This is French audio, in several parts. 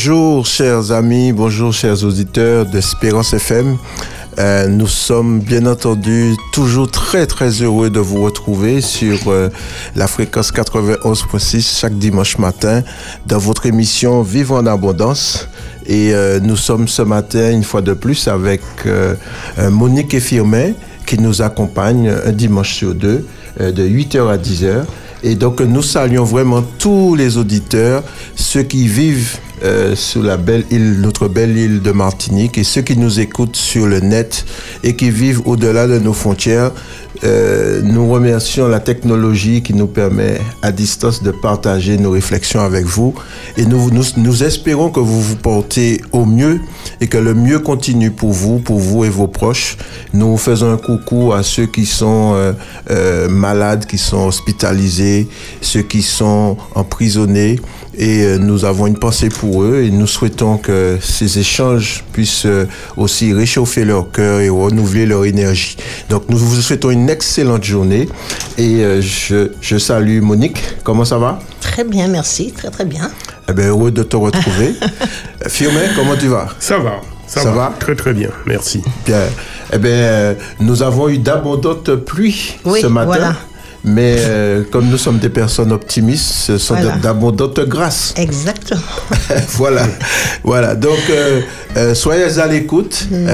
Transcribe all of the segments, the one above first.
Bonjour chers amis, bonjour chers auditeurs d'Espérance FM. Euh, nous sommes bien entendu toujours très très heureux de vous retrouver sur euh, la fréquence 91.6 chaque dimanche matin dans votre émission Vivre en abondance. Et euh, nous sommes ce matin une fois de plus avec Monique et Firmin qui nous accompagne un dimanche sur deux de 8h à 10h. Et donc nous saluons vraiment tous les auditeurs, ceux qui vivent euh, sur la belle île, notre belle île de Martinique et ceux qui nous écoutent sur le net et qui vivent au-delà de nos frontières. Euh, nous remercions la technologie qui nous permet à distance de partager nos réflexions avec vous et nous, nous, nous espérons que vous vous portez au mieux et que le mieux continue pour vous, pour vous et vos proches. Nous faisons un coucou à ceux qui sont euh, malades, qui sont hospitalisés, ceux qui sont emprisonnés et euh, nous avons une pensée pour eux et nous souhaitons que ces échanges puissent euh, aussi réchauffer leur cœur et renouveler leur énergie. Donc nous vous souhaitons une excellente journée et euh, je, je salue Monique. Comment ça va? Très bien, merci, très très bien. Eh bien, heureux de te retrouver. Firmin, comment tu vas? Ça va. Ça, va. Très très bien, merci. Bien. Eh bien, nous avons eu d'abondantes pluies ce matin. Voilà. Mais euh, comme nous sommes des personnes optimistes, ce sont d'abondantes grâces. Exactement. voilà, voilà. Donc, euh, euh, soyez à l'écoute. Mm.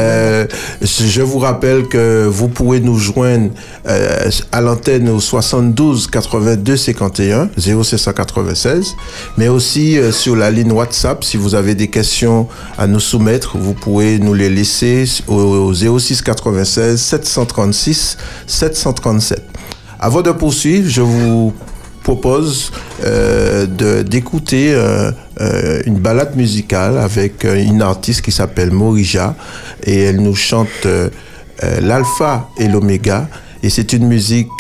je vous rappelle que vous pouvez nous joindre à l'antenne au 72 82 51 0696, mais aussi sur la ligne WhatsApp. Si vous avez des questions à nous soumettre, vous pouvez nous les laisser au 06 96 736 737. Avant de poursuivre, je vous propose euh, d'écouter euh, euh, une balade musicale avec une artiste qui s'appelle Morija et elle nous chante l'alpha et l'oméga et c'est une musique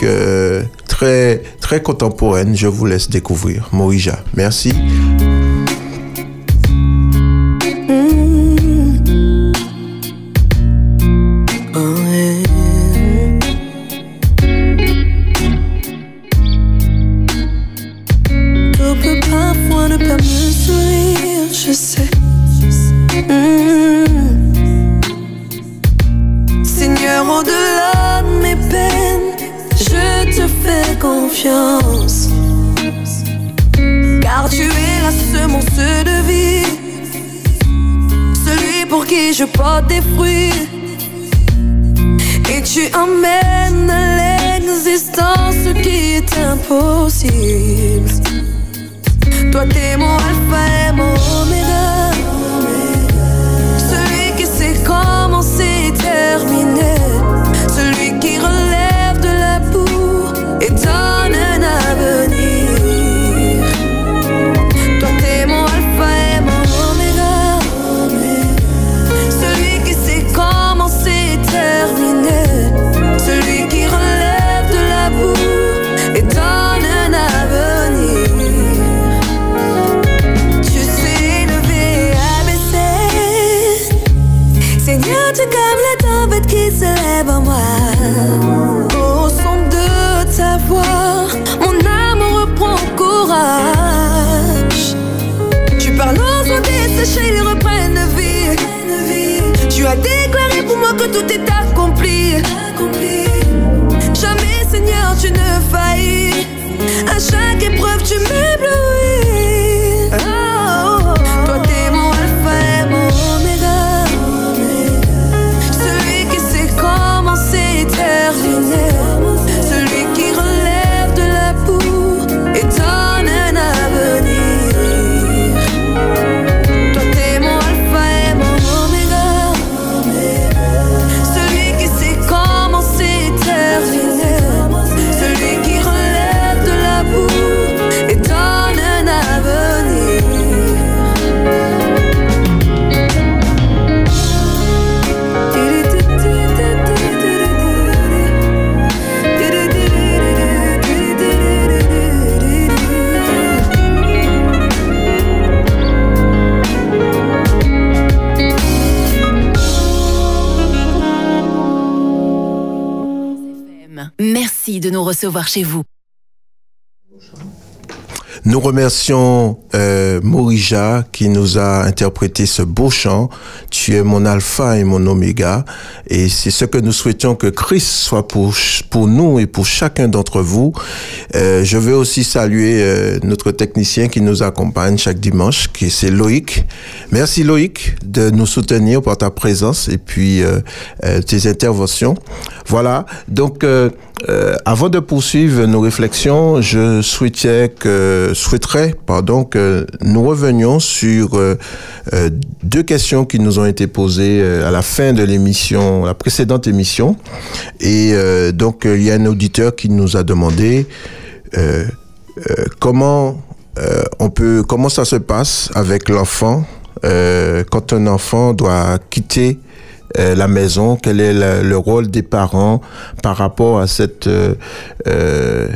très très contemporaine. Je vous laisse découvrir Morija. Merci. Je porte des fruits. Et tu emmènes l'existence ce qui est impossible. Toi, t'es mon alpha et mon oméga. Chez vous. Nous remercions euh, Morija qui nous a interprété ce beau chant. Tu es mon alpha et mon oméga. Et c'est ce que nous souhaitions que Christ soit pour, pour nous et pour chacun d'entre vous. Euh, je veux aussi saluer euh, notre technicien qui nous accompagne chaque dimanche, qui c'est Loïc. Merci Loïc de nous soutenir par ta présence et puis euh, tes interventions. Voilà. Donc, euh, avant de poursuivre nos réflexions, je souhaitais que, souhaiterais, pardon, que nous revenions sur euh, euh, deux questions qui nous ont été posées euh, à la fin de l'émission, la précédente émission. Et euh, donc, il y a un auditeur qui nous a demandé comment on peut, comment ça se passe avec l'enfant quand un enfant doit quitter euh, la maison, quel est le rôle des parents par rapport à cette, euh, euh,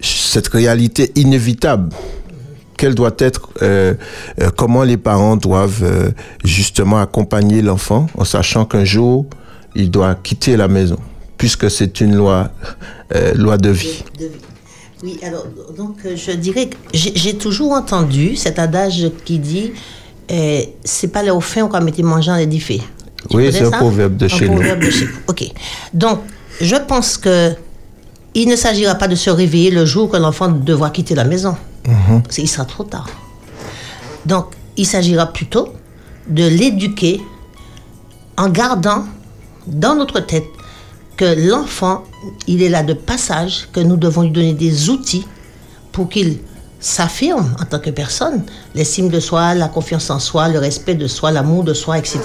cette réalité inévitable? Quelle doit être, comment les parents doivent justement accompagner l'enfant en sachant qu'un jour, il doit quitter la maison, puisque c'est une loi, de vie? Oui, alors, donc, je dirais que j'ai toujours entendu cet adage qui dit c'est pas là au fin qu'on mettait manger les diffés. Tu Oui, c'est un proverbe de Un chez nous. proverbe de chez Ok. Donc, je pense que il ne s'agira pas de se réveiller le jour que l'enfant devra quitter la maison. Mhm. C'est- Il sera trop tard. Donc, il s'agira plutôt de l'éduquer en gardant dans notre tête que l'enfant, il est là de passage, que nous devons lui donner des outils pour qu'il s'affirme en tant que personne, l'estime de soi, la confiance en soi, le respect de soi, l'amour de soi, etc.,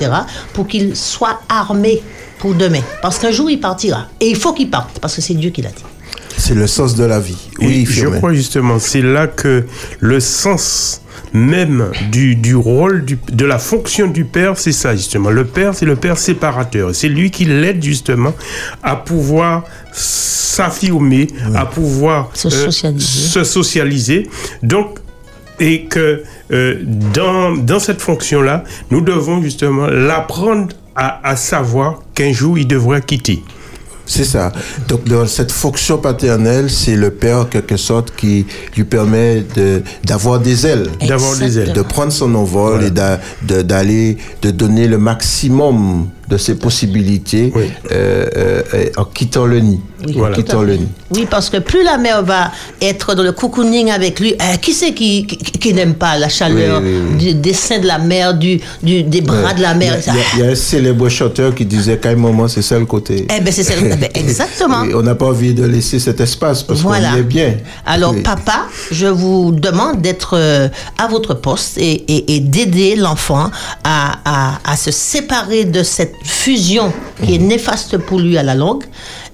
pour qu'il soit armé pour demain. Parce qu'un jour, il partira. Et il faut qu'il parte, parce que c'est Dieu qui l'a dit. C'est le sens de la vie. Et Oui, je crois justement, c'est là que le sens même du, du rôle, du- de la fonction du père, c'est ça justement. Le père, c'est le père séparateur. C'est lui qui l'aide justement à pouvoir s'affirmer, à pouvoir Se socialiser. se socialiser. Donc, et que euh, dans, dans cette fonction-là, nous devons justement l'apprendre à, à savoir qu'un jour il devrait quitter. C'est ça. Donc, dans cette fonction paternelle, c'est le père, en quelque sorte, qui lui permet de, d'avoir des ailes. D'avoir des ailes. de prendre son envol et d'aller, de, donner le maximum de ses possibilités Oui. euh, euh, euh, en quittant le nid. Oui, Voilà. quittant le nid. Oui, parce que plus la mère va être dans le cocooning avec lui, euh, qui c'est qui, qui, qui n'aime pas la chaleur Oui, oui, Du, des seins de la mère, du, du, des bras de la mère a, il y a- il y a un célèbre chanteur qui disait qu'à un moment, c'est ça le côté. Eh ben, c'est ça. Ben, exactement. Et on n'a pas envie de laisser cet espace parce Voilà. qu'on y est bien. Alors, Oui. papa, je vous demande d'être à votre poste et, et- et d'aider l'enfant à, à- à se séparer de cette fusion qui est néfaste pour lui à la longue.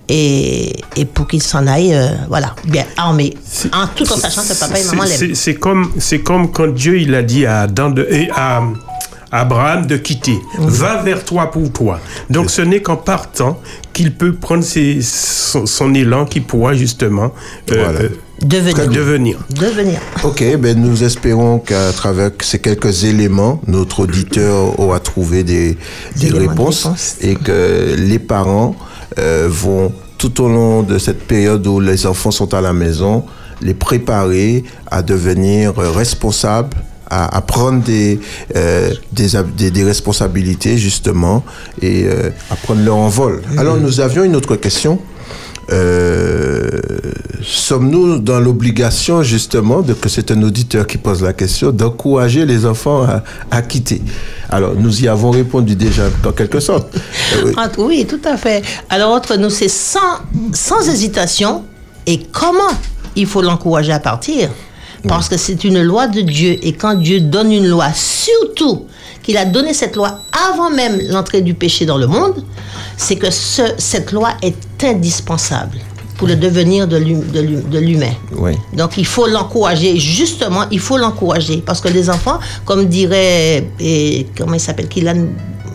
Et, et pour qu'il s'en aille, euh, voilà, bien armé, en tout en sachant que papa et maman C'est- l'aiment. c'est- comme, c'est comme quand Dieu il a dit à Adam de, et à Abraham de quitter. Va vers toi pour toi. Donc ce n'est qu'en partant qu'il peut prendre ses- son, son élan qui pourra justement euh, Voilà. Devenir. devenir. Devenir. Ok, ben nous espérons qu'à travers ces quelques éléments, notre auditeur aura trouvé des, des de réponses réponse. et que les parents euh, vont tout au long de cette période où les enfants sont à la maison, les préparer à devenir responsables à, à prendre des, euh, des, des, des responsabilités justement et euh, à prendre leur envol. Alors nous avions une autre question. Euh, sommes-nous dans l'obligation justement de que c'est un auditeur qui pose la question d'encourager les enfants à, quitter? Alors nous y avons répondu déjà en quelque sorte. Oui, tout à fait. Alors, entre nous, c'est sans, sans hésitation. Et comment il faut l'encourager à partir? Parce que c'est une loi de Dieu. Et quand Dieu donne une loi, surtout qu'il a donné cette loi avant même l'entrée du péché dans le monde, c'est que ce, cette loi est indispensable pour le devenir de l'hum- de l'hum- de l'humain. Oui. Donc il faut l'encourager, justement, il faut l'encourager. Parce que les enfants, comme dirait, et, comment il s'appelle, Kylan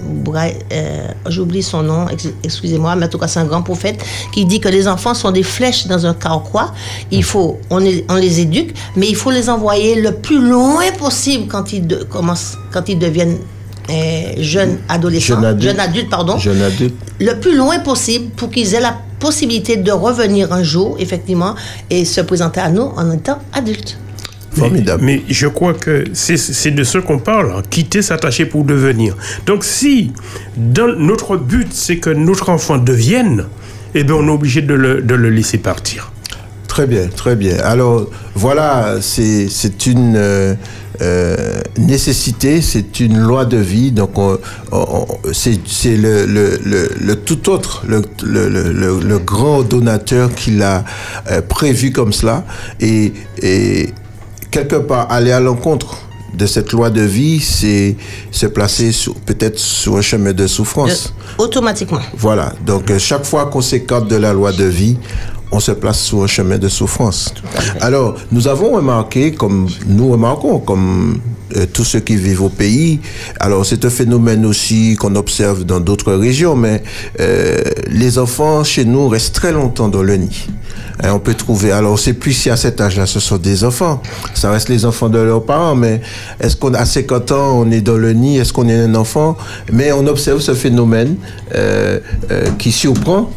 euh, j'oublie son nom, ex- excusez-moi, mais en tout cas c'est un grand prophète, qui dit que les enfants sont des flèches dans un carquois. Il faut, on, les- on les éduque, mais il faut les envoyer le plus loin possible quand ils, de- commencent, quand ils deviennent euh, jeunes adolescents, Jeune adulte. jeunes adultes, pardon Jeune adulte. le plus loin possible pour qu'ils aient la possibilité de revenir un jour, effectivement, et se présenter à nous en étant adultes. Formidable. Mais, mais je crois que c'est- de ce qu'on parle, hein, quitter, s'attacher pour devenir. Donc si dans, notre but, c'est que notre enfant devienne, eh bien on est obligé de le, de le laisser partir. Très bien, très bien. Alors voilà, c'est une euh, euh, nécessité, c'est une loi de vie. Donc on- on- on- c'est le, le, le, le tout autre, le, grand donateur qui l'a euh, prévu comme cela. Et, et quelque part, aller à l'encontre de cette loi de vie, c'est se placer peut-être sur un chemin de souffrance. De- automatiquement. Voilà. Donc, euh, chaque fois qu'on s'écarte de la loi de vie, on se place sur un chemin de souffrance. Alors, nous avons remarqué, comme nous remarquons, comme euh, tous ceux qui vivent au pays, alors c'est un phénomène aussi qu'on observe dans d'autres régions, mais euh, les enfants chez nous restent très longtemps dans le nid. Hein, on peut trouver, alors c'est plus si à cet âge-là, ce sont des enfants. Ça reste les enfants de leurs parents, mais est-ce qu'on à 50 ans, on est dans le nid, est-ce qu'on est un enfant? Mais on observe ce phénomène euh, qui surprend,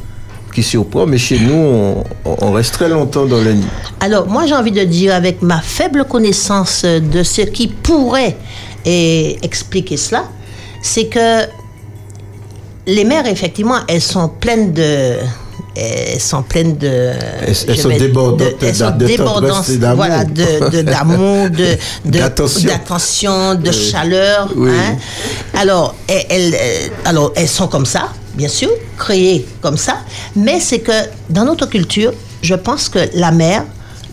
qui surprend, mais chez nous, on, reste très longtemps dans le nid. Alors, moi, j'ai envie de dire, avec ma faible connaissance de ce qui pourrait eh, expliquer cela, c'est que les mères, effectivement, elles sont pleines de. Elles sont pleines de. elles sont débordantes de- Elles sont débordantes, voilà, de- d'amour, de, D'attention. de chaleur. Oui. hein. Alors, elles, euh, alors, elles sont comme ça, bien sûr, créées comme ça, mais c'est que dans notre culture, je pense que la mère,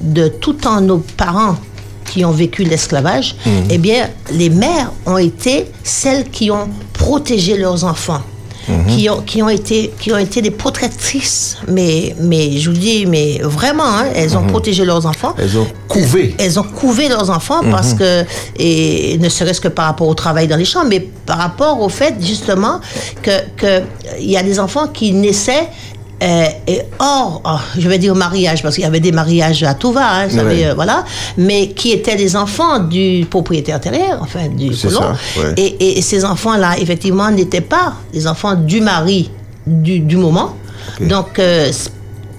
de tout temps nos parents qui ont vécu l'esclavage, eh bien, les mères ont été celles qui ont protégé leurs enfants. Qui, ont, qui, ont été, qui ont été des protectrices, mais, mais je vous dis, mais vraiment, hein, elles ont protégé leurs enfants. Elles ont couvé. Elles ont couvé leurs enfants parce que, et ne serait-ce que par rapport au travail dans les champs, mais par rapport au fait justement que que y a des enfants qui naissaient euh, et hors, oh, je vais dire mariage, parce qu'il y avait des mariages à tout va, hein, vous savez, Ouais. euh, voilà, mais qui étaient des enfants du propriétaire terrien, enfin du colon. ça, ouais. et, ces enfants-là, effectivement, n'étaient pas des enfants du mari du, du moment. Donc, euh,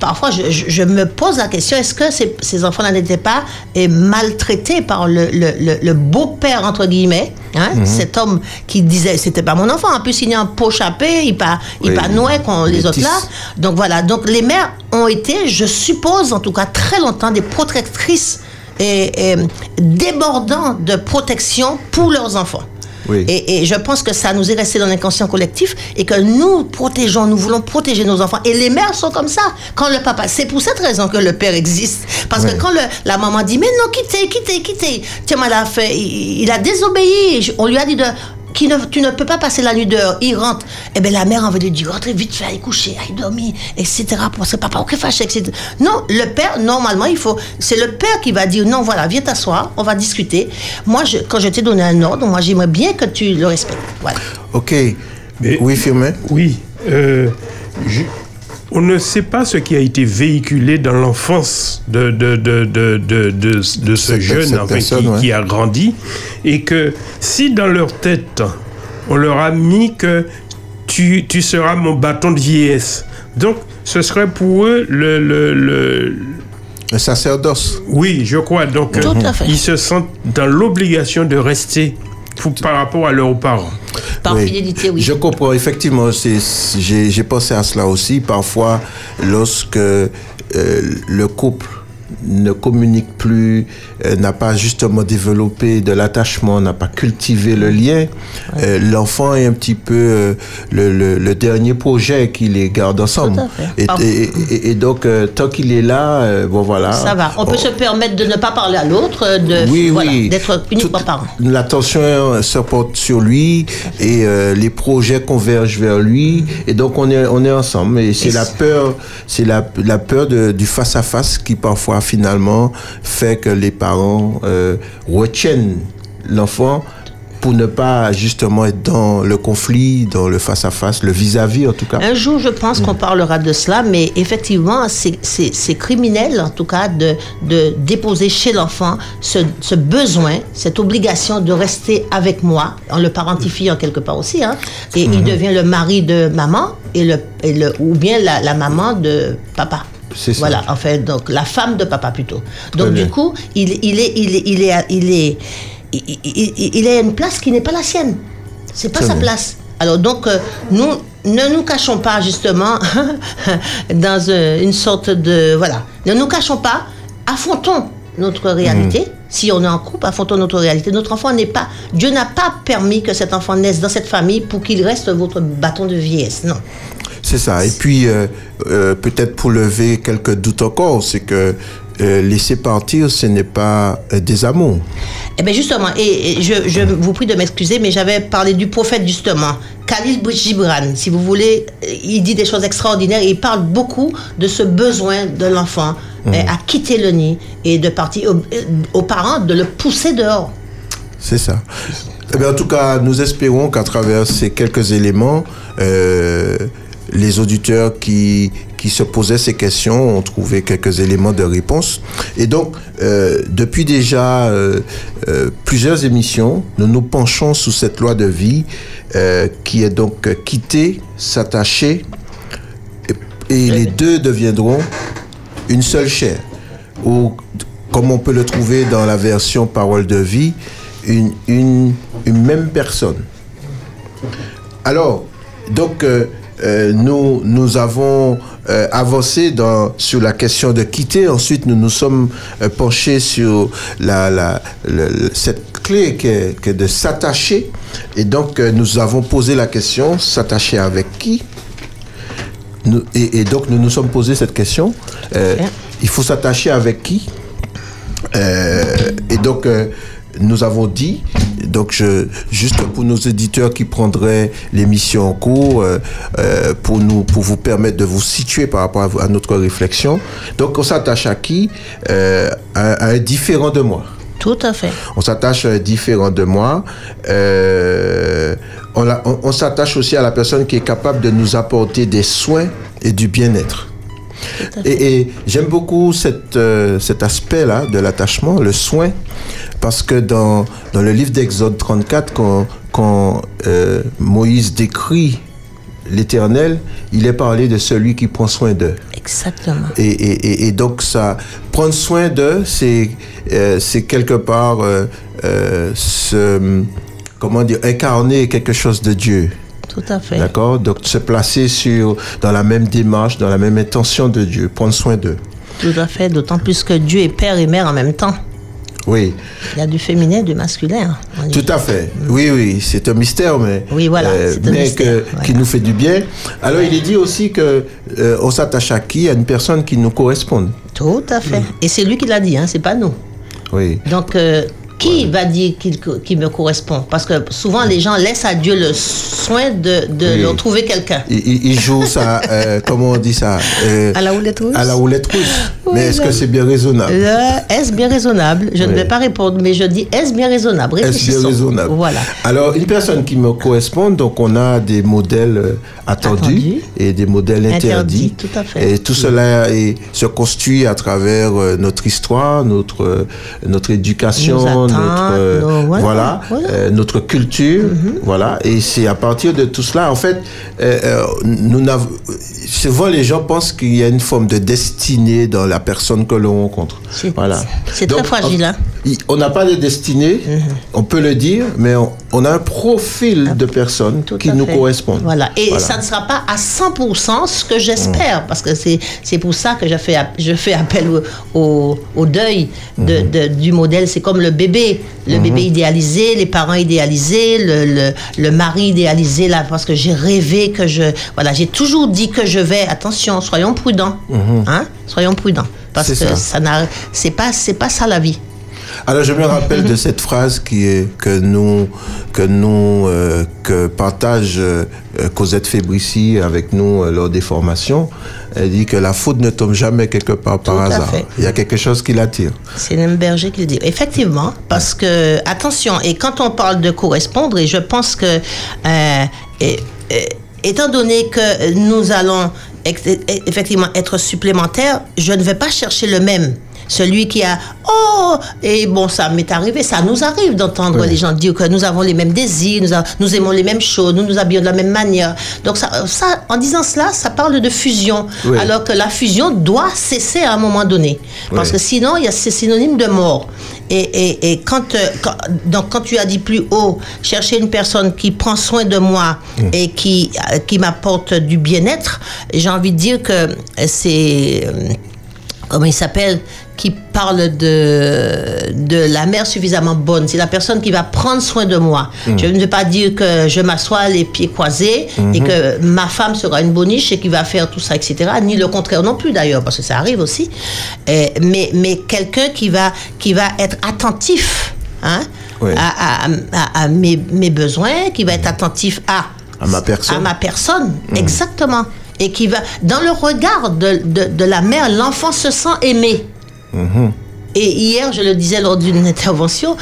parfois, je, je- je me pose la question est-ce que ces, ces enfants-là n'étaient pas eh, maltraités par le, le- le- le beau-père, entre guillemets hein, Mhm. Cet homme qui disait c'était pas mon enfant. En plus, il est un pot chapé, il pas, il Oui, pas noué qu'on les métis. autres là. Donc voilà. Donc les mères ont été, je suppose, en tout cas très longtemps, des protectrices et, et débordant de protection pour leurs enfants. Oui. Et, et je pense que ça nous est resté dans l'inconscient collectif et que nous protégeons, nous voulons protéger nos enfants. Et les mères sont comme ça. Quand le papa, c'est pour cette raison que le père existe. Parce que quand le- la maman dit, mais non, quittez, quittez, quittez. Tiens, il, il a désobéi. On lui a dit de, qui ne, tu ne peux pas passer la nuit dehors. Il rentre. Eh bien, la mère en veut de dire, rentrez vite, fait, allez coucher, allez dormir, etc. Parce que papa, ok, fâché, etc. Non, le père, normalement, il faut, c'est le père qui va dire, non, voilà, viens t'asseoir, on va discuter. Moi, je, quand je t'ai donné un ordre, moi, j'aimerais bien que tu le respectes. Voilà. OK. Mais- oui, Firmin Oui. euh, je- on ne sait pas ce qui a été véhiculé dans l'enfance de, de, de, de, de, de- de ce Cette- jeune cette enfin, personne, qui, ouais. qui a grandi. Et que si dans leur tête, on leur a mis que tu, tu seras mon bâton de vieillesse, donc ce serait pour eux le, le, le, Le sacerdoce. oui, je crois. Donc, Tout euh, à fait. ils se sentent dans l'obligation de rester pour- par rapport à leurs parents. Par Oui. fidélité, oui. Je comprends, effectivement, c'est- c'est- j'ai j'ai pensé à cela aussi. Parfois, lorsque euh, le couple ne communique plus, euh, n'a pas justement développé de l'attachement, n'a pas cultivé le lien, euh, l'enfant est un petit peu euh, le, le- le dernier projet qui les garde ensemble. Et, et- et- et donc, tant qu'il est là, bon voilà. Ça va. On peut se permettre de ne pas parler à l'autre, de Oui, voilà, oui. d'être uniquement parent. L'attention se porte sur lui et les projets convergent vers lui et donc on est on est ensemble. Et c'est la peur, c'est la, la peur de- du face à face qui parfois finalement fait que les parents euh, retiennent l'enfant pour ne pas justement être dans le conflit, dans le face à face, le vis-à-vis en tout cas. Un jour, je pense Mm. qu'on parlera de cela, mais effectivement, c'est- criminel, en tout cas, de, de déposer chez l'enfant ce, ce besoin, cette obligation de rester avec moi, en le parentifiant quelque part aussi. Hein, et Mm-hmm. il devient le mari de maman, et le, et le, ou bien la, la maman de papa. C'est ça. Voilà, en fait, donc la femme de papa plutôt. Donc bien. du coup, il, il est, il est, il est, il est, il, est à une place qui n'est pas la sienne. C'est pas Très sa bien. place. Alors donc, euh, nous, ne nous cachons pas justement dans euh, une sorte de, voilà, ne nous cachons pas, affrontons notre réalité. Mm. Si on est en couple, affrontons notre réalité. Notre enfant n'est pas, Dieu n'a pas permis que cet enfant naisse dans cette famille pour qu'il reste votre bâton de vieillesse. Non. C'est ça. Et puis, euh, euh, peut-être pour lever quelques doutes encore, c'est que euh, laisser partir, ce n'est pas des amours. Eh bien justement, et, et je, je vous prie de m'excuser, mais j'avais parlé du prophète justement, Khalil Gibran, si vous voulez, il dit des choses extraordinaires et il parle beaucoup de ce besoin de l'enfant eh, à quitter le nid et de partir aux, aux parents de le pousser dehors. C'est ça. Eh bien, en tout cas, nous espérons qu'à travers ces quelques éléments, euh, les auditeurs qui, qui se posaient ces questions ont trouvé quelques éléments de réponse. Et donc, euh, depuis déjà euh, euh, plusieurs émissions, nous nous penchons sous cette loi de vie qui est donc quitter, s'attacher, et, et les deux deviendront une seule chair. Ou, comme on peut le trouver dans la version parole de vie, une, une, une même personne. Alors, donc, euh, nous, nous avons euh, avancé dans, sur la question de quitter. Ensuite, nous nous sommes euh, penchés sur la, la, cette clé qui est, de s'attacher. Et donc, nous avons posé la question, s'attacher avec qui? Nous- et, et donc, nous nous sommes posé cette question. Il faut s'attacher avec qui? Et donc, nous avons dit, donc je, juste pour nos éditeurs qui prendraient l'émission en cours, euh, euh, pour, nous, pour vous permettre de vous situer par rapport à, à notre réflexion, donc on s'attache à qui? Euh, à, à un différent de moi. Tout à fait. On s'attache à un différent de moi. Euh, on la- on- on s'attache aussi à la personne qui est capable de nous apporter des soins et du bien-être. Et, et j'aime beaucoup cette, euh, cet aspect-là de l'attachement, le soin, parce que dans, dans le livre d'Exode 34, quand, quand euh, Moïse décrit l'Éternel, il est parlé de celui qui prend soin d'eux. Exactement. Et, et, et, et donc, ça, prendre soin d'eux, c'est euh, c'est quelque part euh, euh, se, comment dire, incarner quelque chose de Dieu. Tout à fait. D'accord? Donc, se placer sur, dans la même démarche, dans la même intention de Dieu, prendre soin d'eux. Tout à fait. D'autant plus que Dieu est père et mère en même temps. Oui, Il y a du féminin et du masculin. Y- tout à fait. Oui, oui, c'est un mystère, mais. Oui, voilà, c'est un mais mystère, que- voilà. qui nous fait du bien. Alors, il est dit aussi que euh, on s'attache à qui? À une personne qui nous corresponde. Tout à fait. Et c'est lui qui l'a dit, hein, c'est pas nous. Oui. Donc, euh, qui va dire qu'il qui me correspond? Parce que souvent, les gens laissent à Dieu le soin de, de Oui. leur trouver quelqu'un. Il, il- il joue ça, euh, comment on dit ça? Euh, À la roulette russe À la roulette russe. Mais est-ce que c'est bien raisonnable? Euh, Est-ce bien raisonnable? Je ne vais pas répondre, mais je dis est-ce bien raisonnable? Est-ce bien raisonnable? Voilà. Alors, une personne qui me correspond, donc on a des modèles euh, attendus et des modèles interdits. Tout à fait. Et tout cela est- se construit à travers euh, notre histoire, notre, notre éducation, notre, nos- voilà, voilà, voilà. euh, notre culture. Voilà. Et c'est à partir de tout cela, en fait, euh, nous. Souvent, les gens pensent qu'il y a une forme de destinée dans la personne que l'on rencontre. C'est- Voilà. c'est très fragile, hein. On n'a pas de destinée, on peut le dire, mais on, on a un profil de personnes qui nous fait. correspondent. Voilà. Et Voilà. ça ne sera pas à 100% ce que j'espère, parce que c'est c'est pour ça que je fais, je fais appel au, au, au deuil de, Mhm. de- du modèle. C'est comme le bébé. Le bébé idéalisé, les parents idéalisés, le, le, le mari idéalisé, là, parce que j'ai rêvé que je. Voilà, j'ai toujours dit que je vais. Attention, soyons prudents. Hein? Soyons prudents. Parce que ça. ça n'a. C'est pas, c'est pas ça la vie. Alors je me rappelle de cette phrase qui est que nous que nous euh, que partage euh, Cosette Fébrici avec nous euh, lors des formations. Elle dit que la faute ne tombe jamais quelque part par Tout hasard. fait. Il y a quelque chose qui l'attire. C'est Lemberger qui le dit. Effectivement, parce que, attention, et quand on parle de correspondre, et je pense que, et- et- étant donné que nous allons effectivement être supplémentaires, je ne vais pas chercher le même. Celui qui a oh et bon ça m'est arrivé, ça nous arrive d'entendre Oui. les gens dire que nous avons les mêmes désirs, nous, a- nous aimons les mêmes choses, nous nous habillons de la même manière. Donc ça, ça en disant cela, ça parle de fusion, Oui. alors que la fusion doit cesser à un moment donné, parce Oui. que sinon il y a c'est synonyme de mort. Et, et, et quand, euh, quand- donc quand tu as dit plus haut, chercher une personne qui prend soin de moi et qui, euh, qui m'apporte du bien-être, j'ai envie de dire que c'est, euh, comment il s'appelle, qui parle de, de la mère suffisamment bonne. C'est la personne qui va prendre soin de moi. Je ne veux pas dire que je m'assois les pieds croisés et que ma femme sera une boniche et qui va faire tout ça, etc. Ni le contraire non plus d'ailleurs, parce que ça arrive aussi. Euh, mais mais quelqu'un qui va, qui va être attentif hein, Oui. à, à- à- à mes, mes besoins, qui va être attentif à, À ma personne. à ma personne, exactement. Et qui va, dans le regard de, de, de la mère, l'enfant se sent aimé. Et hier, je le disais lors d'une intervention,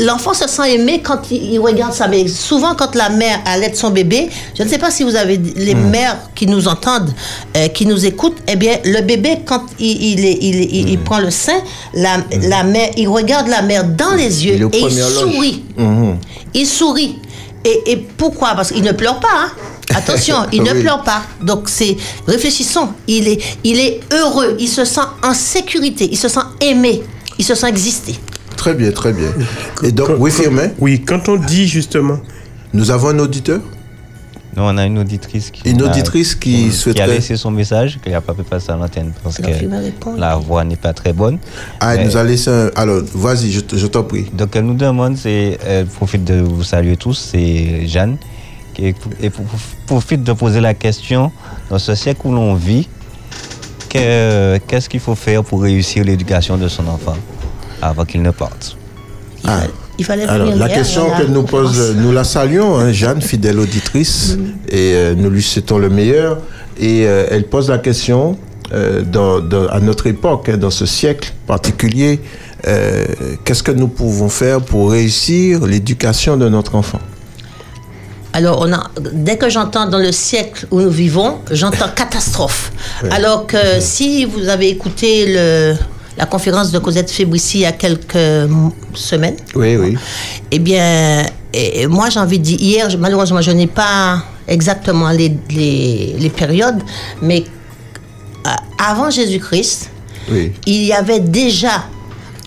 l'enfant se sent aimé quand il, regarde sa mère. Souvent, quand la mère allait son bébé, je ne sais pas si vous avez les mères qui nous entendent, euh, qui nous écoutent, eh bien, le bébé, quand il, il, est- il, est- il- il prend le sein, la, la mère, il regarde la mère dans les yeux et il sourit. Mhm. Il sourit. Et, et pourquoi? Parce qu'il ne pleure pas. hein. Attention, il ne Oui. pleure pas. Donc c'est réfléchissons. Il est, il est heureux. Il se sent en sécurité. Il se sent aimé. Il se sent exister. Très bien, très bien. Et donc, Quand- oui, quand- Firmin, Oui, quand on dit justement, nous avons un auditeur Nous, on a une auditrice qui, Une a- auditrice qui qui a souhaiterait- laissé son message, qu'elle n'a pas pu passer à l'antenne parce Alors, que la voix n'est pas très bonne. Ah, elle Mais- nous a laissé un... Alors, vas-y, je, te- je t'en prie. Donc elle nous demande, c'est, elle profite de vous saluer tous, c'est Jeanne, et pour- pour- profite de poser la question, dans ce siècle où l'on vit, que- qu'est-ce qu'il faut faire pour réussir l'éducation de son enfant avant qu'il ne parte? Il, Ah. fallait, il fallait Alors, la question qu'elle nous pose, nous la saluons, hein, Jeanne, fidèle auditrice, et euh, nous lui souhaitons le meilleur. Et euh, elle pose la question, euh, dans, dans- à notre époque, hein, dans ce siècle particulier, euh, qu'est-ce que nous pouvons faire pour réussir l'éducation de notre enfant? Alors, on a, dès que j'entends dans le siècle où nous vivons, j'entends catastrophe. Alors que si vous avez écouté le, la conférence de Cosette Fébrici il y a quelques semaines, Oui, oui. eh bien, et- moi j'ai envie de dire, hier, malheureusement, je n'ai pas exactement les, les, les périodes, mais euh, avant Jésus-Christ, oui. il y avait déjà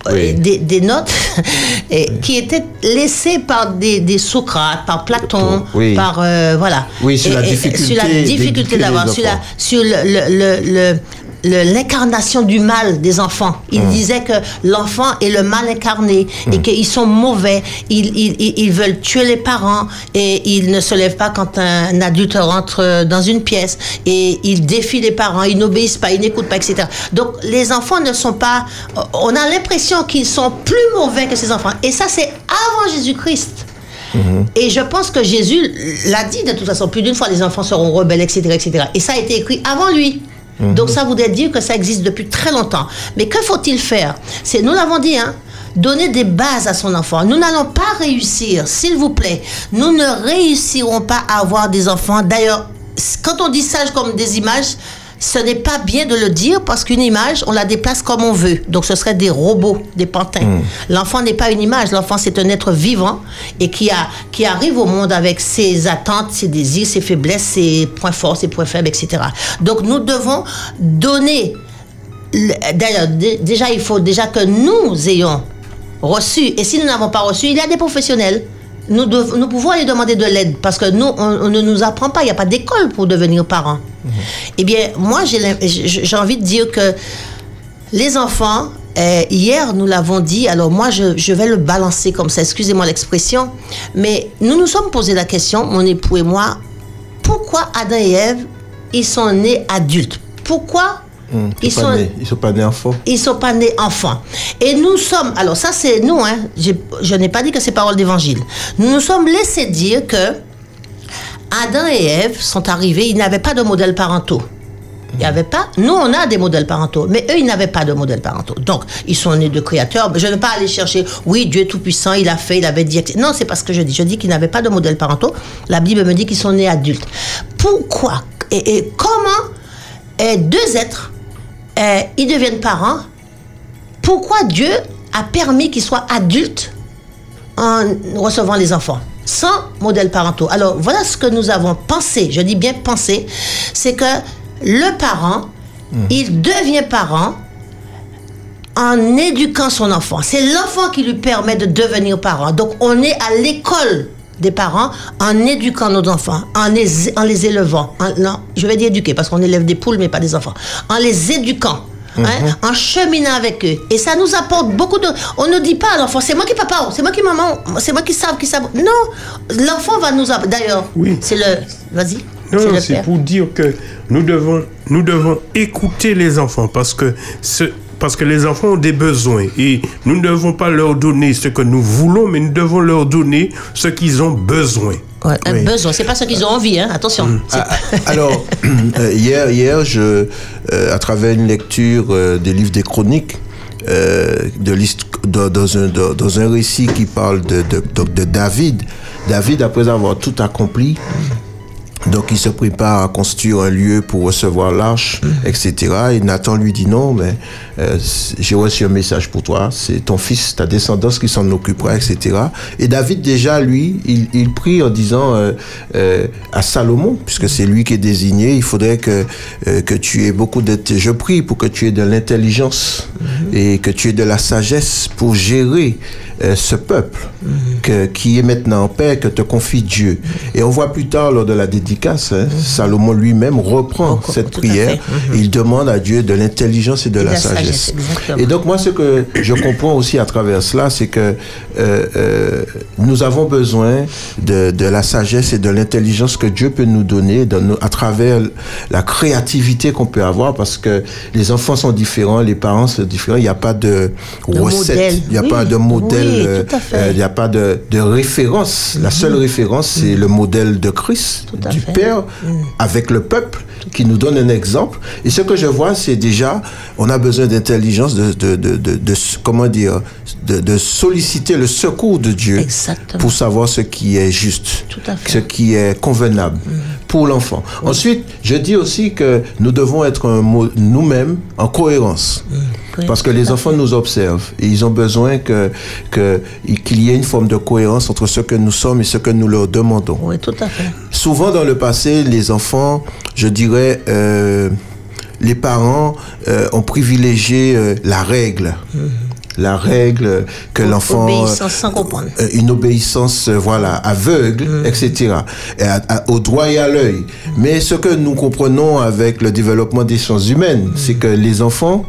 Oui. des, des notes et, qui étaient laissées par des, des Socrates, par Platon, Oui. par euh, voilà. Oui, sur la difficulté sur la difficulté d'avoir, sur la, sur le, le- le- le- le- l'incarnation du mal des enfants. Il Hum. disait que l'enfant est le mal incarné et Hum. qu'ils sont mauvais. Ils, ils, ils- veulent tuer les parents et ils ne se lèvent pas quand un adulte rentre dans une pièce et ils défient les parents, ils n'obéissent pas, ils n'écoutent pas, etc. Donc les enfants ne sont pas... On a l'impression qu'ils sont plus mauvais que ces enfants. Et ça, c'est avant Jésus-Christ. Et je pense que Jésus l'a dit de toute façon, plus d'une fois, les enfants seront rebelles, etc., etc. Et ça a été écrit avant lui. Donc ça voudrait dire que ça existe depuis très longtemps. Mais que faut-il faire? C'est, nous l'avons dit, hein, donner des bases à son enfant. Nous n'allons pas réussir, s'il vous plaît. Nous ne réussirons pas à avoir des enfants. D'ailleurs, quand on dit sage comme des images, ce n'est pas bien de le dire parce qu'une image, on la déplace comme on veut. Donc ce serait des robots, des pantins. L'enfant n'est pas une image, l'enfant c'est un être vivant et qui, a, qui arrive au monde avec ses attentes, ses désirs, ses faiblesses, ses points forts, ses points faibles, etc. Donc nous devons donner... le- D'ailleurs, dé- déjà, il faut déjà que nous ayons reçu. Et si nous n'avons pas reçu, il y a des professionnels. Nous, pouvons aller demander de l'aide parce que nous, on, on ne nous apprend pas. Il n'y a pas d'école pour devenir parent. Eh bien, moi, j'ai envie de dire que les enfants, euh, hier, nous l'avons dit, alors moi, je, je vais le balancer comme ça, excusez-moi l'expression, mais nous nous sommes posé la question, mon époux et moi, pourquoi Adam et Ève, ils sont nés adultes? Pourquoi Hum, ils sont sont pas nés, ils sont pas nés enfants. ils sont pas nés enfants. Et nous sommes, alors ça c'est nous, hein, j'ai- je n'ai pas dit que c'est parole d'évangile. Nous nous sommes laissés dire que Adam et Ève sont arrivés, ils n'avaient pas de modèles parentaux. Il n'y avait pas. Nous, on a des modèles parentaux, mais eux, ils n'avaient pas de modèles parentaux. Donc, ils sont nés de créateurs. Je ne vais pas aller chercher, oui, Dieu est tout-puissant, il a fait, il avait dit. Non, c'est pas ce que je dis. Je dis qu'ils n'avaient pas de modèles parentaux. La Bible me dit qu'ils sont nés adultes. Pourquoi et, et comment eh, deux êtres, eh, ils deviennent parents pourquoi Dieu a permis qu'ils soient adultes en recevant les enfants? Sans modèle parentaux. Alors voilà ce que nous avons pensé, je dis bien pensé, c'est que le parent, il devient parent en éduquant son enfant. C'est l'enfant qui lui permet de devenir parent. Donc on est à l'école des parents en éduquant nos enfants, en les, en les élevant. En- non, je vais dire éduquer parce qu'on élève des poules mais pas des enfants. En les éduquant. hein, en cheminant avec eux. Et ça nous apporte beaucoup de... On ne dit pas à l'enfant, c'est moi qui papa, c'est moi qui maman, c'est moi qui savent, qui savent. Non, l'enfant va nous... D'ailleurs, Oui. c'est le... Vas-y. Non, c'est non, pour dire que nous devons, nous devons écouter les enfants parce que, ce, parce que les enfants ont des besoins et nous ne devons pas leur donner ce que nous voulons, mais nous devons leur donner ce qu'ils ont besoin. Ouais, un Oui. besoin. C'est pas ce qu'ils ont envie, hein. Attention. C'est Ah, ah, Alors, euh, hier, hier je, euh, à travers une lecture euh, des livres des chroniques, euh, de dans, dans un, dans, dans un récit qui parle de, de, de- de David, David, après avoir tout accompli, donc il se prépare à construire un lieu pour recevoir l'arche, etc. Et Nathan lui dit non, mais euh, j'ai reçu un message pour toi, c'est ton fils, ta descendance qui s'en occupera, etc. Et David déjà, lui, il, il prie en disant euh, euh, à Salomon, puisque c'est lui qui est désigné, il faudrait que, que tu aies beaucoup de... Je prie pour que tu aies de l'intelligence et que tu aies de la sagesse pour gérer euh, ce peuple que- qui est maintenant en paix, que te confie Dieu. Et on voit plus tard, lors de la dédicace, hein, Salomon lui-même reprend cette prière. fait. Il demande à Dieu de l'intelligence et de Et la, la sagesse. Et donc moi, ce que je comprends aussi à travers cela, c'est que euh, euh, nous avons besoin de, de la sagesse et de l'intelligence que Dieu peut nous donner dans nos- à travers la créativité qu'on peut avoir, parce que les enfants sont différents, les parents sont différents. Il n'y a pas de, De recette, il n'y a Oui, pas de modèle, euh, euh, il n'y a pas de, de référence. La seule référence, c'est le modèle de Christ, du fait. Père, avec le peuple, qui nous donne un exemple. Et ce que je vois, c'est déjà, on a besoin d'intelligence, de, de, de, de, comment dire, de, solliciter le secours de Dieu Exactement. pour savoir ce qui est juste, ce qui est convenable pour l'enfant. Ensuite, je dis aussi que nous devons être nous-mêmes en cohérence. Parce que les enfants nous observent et ils ont besoin que, que, qu'il y ait une forme de cohérence entre ce que nous sommes et ce que nous leur demandons. Oui, tout à fait. Souvent dans le passé, les enfants, je dirais, euh, les parents euh, ont privilégié euh, la règle. La règle que l'enfant... Obéissance sans comprendre. une obéissance voilà aveugle etc et à- à- au doigt et à l'œil mais ce que nous comprenons avec le développement des sciences humaines c'est que les enfants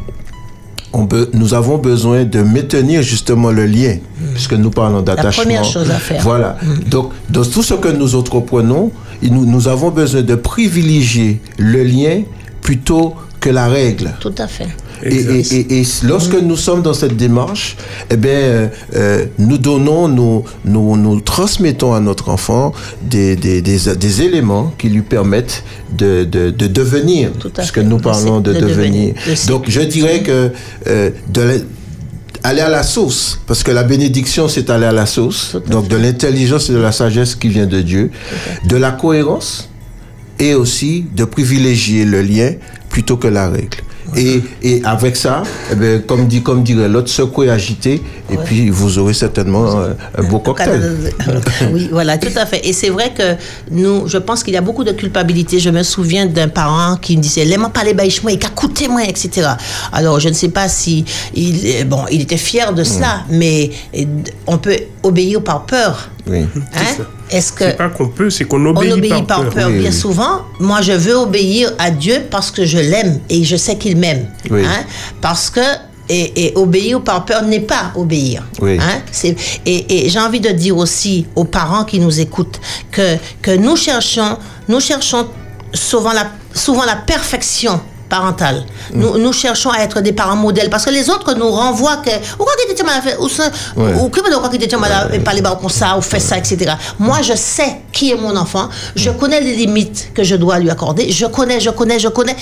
be- nous avons besoin de maintenir justement le lien puisque nous parlons d'attachement première chose à faire. voilà donc dans tout ce que nous entreprenons nous, nous avons besoin de privilégier le lien plutôt que la règle Tout à fait. Et, et- et- et lorsque nous sommes dans cette démarche, eh bien, euh, euh, nous donnons, nous, nous, nous transmettons à notre enfant des, des, des, des éléments qui lui permettent de, de, de devenir, puisque fait. nous parlons de, De devenir. devenir. De Donc, je dirais que euh, de la- aller à la source, parce que la bénédiction, c'est aller à la source. Donc, de l'intelligence et de la sagesse qui vient de Dieu, de la cohérence et aussi de privilégier le lien plutôt que la règle. Et, et avec ça, eh ben, comme, dit, comme dirait l'autre, secouer, agiter, et puis vous aurez certainement euh, un beau cocktail. Oui, voilà, tout à fait. Et c'est vrai que nous, je pense qu'il y a beaucoup de culpabilité. Je me souviens d'un parent qui me disait, l'aimant pas les baïches, moi, et coûté moi, etc. Alors, je ne sais pas si il, est- bon, il était fier de cela, mais euh, on peut obéir par peur. Oui. Hein? Est-ce que C'est pas qu'on peut, c'est qu'on on obéit, obéit par, peur, Oui, bien oui. souvent. Moi, je veux obéir à Dieu parce que je l'aime et je sais qu'il m'aime. Oui. Hein? Parce que et, et obéir par peur n'est pas obéir. Oui. Hein? Et, et j'ai envie de dire aussi aux parents qui nous écoutent que, que nous cherchons, nous cherchons souvent la, souvent la perfection parentale. Mm. Nous, nous cherchons à être des parents modèles parce que les autres nous renvoient que ou ça ou fait ça etc. Moi je sais qui est mon enfant, je Mm. connais les limites que je dois lui accorder, je connais, je connais, je connais,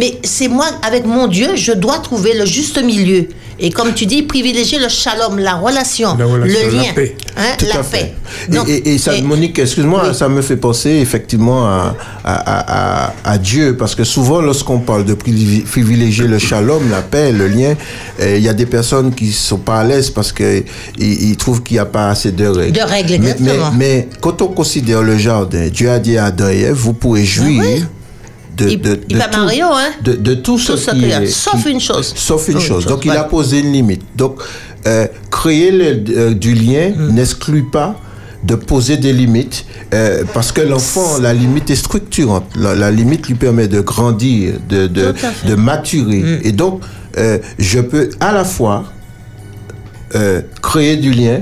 mais c'est moi avec mon Dieu, je dois trouver le juste milieu Et comme tu dis, privilégier le shalom, la relation, La relation, le la lien, paix. hein, Tout la à fait. paix. Et- Donc, et, et ça, et- Monique, excuse-moi, Oui. ça me fait penser effectivement à, à, à, à- à Dieu, parce que souvent, lorsqu'on parle de privi- privilégier le shalom, la paix, le lien, euh, il y a des personnes qui sont pas à l'aise parce que ils, trouvent qu'il n'y a pas assez de règles. De règles, mais, mais, exactement. mais quand on considère le jardin, Dieu a dit à Adam et Ève, vous pourrez jouir. Ah oui. De, Il- de, il de va tout, Mario, hein. de, de tout ce Tout ce qui est- sauf qui- une chose. Sauf une Sauf une chose. chose, Donc il ouais. a posé une limite. Donc euh, créer le- euh, du lien Mm. n'exclut pas de poser des limites euh, parce que l'enfant, la limite est structurante. La, la limite lui permet de grandir, de, de, de maturer. Mm. Et donc, euh, je peux à la fois euh, créer du lien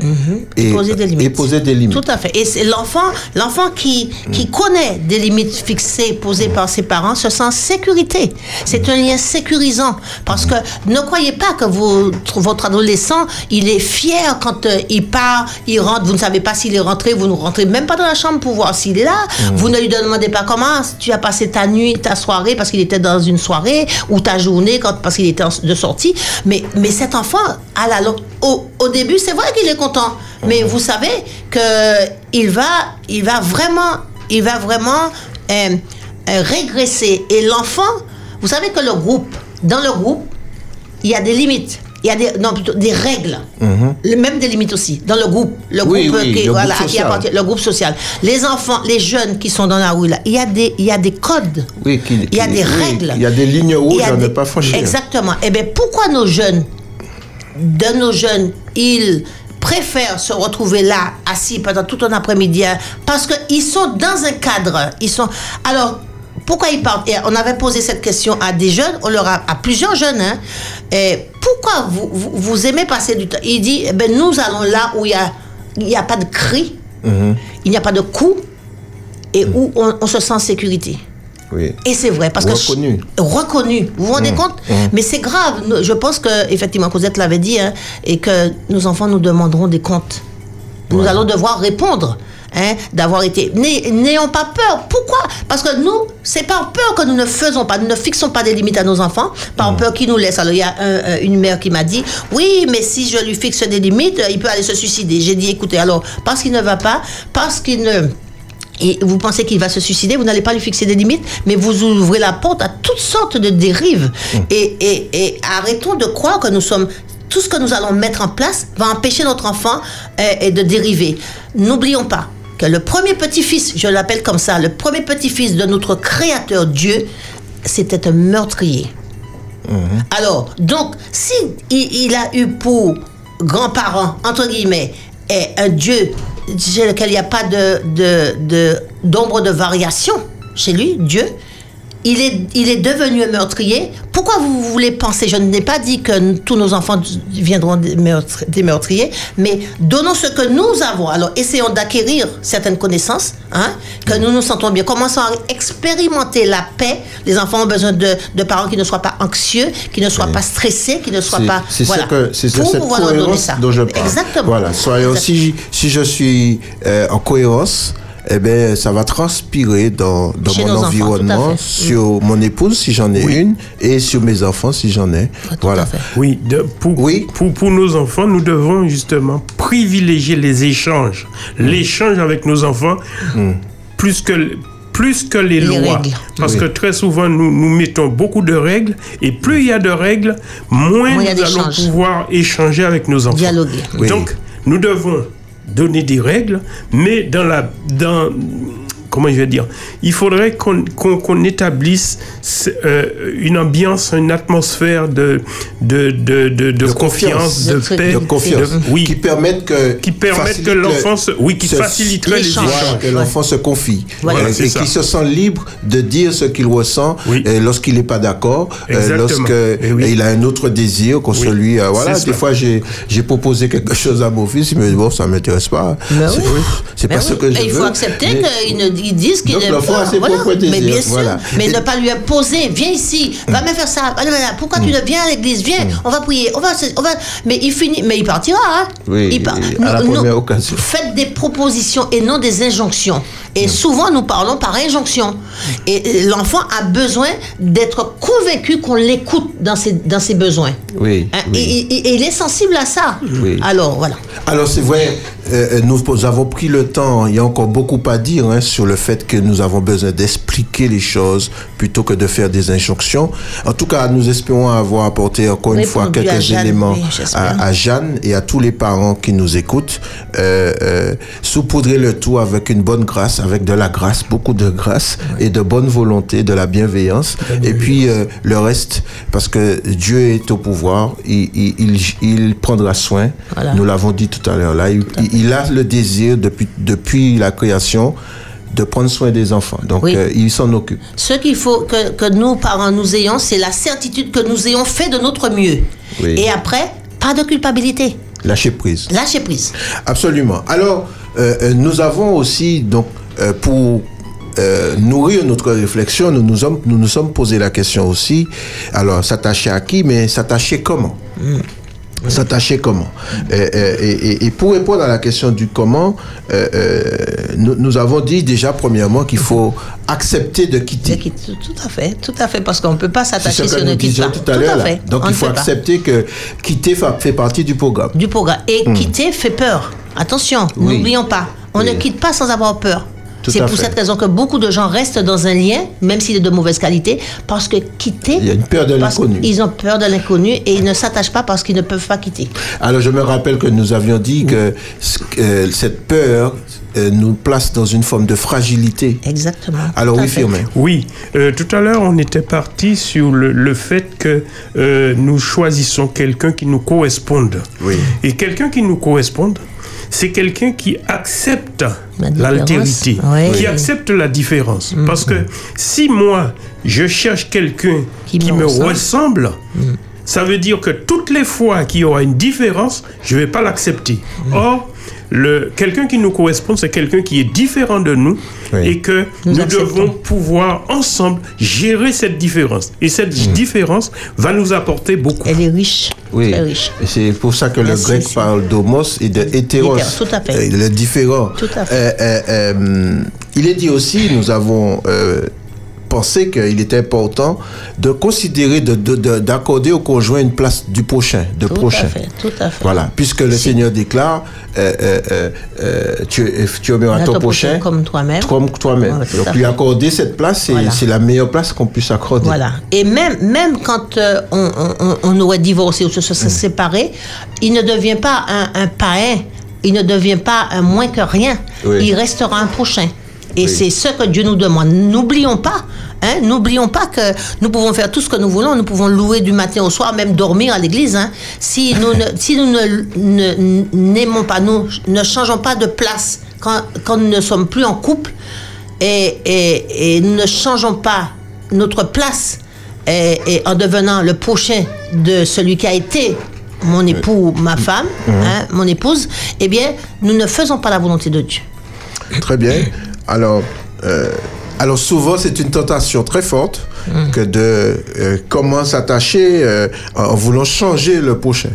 et, poser des limites. et poser des limites. Tout à fait. Et c'est l'enfant, l'enfant qui, qui connaît des limites fixées, posées par ses parents, se sent en sécurité. C'est un lien sécurisant. Parce que ne croyez pas que vous- votre adolescent, il est fier quand euh, il part, il rentre, vous ne savez pas s'il est rentré, vous ne rentrez même pas dans la chambre pour voir s'il est là. Vous ne lui demandez pas comment tu as passé ta nuit, ta soirée, parce qu'il était dans une soirée, ou ta journée quand, parce qu'il était en- de sortie. Mais, mais cet enfant, à la, lo- au, au début, c'est vrai qu'il est content. Mais vous savez que il va, il va vraiment, il va vraiment euh, euh, régresser. Et l'enfant, vous savez que le groupe, dans le groupe, il y a des limites. Il y a des, non, plutôt des règles. Le- Même des limites aussi. Dans le groupe. Le groupe, Oui, oui, qui, le voilà, groupe à qui social. appartient- le groupe social. Les enfants, les jeunes qui sont dans la rue, là, il y a des, il y a des codes. Oui, qui- il y a des règles. il y a des lignes rouges à ne pas franchir. Exactement. Eh bien, pourquoi nos jeunes, de nos jeunes, ils préfèrent se retrouver là, assis pendant tout un après-midi, hein, parce qu'ils sont dans un cadre. Ils sont. Alors, pourquoi ils partent? Et On avait posé cette question à des jeunes, on leur a, à plusieurs jeunes. Hein, et pourquoi vous, vous, vous aimez passer du temps? Il dit, eh ben, nous allons là où il n'y a, y a pas de cri, il n'y a pas de coups, et où on, on se sent en sécurité. Oui. Et c'est vrai, parce Reconnu. que... Reconnu. Vous vous rendez compte Mais c'est grave. Je pense que, effectivement, Cosette l'avait dit, hein, et que nos enfants nous demanderont des comptes. Nous allons devoir répondre. Hein, d'avoir été. N'ay- N'ayons pas peur. Pourquoi? Parce que nous, c'est par peur que nous ne faisons pas, nous ne fixons pas des limites à nos enfants, par peur qu'ils nous laissent. Alors, il y a un- une mère qui m'a dit Oui, mais si je lui fixe des limites, il peut aller se suicider. J'ai dit Écoutez, alors, parce qu'il ne va pas, parce qu'il ne et vous pensez qu'il va se suicider, vous n'allez pas lui fixer des limites, mais vous ouvrez la porte à toutes sortes de dérives. Et, et- et arrêtons de croire que nous sommes tout ce que nous allons mettre en place va empêcher notre enfant euh, et de dériver. N'oublions pas que le premier petit-fils, je l'appelle comme ça, le premier petit-fils de notre Créateur Dieu, c'était un meurtrier. Alors, donc, si il, il a eu pour grands-parents, entre guillemets, et un Dieu chez lequel il n'y a pas de, de, de- d'ombre de variation chez lui, Dieu, il est, il est devenu un meurtrier. Pourquoi vous voulez penser? Je n'ai pas dit que tous nos enfants viendront des, meurtri- des meurtriers, mais donnons ce que nous avons. Alors, essayons d'acquérir certaines connaissances, hein, que nous nous sentons bien. Commençons à expérimenter la paix. Les enfants ont besoin de, de parents qui ne soient pas anxieux, qui ne soient pas stressés, qui ne soient pas. C'est voilà, que c'est pour cette pouvoir donner ça. dont je parle. Exactement. Voilà, soyons si si je suis euh, en cohérence. Eh bien, ça va transpirer dans, mon enfants, environnement, fait. sur mon épouse si j'en ai une, et sur mes enfants si j'en ai. voilà. Oui, de- pour, Oui. Pour, pour nos enfants, nous devons justement privilégier les échanges. L'échange avec nos enfants, plus que, plus que les, Les lois. règles. Parce Oui. que très souvent, nous, nous mettons beaucoup de règles, et plus il y a de règles, moins nous allons pouvoir échanger avec nos enfants. Dialoguer. Oui. Donc, nous devons donner des règles, mais dans la... Dans, Comment je vais dire? Il faudrait qu'on qu'on- qu'on établisse euh, une ambiance, une atmosphère de, de, de, de, de confiance, De paix, de confiance, de- oui, qui permettent que qui permettent que le- l'enfant se, oui, qui faciliterait les échanges. Voilà, que l'enfant se confie Voilà, Euh, et ça. qu'il se sent libre de dire ce qu'il ressent Oui. euh, lorsqu'il n'est pas d'accord, euh, lorsque oui. il a un autre désir qu'on Oui. celui. euh, voilà, des ça. fois j'ai j'ai proposé quelque chose à mon fils, il me dit bon ça m'intéresse pas, Ben c'est Ben pas ce oui. que je Et il veux. faut accepter qu'ils ne- ils disent qu'ils l'enfant pas. Voilà. Mais bien sûr. voilà. Mais Et- ne pas lui imposer. Viens ici. Va me faire ça. Pourquoi tu ne viens à l'église? Viens. On va prier. On va, se- on va. Mais il finit. Mais il partira. Hein. Oui, il part- à la Nous- nous- première occasion. Faites des propositions et non des injonctions. Et souvent, nous parlons par injonction. Et l'enfant a besoin d'être convaincu qu'on l'écoute dans ses, dans ses besoins. Oui, Hein, oui. Et, et- et il est sensible à ça. Oui. Alors, voilà. Alors c'est vrai, euh, nous avons pris le temps, il y a encore beaucoup à dire hein, sur le fait que nous avons besoin d'expliquer les choses plutôt que de faire des injonctions. En tout cas, nous espérons avoir apporté encore une fois à quelques Jeanne, éléments oui, à, à Jeanne et à tous les parents qui nous écoutent. Euh, euh, saupoudrer le tout avec une bonne grâce, avec de la grâce, beaucoup de grâce et de bonne volonté, de la bienveillance. Et puis euh, le reste, parce que Dieu est au pouvoir, il, il, il, il prendra soin. Voilà. Nous l'avons dit tout à l'heure là. Il, il a le désir depuis, depuis la création de prendre soin des enfants. Donc Oui. euh, il s'en occupe. Ce qu'il faut que, que nous, parents, nous ayons, c'est la certitude que nous ayons fait de notre mieux. Oui. Et après, pas de culpabilité. Lâcher prise. Lâcher prise. Absolument. Alors, euh, euh, nous avons aussi, donc, euh, pour euh, nourrir notre réflexion, nous nous, sommes, nous nous sommes posé la question aussi, alors, s'attacher à qui, mais s'attacher comment? S'attacher comment? Et, et- et pour répondre à la question du comment, euh, euh, nous, nous avons dit déjà premièrement qu'il faut accepter de quitter. quitte- Tout, à fait, tout à fait, parce qu'on ne peut pas s'attacher ne nous quitte pas. tout à l'heure. Donc on il faut pas. accepter que quitter fa- fait partie du programme. du programme. Et quitter fait peur. Attention. Oui. n'oublions pas. On Oui. ne quitte pas sans avoir peur. C'est pour fait. cette raison que beaucoup de gens restent dans un lien, même s'il est de mauvaise qualité, parce que quitter. Il y a une peur de l'inconnu. Ils ont peur de l'inconnu et ils ne s'attachent pas parce qu'ils ne peuvent pas quitter. Alors je me rappelle que nous avions dit que euh, cette peur euh, nous place dans une forme de fragilité. Exactement. Alors oui. Firmin. Oui, euh, tout à l'heure, on était parti sur le, le fait que euh, nous choisissons quelqu'un qui nous corresponde. Oui. Et quelqu'un qui nous corresponde, c'est quelqu'un qui accepte l'altérité, Oui. qui accepte la différence. Parce que si moi, je cherche quelqu'un Qui qui, me ressemble. ressemble, ça veut dire que toutes les fois qu'il y aura une différence, je ne vais pas l'accepter. Or, le, quelqu'un qui nous correspond, c'est quelqu'un qui est différent de nous Oui. et que Nous devons pouvoir ensemble gérer cette différence. Et cette différence va nous apporter beaucoup. Elle est riche. Oui. Très riche. Et c'est pour ça que le Merci, grec c'est- parle d'homos et de hétéros. Hétéros, tout à fait. Euh, Le différent. Tout à fait. Euh, euh, euh, il est dit aussi, nous avons euh, pensé qu'il était important de considérer, de- de- de- d'accorder au conjoint une place du prochain, de Tout prochain. à fait. Tout à fait. Voilà, puisque le Seigneur déclare, euh, euh, euh, euh, tu, tu aimeras ton ton prochain prochain comme toi-même. Comme toi-même. Ouais, Donc lui accorder cette place, c'est Voilà. la meilleure place qu'on puisse accorder. Voilà. Et même, même quand euh, on, on- on aurait divorcé ou se se séparé, il ne devient pas un, un païen, il ne devient pas un moins que rien. Oui. Il restera un prochain. Et Oui. c'est ce que Dieu nous demande. N'oublions pas, hein, n'oublions pas que nous pouvons faire tout ce que nous voulons. Nous pouvons louer du matin au soir, même dormir à l'église. hein. Si nous ne, si nous ne- n'aimons pas, nous ne changeons pas de place quand, quand nous ne sommes plus en couple et, et- et nous ne changeons pas notre place et, et en devenant le prochain de celui qui a été mon époux, ma femme, hein, mon épouse, eh bien, nous ne faisons pas la volonté de Dieu. Très bien. Alors, euh, alors souvent, c'est une tentation très forte Mm. que de euh, comment s'attacher euh, en voulant changer le prochain.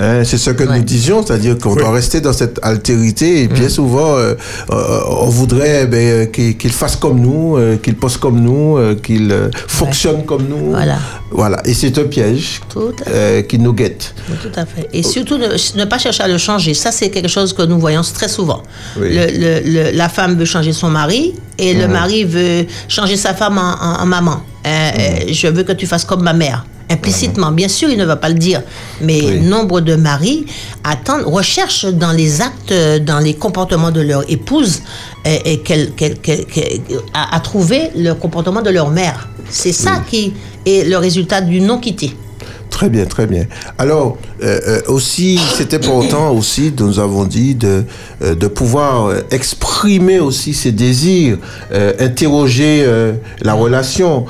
Hein, c'est ce que Mm. Ouais. Mm. nous disions, c'est-à-dire qu'on doit rester dans cette altérité et bien souvent euh, euh, on voudrait ben, euh, qu'il qu'il fasse comme nous, euh, qu'il pense comme nous, euh, qu'il euh, fonctionne comme nous. Voilà. Voilà. Et c'est un piège Tout à fait. euh, qui nous guette. Tout à fait. Et surtout, ne, ne pas chercher à le changer. Ça, c'est quelque chose que nous voyons très souvent. Oui. Le- le- le- la femme veut changer son mari et le mari veut changer sa femme en, en- en maman. Euh, euh, je veux que tu fasses comme ma mère. Implicitement, bien sûr, il ne va pas le dire, mais Oui. nombre de maris attendent, recherchent dans les actes, dans les comportements de leur épouse, euh, et qu'elle- qu'elle- qu'elle- à, à trouver le comportement de leur mère. C'est ça qui est le résultat du non quitté. Très bien, très bien. Alors, euh, euh, aussi, c'est important aussi, nous avons dit, de, euh, de pouvoir exprimer aussi ses désirs, interroger la relation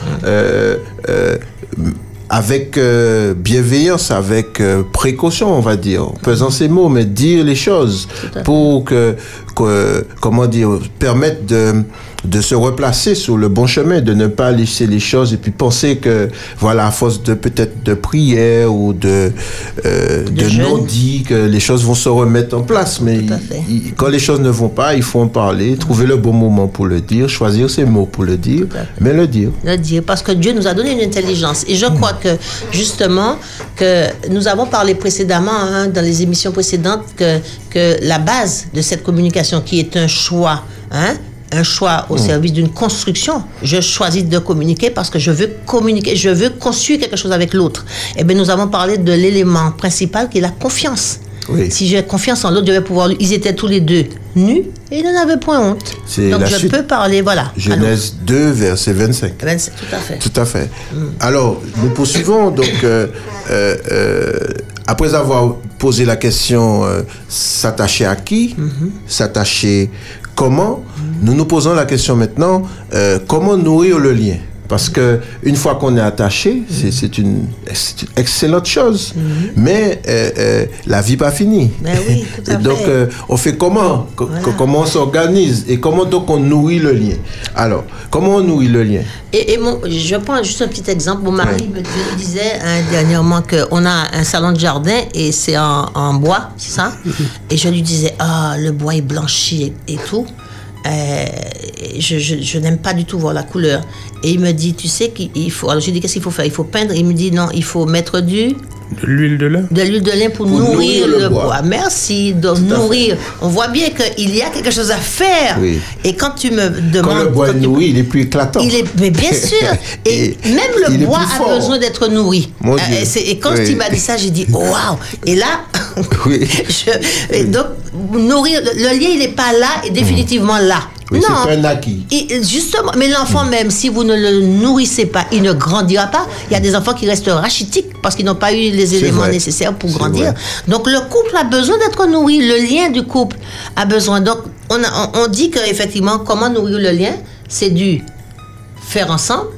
avec euh, bienveillance, avec euh, précaution, on va dire, pesant ces mots, mais dire les choses pour que, que comment dire, permettre de de se replacer sur le bon chemin, de ne pas laisser les choses et puis penser que, voilà, à force de peut-être de prière ou de, euh, de, non-dit, que les choses vont se remettre en place. Mais il- il- quand les choses ne vont pas, il faut en parler, trouver le bon moment pour le dire, choisir ses mots pour le dire, mais le dire. le dire parce que Dieu nous a donné une intelligence. Et je crois que justement que nous avons parlé précédemment hein, dans les émissions précédentes que que la base de cette communication qui est un choix hein un choix au service d'une construction. Je choisis de communiquer parce que je veux communiquer, je veux construire quelque chose avec l'autre. Eh bien, nous avons parlé de l'élément principal qui est la confiance. Oui. Si j'ai confiance en l'autre, je vais pouvoir. Ils étaient tous les deux nus et ils n'en avaient point honte. Donc je suite. peux parler, voilà. Genèse 2, verset 25. Alors, 27, tout à fait. Tout à fait. Alors, nous poursuivons. Donc, euh, euh, euh, après avoir posé la question s'attacher à qui, s'attacher comment, nous nous posons la question maintenant euh, comment nourrir le lien? Parce que une fois qu'on est attaché, c'est- c'est une, c'est une excellente chose. Mais euh, euh, la vie pas finie. Ben oui, tout à donc, fait. euh, on fait comment? Voilà. Comment on s'organise? Et comment donc on nourrit le lien? Alors, comment on nourrit le lien? Et, et mon, je prends juste un petit exemple. Mon mari Oui. me dis- disait hein, dernièrement qu'on a un salon de jardin et c'est en, en bois, c'est ça? Et je lui disais, ah, le bois est blanchi et, et tout. Euh, je je, n'aime pas du tout voir la couleur. Et il me dit, tu sais qu'il il faut... Alors j'ai dit, qu'est-ce qu'il faut faire? Il faut peindre. Il me dit, non, il faut mettre du... De l'huile de lin. De l'huile de lin pour, Pour nourrir, nourrir le le bois. bois. Merci fait. nourrir. On voit bien qu'il y a quelque chose à faire. Oui. Et quand tu me demandes... Quand le bois quand est tu- nourri, il est plus éclatant. il est, mais bien sûr. Et, Et même le bois a fort. besoin d'être nourri. Mon Euh, Dieu. et, c'est- et quand Oui. il m'a dit ça, j'ai dit waouh. Et là, Oui. je- et donc nourrir le, le lien, il n'est pas là et définitivement là. Oui, c'est non. pas un acquis. Et justement, mais l'enfant même, si vous ne le nourrissez pas, il ne grandira pas. Il y a des enfants qui restent rachitiques parce qu'ils n'ont pas eu les éléments vrai. nécessaires pour grandir. vrai. Donc le couple a besoin d'être nourri. Le lien du couple a besoin. Donc on, a- on, dit qu'effectivement, comment nourrir le lien C'est du faire ensemble,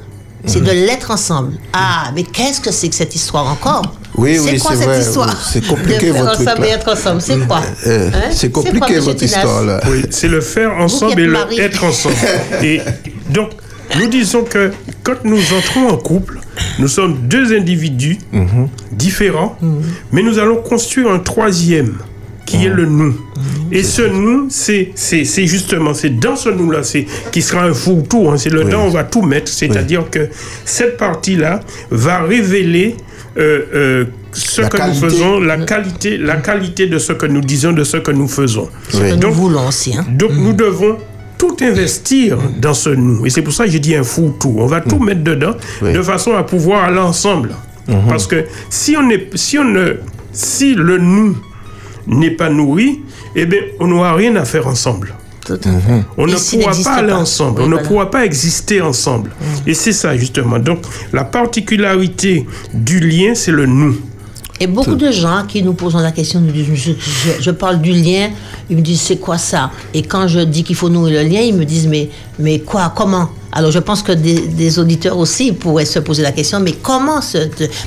c'est Mhm. de l'être ensemble. Ah, mais qu'est-ce que c'est que cette histoire encore? Oui, c'est oui, quoi c'est cette vrai, histoire oui. C'est compliqué, de faire votre ensemble truc, et là. être ensemble. C'est quoi Euh, Hein? c'est compliqué votre histoire là. Oui, c'est le faire ensemble et le être ensemble. Et donc, nous disons que quand nous entrons en couple, nous sommes deux individus Mhm. différents, mais nous allons construire un troisième qui est le nous. Et ce nous, c'est c'est- c'est justement, c'est dans ce nous-là, c'est qui sera un fourre-tout, hein, c'est le dedans, on va tout mettre, c'est-à-dire que cette partie-là va révéler euh, euh, ce La que qualité. nous faisons, la qualité, la qualité de ce que nous disons, de ce que nous faisons. Ce que Oui. nous Donc, voulons aussi. hein. donc nous devons tout investir dans ce nous. Et c'est pour ça que j'ai dit un fou tout. On va tout mettre dedans Oui. de façon à pouvoir aller ensemble. Parce que si on est, si on ne, si le nous n'est pas nourri, eh bien, on n'aura rien à faire ensemble. Fait. On ne pourra pas aller pas. ensemble, Oui, on ne pourra pas exister ensemble. Et c'est ça justement. Donc la particularité du lien, c'est le nous. Et beaucoup de gens qui nous posent la question nous disent je, je- je parle du lien, ils me disent c'est quoi ça? Et quand je dis qu'il faut nourrir le lien, ils me disent mais, mais quoi, comment? Alors je pense que des, des auditeurs aussi pourraient se poser la question mais comment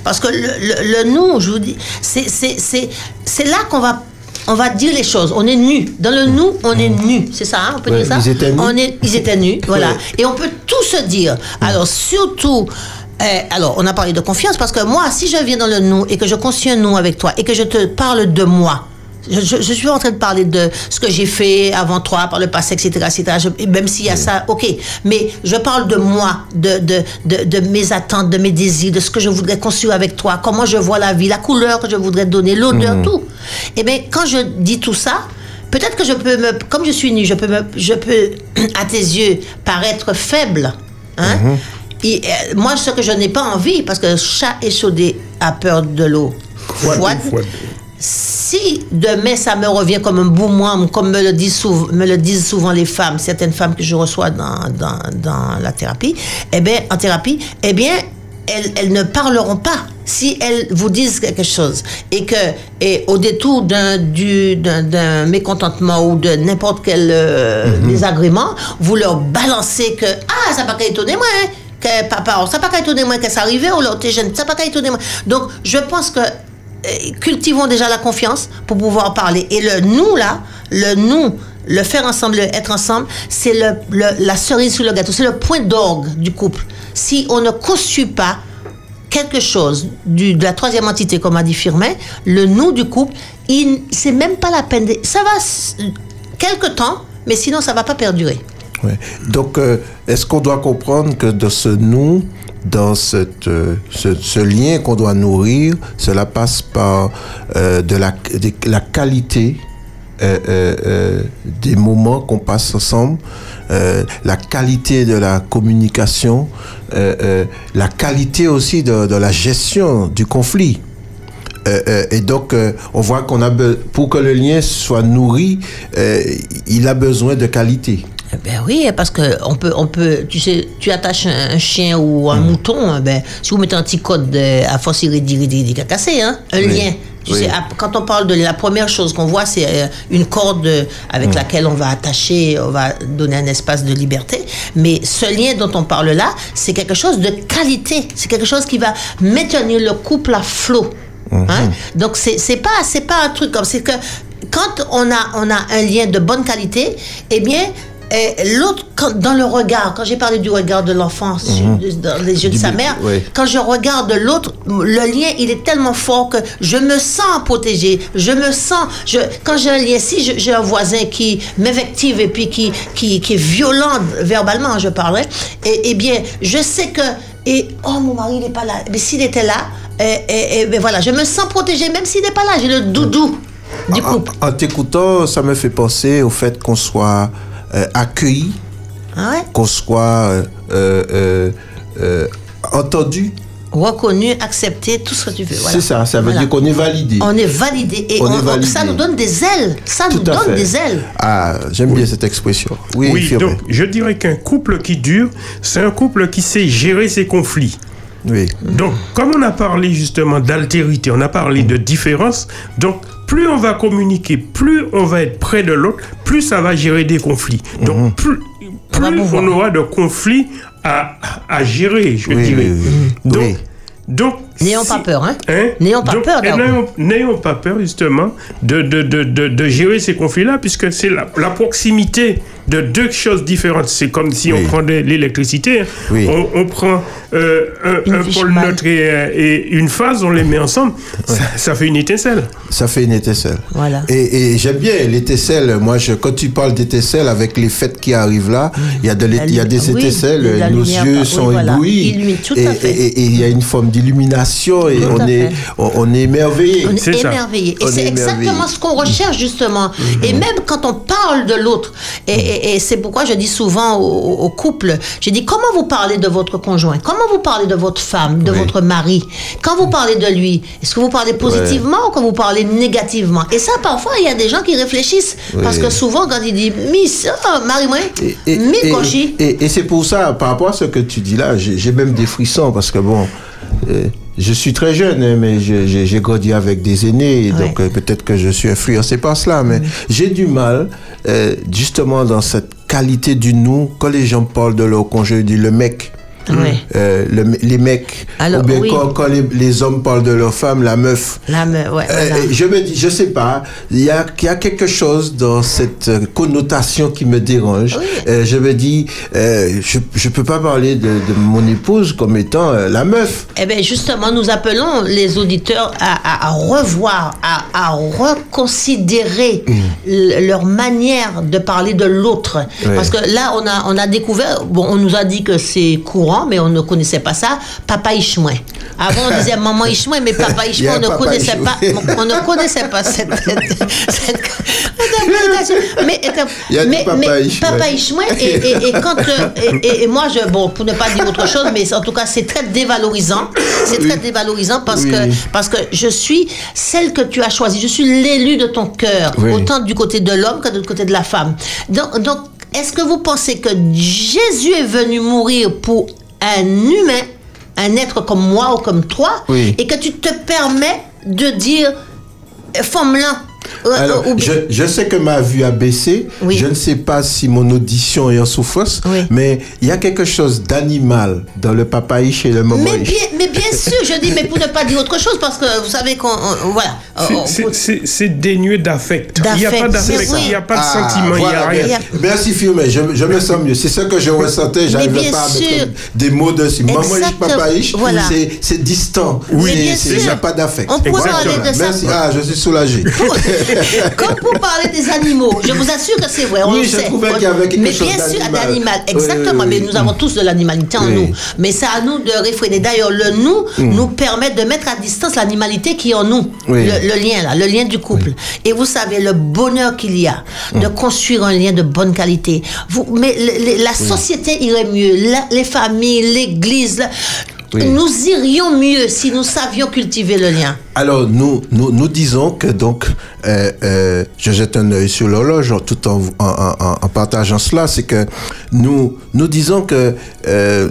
Parce que le, le, le nous, je vous dis, c'est- c'est c'est- c'est là qu'on va. On va dire les choses. On est nus. Dans le nous, on est nus. C'est ça, hein, on peut Ouais, dire ça ils étaient nus. On est, ils étaient nus, voilà. Ouais. Et on peut tout se dire. Alors, surtout, euh, alors, on a parlé de confiance parce que moi, si je viens dans le nous et que je construis un nous avec toi et que je te parle de moi, je, je- je suis en train de parler de ce que j'ai fait avant toi, par le passé, etc. etc. Je- même s'il y a ça, ok. Mais je parle de moi, de, de, de, de mes attentes, de mes désirs, de ce que je voudrais construire avec toi, comment je vois la vie, la couleur que je voudrais donner, l'odeur, tout. Et bien, quand je dis tout ça, Peut-être que je peux me, comme je suis nue, je peux me, je peux, à tes yeux, paraître faible. Hein? Et euh, moi, ce que je n'ai pas envie, parce que chat échaudé a peur de l'eau froide. Froide. Si demain ça me revient comme un boomerang, comme me le disent souvent, me le disent souvent les femmes, certaines femmes que je reçois dans, dans, dans la thérapie, eh bien, en thérapie, eh bien, elles, elles ne parleront pas. Si elles vous disent quelque chose et que et au détour d'un du d'un mécontentement ou de n'importe quel euh, désagrément vous leur balancez que ah ça n'a pas qu'à étonner moi hein, que papa ça pas qu'à étonner moi que ça arrivait ou l'autre jeune ça n'a pas qu'à étonner moi. Donc je pense que cultivons déjà la confiance pour pouvoir parler et le nous là le nous le faire ensemble, le être ensemble, c'est le, la cerise sur le gâteau, c'est le point d'orgue du couple. Si on ne conçut pas quelque chose du, de la troisième entité, comme a dit Firmin, le nous du couple, c'est même pas la peine. ça va s- quelque temps, mais sinon ça va pas perdurer. Donc, euh, est-ce qu'on doit comprendre que dans ce nous, dans euh, ce, lien qu'on doit nourrir, cela passe par euh, la, qualité des moments qu'on passe ensemble, la qualité de la communication, la qualité aussi de, la gestion du conflit. Et donc, on voit qu'on a pour que le lien soit nourri, il a besoin de qualité. Eh Ben oui, parce que on peut, on peut, tu sais, tu attaches un, un chien ou un mouton, eh ben, si vous mettez un petit code de, à force il dit cassé, hein, un Oui. lien. Tu Oui. sais, quand on parle de la première chose qu'on voit, c'est euh, une corde avec Mm. laquelle on va attacher, on va donner un espace de liberté. Mais ce lien dont on parle là, c'est quelque chose de qualité. C'est quelque chose qui va maintenir le couple à flot. Hein? Donc c'est c'est pas c'est pas un truc comme c'est que quand on a on a un lien de bonne qualité, eh bien euh, l'autre dans le regard, quand j'ai parlé du regard de l'enfant sur- dans les yeux de. Du sa mère, oui. quand je regarde l'autre, le lien il est tellement fort que je me sens protégée, je me sens, je, quand j'ai un lien, si j'ai un voisin qui m'invective et puis qui, qui, qui est violent verbalement, je parlerai, et, eh bien je sais que et oh mon mari il n'est pas là, mais s'il était là, et, et- et, ben voilà, je me sens protégée même s'il n'est pas là, j'ai le doudou du En, couple. en t'écoutant, ça me fait penser au fait qu'on soit accueilli, Ah ouais? qu'on soit euh, euh, euh, euh, entendu. Reconnu, accepté, tout ce que tu veux. voilà. C'est ça, ça veut Voilà. dire qu'on est validé. On est validé et On on- est on- validé. ça nous donne des ailes. Ça nous Tout donne fait. des ailes. Ah, j'aime bien cette expression. Oui, donc je dirais qu'un couple qui dure, c'est un couple qui sait gérer ses conflits. Oui. Donc, comme on a parlé justement d'altérité, on a parlé de différence, donc plus on va communiquer, plus on va être près de l'autre, plus ça va gérer des conflits. Donc, plus, On va plus pouvoir. on aura de conflits à, à gérer, je Oui, dirais. oui, oui. Donc, Oui. donc, N'ayons si- pas peur, hein? Hein? N'ayons pas Donc, peur, et Darou. N'ayons pas peur, justement, de, de, de, de, de gérer ces conflits-là, puisque c'est la, la proximité de deux choses différentes. C'est comme si Oui. on prenait l'électricité. hein. Oui. On, on prend euh, un, un pôle neutre et, euh, et une phase, on les met ensemble, ça, ça fait une étincelle. Ça fait une étincelle. Voilà. Et, et j'aime bien l'étincelle. Moi, je, quand tu parles d'étincelle, avec les fêtes qui arrivent là, il y a, de il y a des oui, étincelles, nos yeux oui, sont voilà. éblouis. Illumine, tout et il y a une forme d'illumination et on est, on, on est émerveillé. On est ça. émerveillé. Et c'est est exactement ce qu'on recherche, justement. Et même quand on parle de l'autre, et, et- et c'est pourquoi je dis souvent aux, aux couples, je dis comment vous parlez de votre conjoint? Comment vous parlez de votre femme, de Oui. votre mari? Quand vous parlez de lui, est-ce que vous parlez positivement ou quand vous parlez négativement? Et ça, parfois, il y a des gens qui réfléchissent. Parce que souvent, quand il dit Miss, oh, Marie-moi, Et, et- et- Kochi. et- et c'est pour ça, par rapport à ce que tu dis là, j'ai j'ai même des frissons parce que bon, euh, je suis très jeune, hein, mais j'ai grandi avec des aînés, Ouais. donc euh, peut-être que je suis influencé par cela, mais j'ai du mal, euh, justement, dans cette qualité du nous, quand les gens parlent de leur conjoint, ils disent le mec. Ouais. euh, le- les mecs, Alors, ou bien oui. quand, quand les, les hommes parlent de leur femme, la meuf, La me- ouais, euh, voilà. je me dis, je sais pas, il y a, y a quelque chose dans cette euh, connotation qui me dérange. Oui. Euh, je me dis, je, je peux pas parler de, de mon épouse comme étant la meuf. Eh bien, justement, nous appelons les auditeurs à, à- à revoir, à, à reconsidérer l- leur manière de parler de l'autre. Ouais. Parce que là, on a, on a découvert, bon, on nous a dit que c'est courant, mais on ne connaissait pas ça, papa Ichouin. Avant, on disait maman Ichouin, mais papa Ichouin, on ne papa connaissait Ichouin. pas, on ne connaissait pas cette. Mais, papa mais Ichouin. papa Ichouin, et, et, et quand, euh, et, moi, je, bon, pour ne pas dire autre chose, mais en tout cas, c'est très dévalorisant. C'est très dévalorisant parce, Oui. que, parce que je suis celle que tu as choisie. Je suis l'élu de ton cœur, Oui. autant du côté de l'homme que du côté de la femme. Donc, donc est-ce que vous pensez que Jésus est venu mourir pour un humain, un être comme moi ou comme toi, Oui. et que tu te permets de dire, Euh, Alors, euh, ou bien- je, je sais que ma vue a baissé. Oui. Je ne sais pas si mon audition est en souffrance, Oui. mais il y a quelque chose d'animal dans le papaïche et le mais bien, mais bien sûr, je dis, mais pour ne pas dire autre chose, parce que vous savez qu'on. on- Voilà. C'est- On- c'est- dénué d'affect. Il n'y a pas D'affect, il n'y a pas de Ah, sentiment, il n'y a voilà, rien. bien. Merci Fiume, je, je me sens mieux. C'est ce que je ressentais. J'arrivais pas à sûr. mettre des mots dessus. Mamoïche, Exactement. papaïche, Voilà. c'est- distant. Oui. Il n'y a pas d'affect. On pourrait parler de ça. Merci. Ah, je suis soulagé. Comme pour parler des animaux, je vous assure que c'est vrai, on Oui, le je sait. trouvais qu'il y avait quelque mais chose bien sûr, d'animal. exactement. oui, oui. Mais nous avons tous de l'animalité en nous. Mais c'est à nous de réfréner. D'ailleurs, le nous nous permet de mettre à distance l'animalité qui est en nous. Le, le lien là, le lien du couple. Et vous savez le bonheur qu'il y a de construire un lien de bonne qualité. Vous, mais le- le- la société irait mieux, la- les familles, l'Église. Oui. Nous irions mieux si nous savions cultiver le lien. Alors, nous, nous, nous disons que donc, euh, euh, je jette un œil sur l'horloge tout en, en, en- en partageant cela, c'est que nous, nous disons que euh,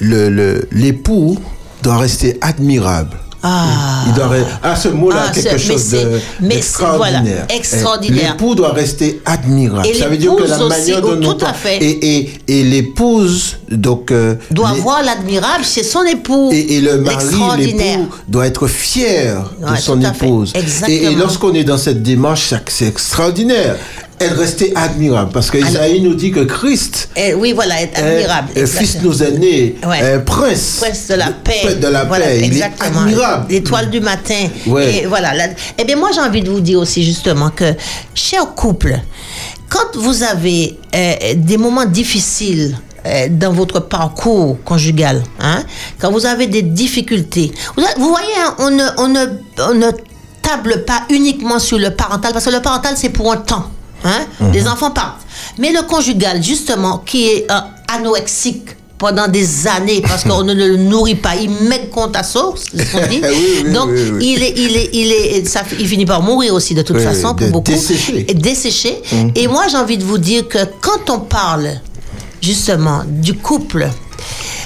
le- le- l'époux doit rester admirable. Ah. Il doit ah, ce mot-là Ah, quelque chose de- d'extraordinaire. voilà, extraordinaire. Euh, L'époux doit rester admirable. Et Ça veut dire que la manière oh, dont nous tout à fait. Et, et, et l'épouse, donc. euh, doit les- voir l'admirable chez son époux. et, et le mari, l'époux, doit être fier de son à épouse. Et, lorsqu'on est dans cette démarche, c'est extraordinaire. Elle restait admirable parce que Isaïe nous dit que Christ, oui, voilà, est- admirable. est fils nous est né, Ouais. un prince, Prince de la paix. de la Voilà, paix. Il est admirable. L'étoile du matin. Ouais. Et voilà. la- Eh bien, moi, j'ai envie de vous dire aussi, justement, que, cher couple, quand vous avez euh, des moments difficiles, euh, dans votre parcours conjugal, hein, quand vous avez des difficultés, vous, voyez, hein, on, ne, on, ne, on ne table pas uniquement sur le parental, parce que le parental, c'est pour un temps. Hein? Les enfants partent. Mais le conjugal, justement, qui est euh, anorexique pendant des années parce qu'on ne le nourrit pas, il met compte à sauce, qu'on dit. Oui, oui, Donc, oui, il est, il est, il est, ça, il finit par mourir aussi de toute façon pour beaucoup. desséché. Et desséché. Et moi, j'ai envie de vous dire que quand on parle justement du couple,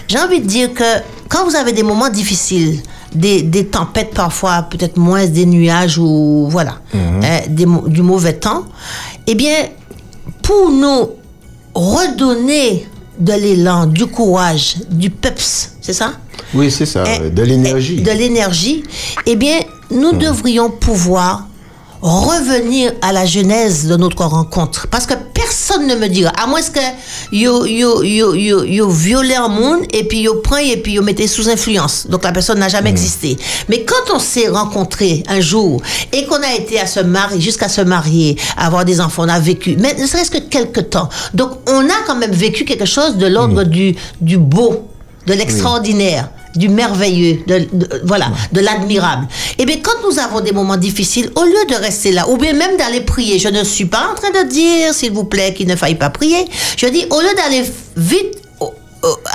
j'ai envie de dire que quand vous avez des moments difficiles, des, des tempêtes parfois, peut-être moins des nuages ou voilà, hein, des mau- du mauvais temps, eh bien, pour nous redonner de l'élan, du courage, du peps, c'est ça? Oui, c'est ça, eh, de l'énergie. eh, De l'énergie. Eh bien, nous devrions pouvoir revenir à la genèse de notre rencontre. Parce que personne ne me dira, à moins que yo, yo, yo, yo, yo violé un monde et puis yo prend et puis yo mettez sous influence. Donc la personne n'a jamais existé. Mais quand on s'est rencontré un jour et qu'on a été à se marier, jusqu'à se marier, avoir des enfants, on a vécu, mais ne serait-ce que quelques temps. Donc on a quand même vécu quelque chose de l'ordre du, du beau, de l'extraordinaire, du merveilleux, de, voilà, de l'admirable. Et bien, quand nous avons des moments difficiles, au lieu de rester là, ou bien même d'aller prier, je ne suis pas en train de dire, s'il vous plaît, qu'il ne faille pas prier. Je dis, au lieu d'aller vite oh,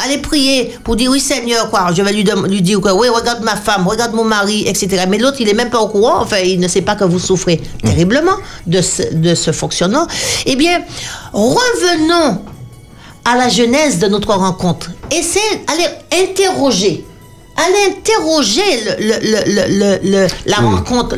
aller prier pour dire oui Seigneur quoi je vais lui, lui dire que oui regarde ma femme regarde mon mari etc mais l'autre il est même pas au courant enfin il ne sait pas que vous souffrez terriblement de ce, de ce fonctionnement eh bien revenons à la genèse de notre rencontre. Essayez, allez interroger. Allez interroger le, le- le- le- le- la Oui. rencontre,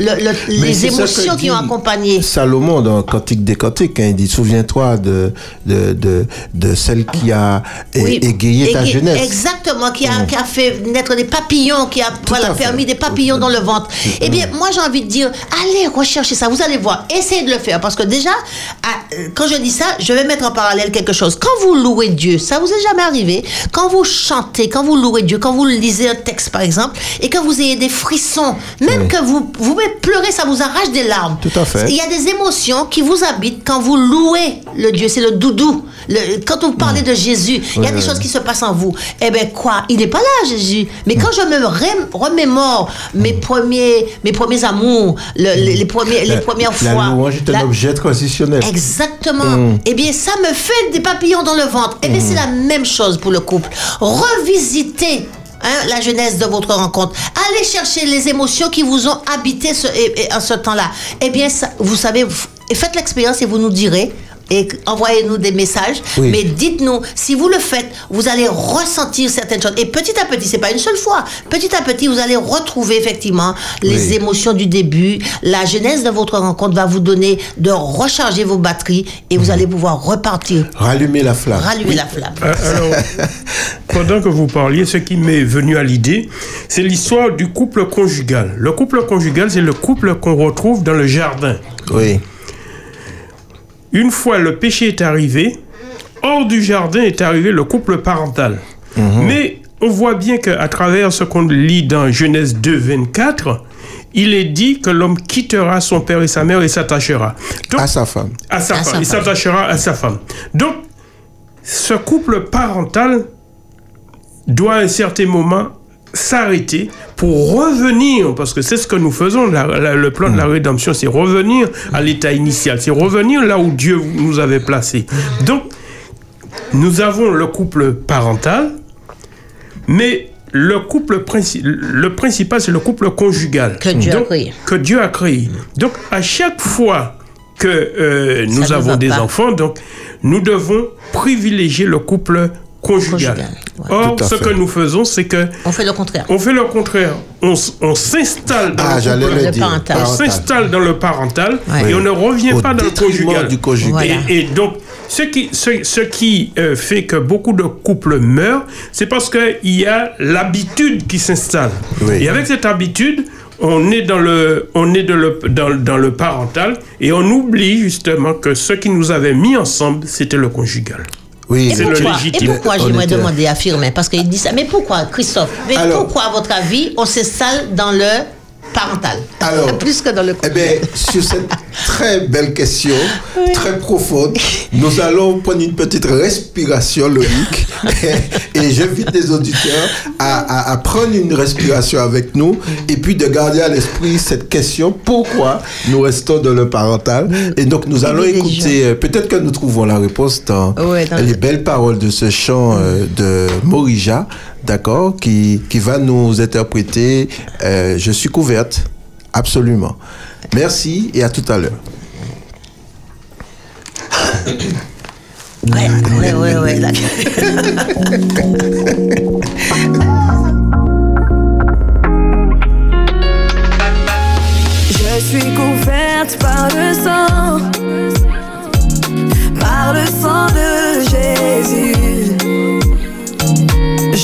les émotions qui ont accompagné. Salomon dans Cantique des Cantiques, hein, il dit Souviens-toi de, de, de, de celle qui a Oui, égayé ta éga- jeunesse. Exactement, qui a, qui a fait naître des papillons, qui a voilà, permis des papillons dans le ventre. Eh bien, moi, j'ai envie de dire, allez rechercher ça. Vous allez voir, essayez de le faire. Parce que déjà, euh, quand je dis ça, je vais mettre en parallèle quelque chose. Quand vous louez Dieu, ça vous est jamais arrivé, quand vous chantez, quand vous louez Dieu, quand vous lisez un texte, par exemple, et que vous ayez des frissons, même Oui. que vous, vous pouvez pleurer, ça vous arrache des larmes. Tout à fait. Il y a des émotions qui vous habitent quand vous louez le Dieu. C'est le doudou. Le- quand vous parlez de Jésus, il y a des choses qui se passent en vous. Eh bien, quoi? Il n'est pas là, Jésus. Mais quand je me rem- remémore mes premiers, mes premiers amours, le- les, les premiers, les La- premières la fois. louange est un la- objet transitionnel. Exactement. Eh bien, ça me fait des papillons dans le ventre. Eh bien, c'est la même chose pour le couple. Revisitez hein, la genèse de votre rencontre. Allez chercher les émotions qui vous ont habité en ce temps-là. Eh bien, vous savez, vous- faites l'expérience et vous nous direz et envoyez-nous des messages. Oui. Mais dites-nous, si vous le faites, vous allez ressentir certaines choses. Et petit à petit, c'est pas une seule fois. Petit à petit, vous allez retrouver effectivement les Oui. émotions du début. La genèse de votre rencontre va vous donner de recharger vos batteries et Mhm. vous allez pouvoir repartir, Rallumer la flamme. rallumer la flamme. Euh, Alors, pendant que vous parliez, ce qui m'est venu à l'idée, c'est l'histoire du couple conjugal. Le couple conjugal, c'est le couple qu'on retrouve dans le jardin. Oui. Une fois le péché est arrivé, hors du jardin est arrivé le couple parental. Mais on voit bien qu'à travers ce qu'on lit dans Genèse 2, 24, il est dit que l'homme quittera son père et sa mère et s'attachera. Donc, À sa femme. à sa À femme. sa Il femme. s'attachera à sa femme. Donc, ce couple parental doit à un certain moment s'arrêter pour revenir, parce que c'est ce que nous faisons, la- la- le plan de la rédemption, c'est revenir à l'état initial, c'est revenir là où Dieu nous avait placés. Donc, nous avons le couple parental, mais le couple princi- le principal, c'est le couple conjugal. Que Dieu a créé. Que Dieu a créé. Donc, à chaque fois que euh, nous avons des pas. enfants, donc, nous devons privilégier le couple conjugal. Conjugal, ouais. Or, ce fait. que nous faisons, c'est que On fait le contraire. on fait le contraire. On, s'installe dans Ah, dans le parental Ouais. et on ne revient Au pas dans le conjugal. du conjugal. Voilà. Et, et donc, ce qui, ce, ce qui euh, fait que beaucoup de couples meurent, c'est parce qu'il y a l'habitude qui s'installe. Oui. Et avec cette habitude, on est, dans le, on est de le- dans, dans le parental et on oublie justement que ce qui nous avait mis ensemble, c'était le conjugal. Oui. Et C'est le pourquoi, légitime. et pourquoi j'aimerais demander à Firmin Parce qu'il dit ça. Mais pourquoi, Christophe? Mais Alors- pourquoi, à votre avis, on s'installe dans le parental. Alors, Plus que dans le Eh bien, sur cette très belle question, très profonde, nous allons prendre une petite respiration, Loïc, et, et j'invite les auditeurs à, à- à prendre une respiration avec nous et puis de garder à l'esprit cette question. Pourquoi nous restons dans le parental? Et donc, nous allons écouter, euh, peut-être que nous trouvons la réponse dans, les le- belles paroles de ce chant euh, de Morija, d'accord, qui, qui va nous interpréter euh, Je suis couverte, absolument. Merci et à tout à l'heure. Ouais, ouais, ouais, ouais. là. Je suis couverte par le sang, par le sang de Jésus.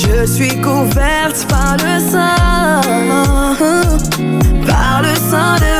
Je suis couverte par le sang, par le sang de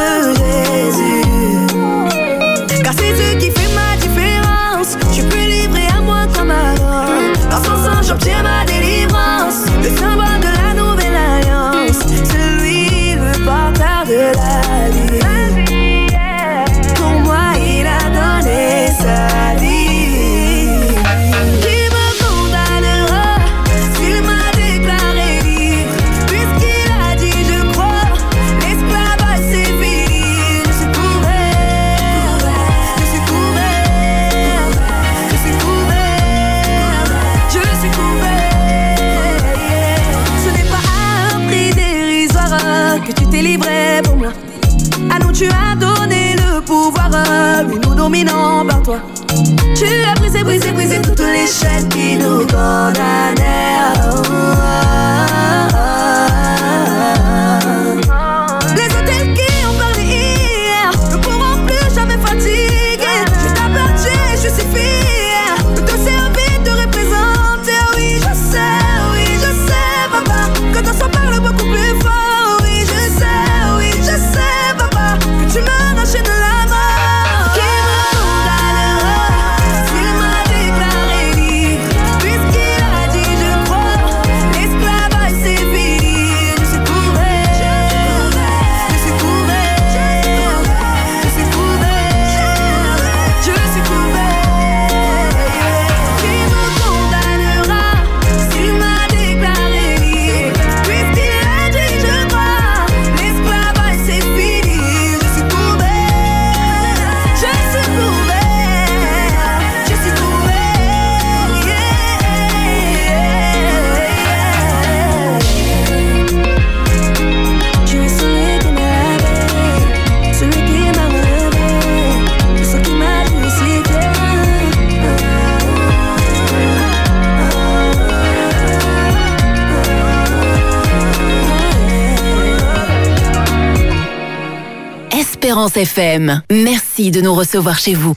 Espérance FM. Merci de nous recevoir chez vous.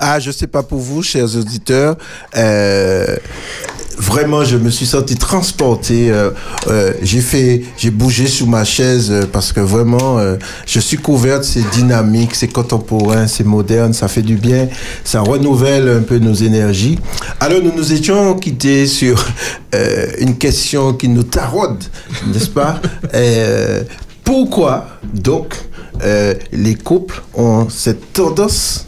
Ah, je sais pas pour vous, chers auditeurs. Euh, vraiment, je me suis senti transporté. Euh, euh, j'ai fait, j'ai bougé sous ma chaise parce que vraiment, euh, je suis couverte. C'est dynamique, c'est contemporain, c'est moderne, ça fait du bien, ça renouvelle un peu nos énergies. Alors, nous nous étions quittés sur euh, une question qui nous taraude, n'est-ce pas? Euh, Pourquoi donc euh, les couples ont cette tendance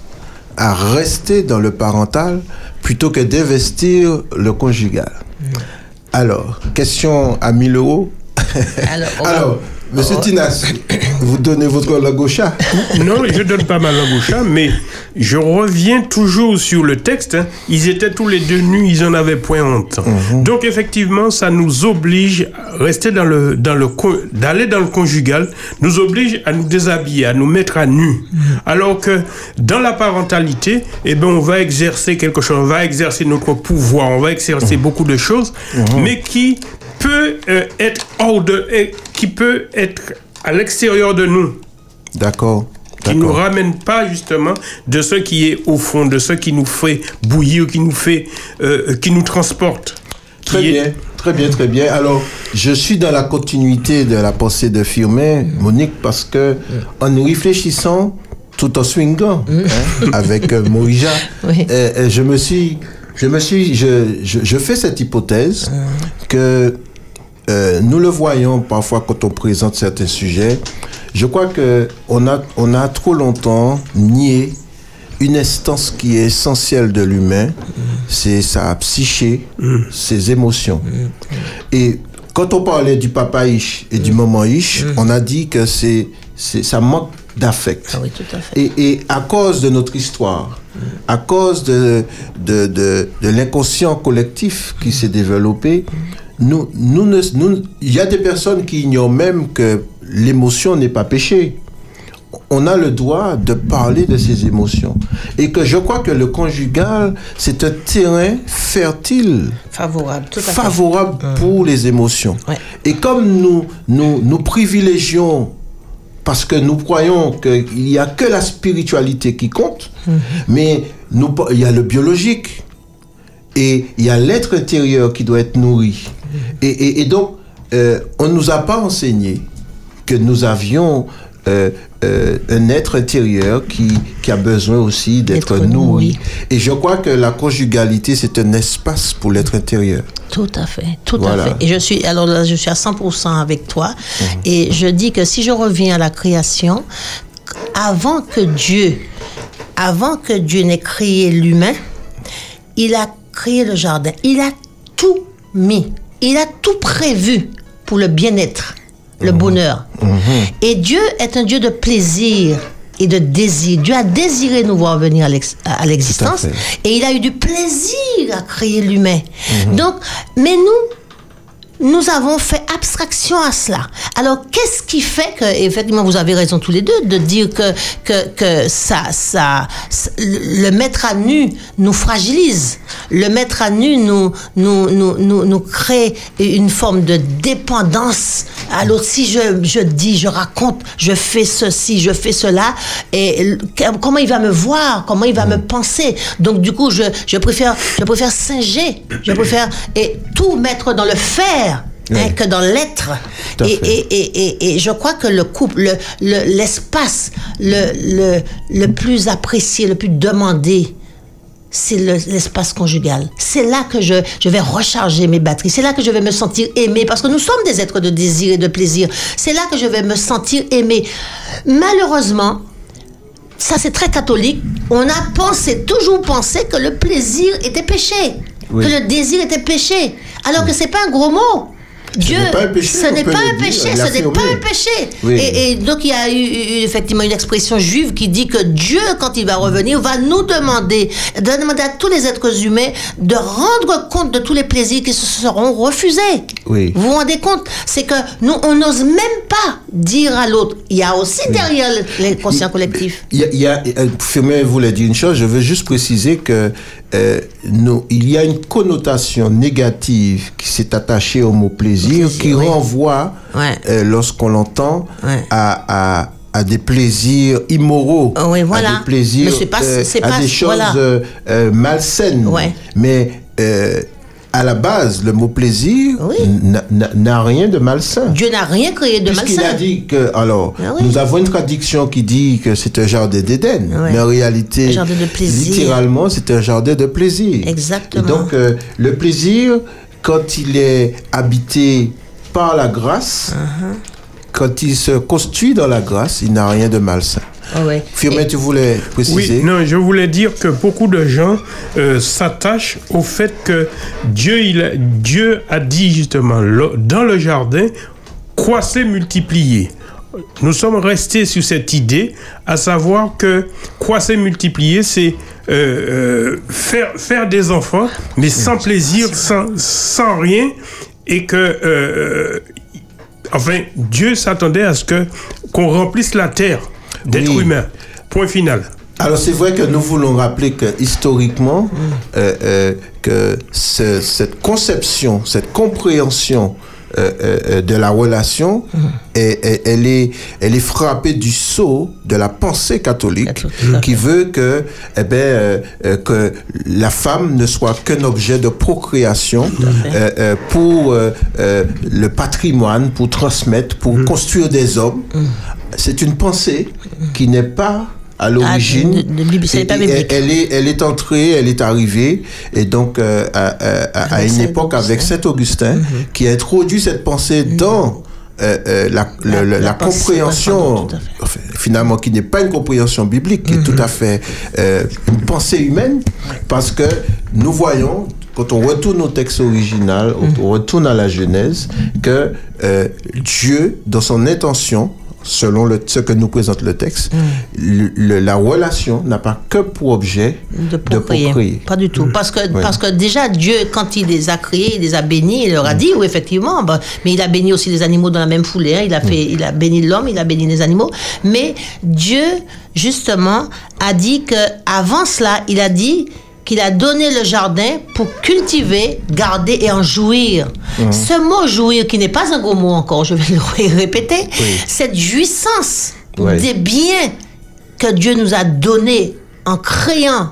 à rester dans le parental plutôt que d'investir le conjugal. Alors, question à 1000 euros. Alors, Alors, Monsieur. Tinas, vous donnez votre langue au chat Non, je donne pas ma langue au chat, mais je reviens toujours sur le texte. hein. Ils étaient tous les deux nus, ils en avaient point honte. Donc effectivement, ça nous oblige à rester dans le dans le d'aller dans le conjugal, nous oblige à nous déshabiller, à nous mettre à nu. Alors que dans la parentalité, eh ben on va exercer quelque chose, on va exercer notre pouvoir, on va exercer beaucoup de choses, mais qui peut euh, être hors de, et qui peut être à l'extérieur de nous D'accord. qui ne nous ramène pas justement de ce qui est au fond, de ce qui nous fait bouillir, qui nous fait, euh, qui nous transporte. Très est- bien, très bien, très bien. Alors, je suis dans la continuité de la pensée de Firmin, Monique, parce que en y réfléchissant, tout en swingant hein, avec euh, Moïja, Oui. euh, euh, je me suis, je me suis, je, je, je fais cette hypothèse que euh, nous le voyons parfois quand on présente certains sujets. Je crois que on a, on a trop longtemps nié une instance qui est essentielle de l'humain, c'est sa psyché, ses émotions. Et quand on parlait du papa Ish et du maman Ish, on a dit que c'est, c'est, ça manque d'affect. Ah oui, tout à fait. Et, et à cause de notre histoire, à cause de, de, de, de l'inconscient collectif qui s'est développé, nous, nous ne- nous- il y a des personnes qui ignorent même que l'émotion n'est pas péché. On a le droit de parler de ses émotions. Et que je crois que le conjugal, c'est un terrain fertile Favorable, tout à fait. favorable pour les émotions. Ouais. Et comme nous, nous, nous privilégions, parce que nous croyons qu'il n'y a que la spiritualité qui compte, mais nous, il y a le biologique et il y a l'être intérieur qui doit être nourri. Et, et- et donc, euh, on ne nous a pas enseigné que nous avions euh, euh, un être intérieur qui, qui a besoin aussi d'être nourri. nourri. Et je crois que la conjugalité, c'est un espace pour l'être intérieur. Tout à fait, tout Voilà. à fait. Et je suis, alors là, je suis à 100% avec toi. Et je dis que si je reviens à la création, avant que Dieu, avant que Dieu n'ait créé l'humain, il a créé le jardin. Il a tout mis. Il a tout prévu pour le bien-être, le bonheur. Et Dieu est un Dieu de plaisir et de désir. Dieu a désiré nous voir venir à l'ex- à l'existence et il a eu du plaisir à créer l'humain. Donc, mais nous, nous avons fait abstraction à cela. Alors, qu'est-ce qui fait que, effectivement, vous avez raison tous les deux de dire que, que, que ça, ça, le mettre à nu nous fragilise. Le mettre à nu nous, nous, nous, nous, nous crée une forme de dépendance à l'autre. Si je, je dis, je raconte, je fais ceci, je fais cela, et comment il va me voir, comment il va me penser? Donc, du coup, je, je préfère, je préfère singer, je préfère et tout mettre dans le faire hein, Oui. que dans l'être. Et, et, et, et, je crois que le couple, le- le- l'espace le, le, le plus apprécié, le plus demandé, c'est le- l'espace conjugal. C'est là que je, je vais recharger mes batteries. C'est là que je vais me sentir aimé. Parce que nous sommes des êtres de désir et de plaisir. C'est là que je vais me sentir aimé. Malheureusement, ça c'est très catholique. On a pensé, toujours pensé que le plaisir était péché. Oui. Que le désir était péché. Alors que c'est pas un gros mot. Dieu, n'est pas un péché, ce n'est pas un péché, ce n'est pas un péché. Oui. Et, et donc il y a eu, effectivement une expression juive qui dit que Dieu, quand il va revenir, va nous demander, de demander à tous les êtres humains de rendre compte de tous les plaisirs qui se seront refusés. Oui. Vous vous rendez compte? C'est que nous, on n'ose même pas dire à l'autre. Il y a aussi derrière le- les conscients collectifs. Il y a, il y a euh, voulait dire une chose, je veux juste préciser que euh, nous, il y a une connotation négative qui s'est attachée au mot plaisir, Plaisir, qui oui. renvoie, Ouais. euh, lorsqu'on l'entend, Ouais. à, à, à des plaisirs immoraux, oui, voilà. à des plaisirs, pas- euh, à des choses voilà. malsaines. Ouais. Mais à la base, le mot plaisir Oui. n'a- rien de malsain. Dieu n'a rien créé de malsain. a dit que, alors, Ah oui. nous avons une traduction qui dit que c'est un jardin d'Éden, Ouais. mais en réalité, Un jardin de plaisir. littéralement, c'est un jardin de plaisir. Exactement. Et donc, euh, le plaisir, quand il est habité par la grâce, Uh-huh. quand il se construit dans la grâce, il n'a rien de malsain. Ah ouais. Firmin, tu voulais préciser Oui, non, je voulais dire que beaucoup de gens euh, s'attachent au fait que Dieu, il a, Dieu a dit justement le- dans le jardin, croissez, multiplier. Nous sommes restés sur cette idée, à savoir que croissez, multiplier, c'est euh, euh, faire, faire des enfants, mais sans plaisir, sans, sans rien, et que euh, enfin, Dieu s'attendait à ce que qu'on remplisse la terre d'êtres Oui. humains. Point final. Alors c'est vrai que nous voulons rappeler que historiquement, euh, euh, que ce- cette conception, cette compréhension euh, de la relation, est- est- elle, est, elle est frappée du sceau de la pensée catholique, qui veut que, eh ben, que la femme ne soit qu'un objet de procréation euh, euh, pour euh, euh, le patrimoine, pour transmettre, pour construire des hommes. C'est une pensée qui n'est pas à l'origine. pas et- biblique. elle, est, elle est entrée, elle est arrivée, et donc euh, à, à- à- une Saint époque avec Augustin. Saint Augustin, qui a introduit cette pensée dans euh, euh, la, La- la la pensée, compréhension, enfin, finalement, qui n'est pas une compréhension biblique, qui est tout à fait euh, une pensée humaine, parce que nous voyons, quand on retourne au texte original, on- on retourne à la Genèse, que euh, Dieu, dans son intention, selon le, ce que nous présente le texte, le- le- la relation n'a pas que pour objet de procréer. procréer. Pas du tout. Parce que, Oui. parce que déjà, Dieu, quand il les a créés, il les a bénis, il leur a dit, oui, effectivement, bah, mais il a béni aussi les animaux dans la même foulée. hein. Il, a fait, il a béni l'homme, il a béni les animaux. Mais Dieu, justement, a dit que avant cela, il a dit qu'il a donné le jardin pour cultiver, garder et en jouir. Ce mot jouir, qui n'est pas un gros mot encore, je vais le répéter, cette jouissance Oui. des biens que Dieu nous a donnés en créant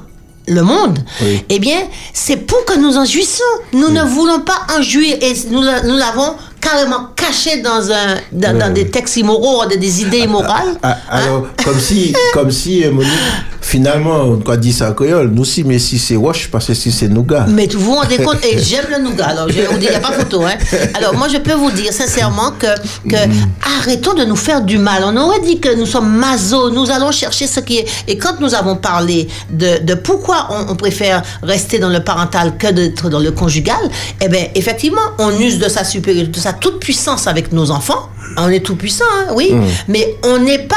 le monde, Oui. eh bien, c'est pour que nous en jouissons. Nous ne voulons pas en jouir et nous, nous l'avons carrément caché dans, un, dans, dans Oui. des textes immoraux, des, des idées immorales. Ah, alors, comme si, comme si, euh, Monique, finalement, on a dit ça en créole, nous si, mais si c'est wash, parce que si c'est nougat. Mais vous vous rendez compte, et j'aime le nougat, alors je- on dit, il n'y a pas photo. Hein. Alors moi je peux vous dire sincèrement que, que arrêtons de nous faire du mal. On aurait dit que nous sommes maso, nous allons chercher ce qui est... Et quand nous avons parlé de, de pourquoi on, on préfère rester dans le parental que d'être dans le conjugal, eh bien effectivement, on use de sa supériorité, de sa toute puissance avec nos enfants. On est tout puissant, hein, oui, mais on n'est pas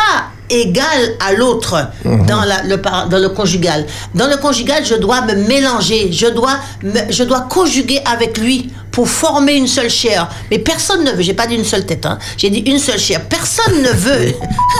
égal à l'autre dans, la- le, dans le conjugal. Dans le conjugal, je dois me mélanger, je dois, me- je dois conjuguer avec lui pour former une seule chair. Mais personne ne veut, j'ai pas dit une seule tête, hein, j'ai dit une seule chair. Personne ne veut,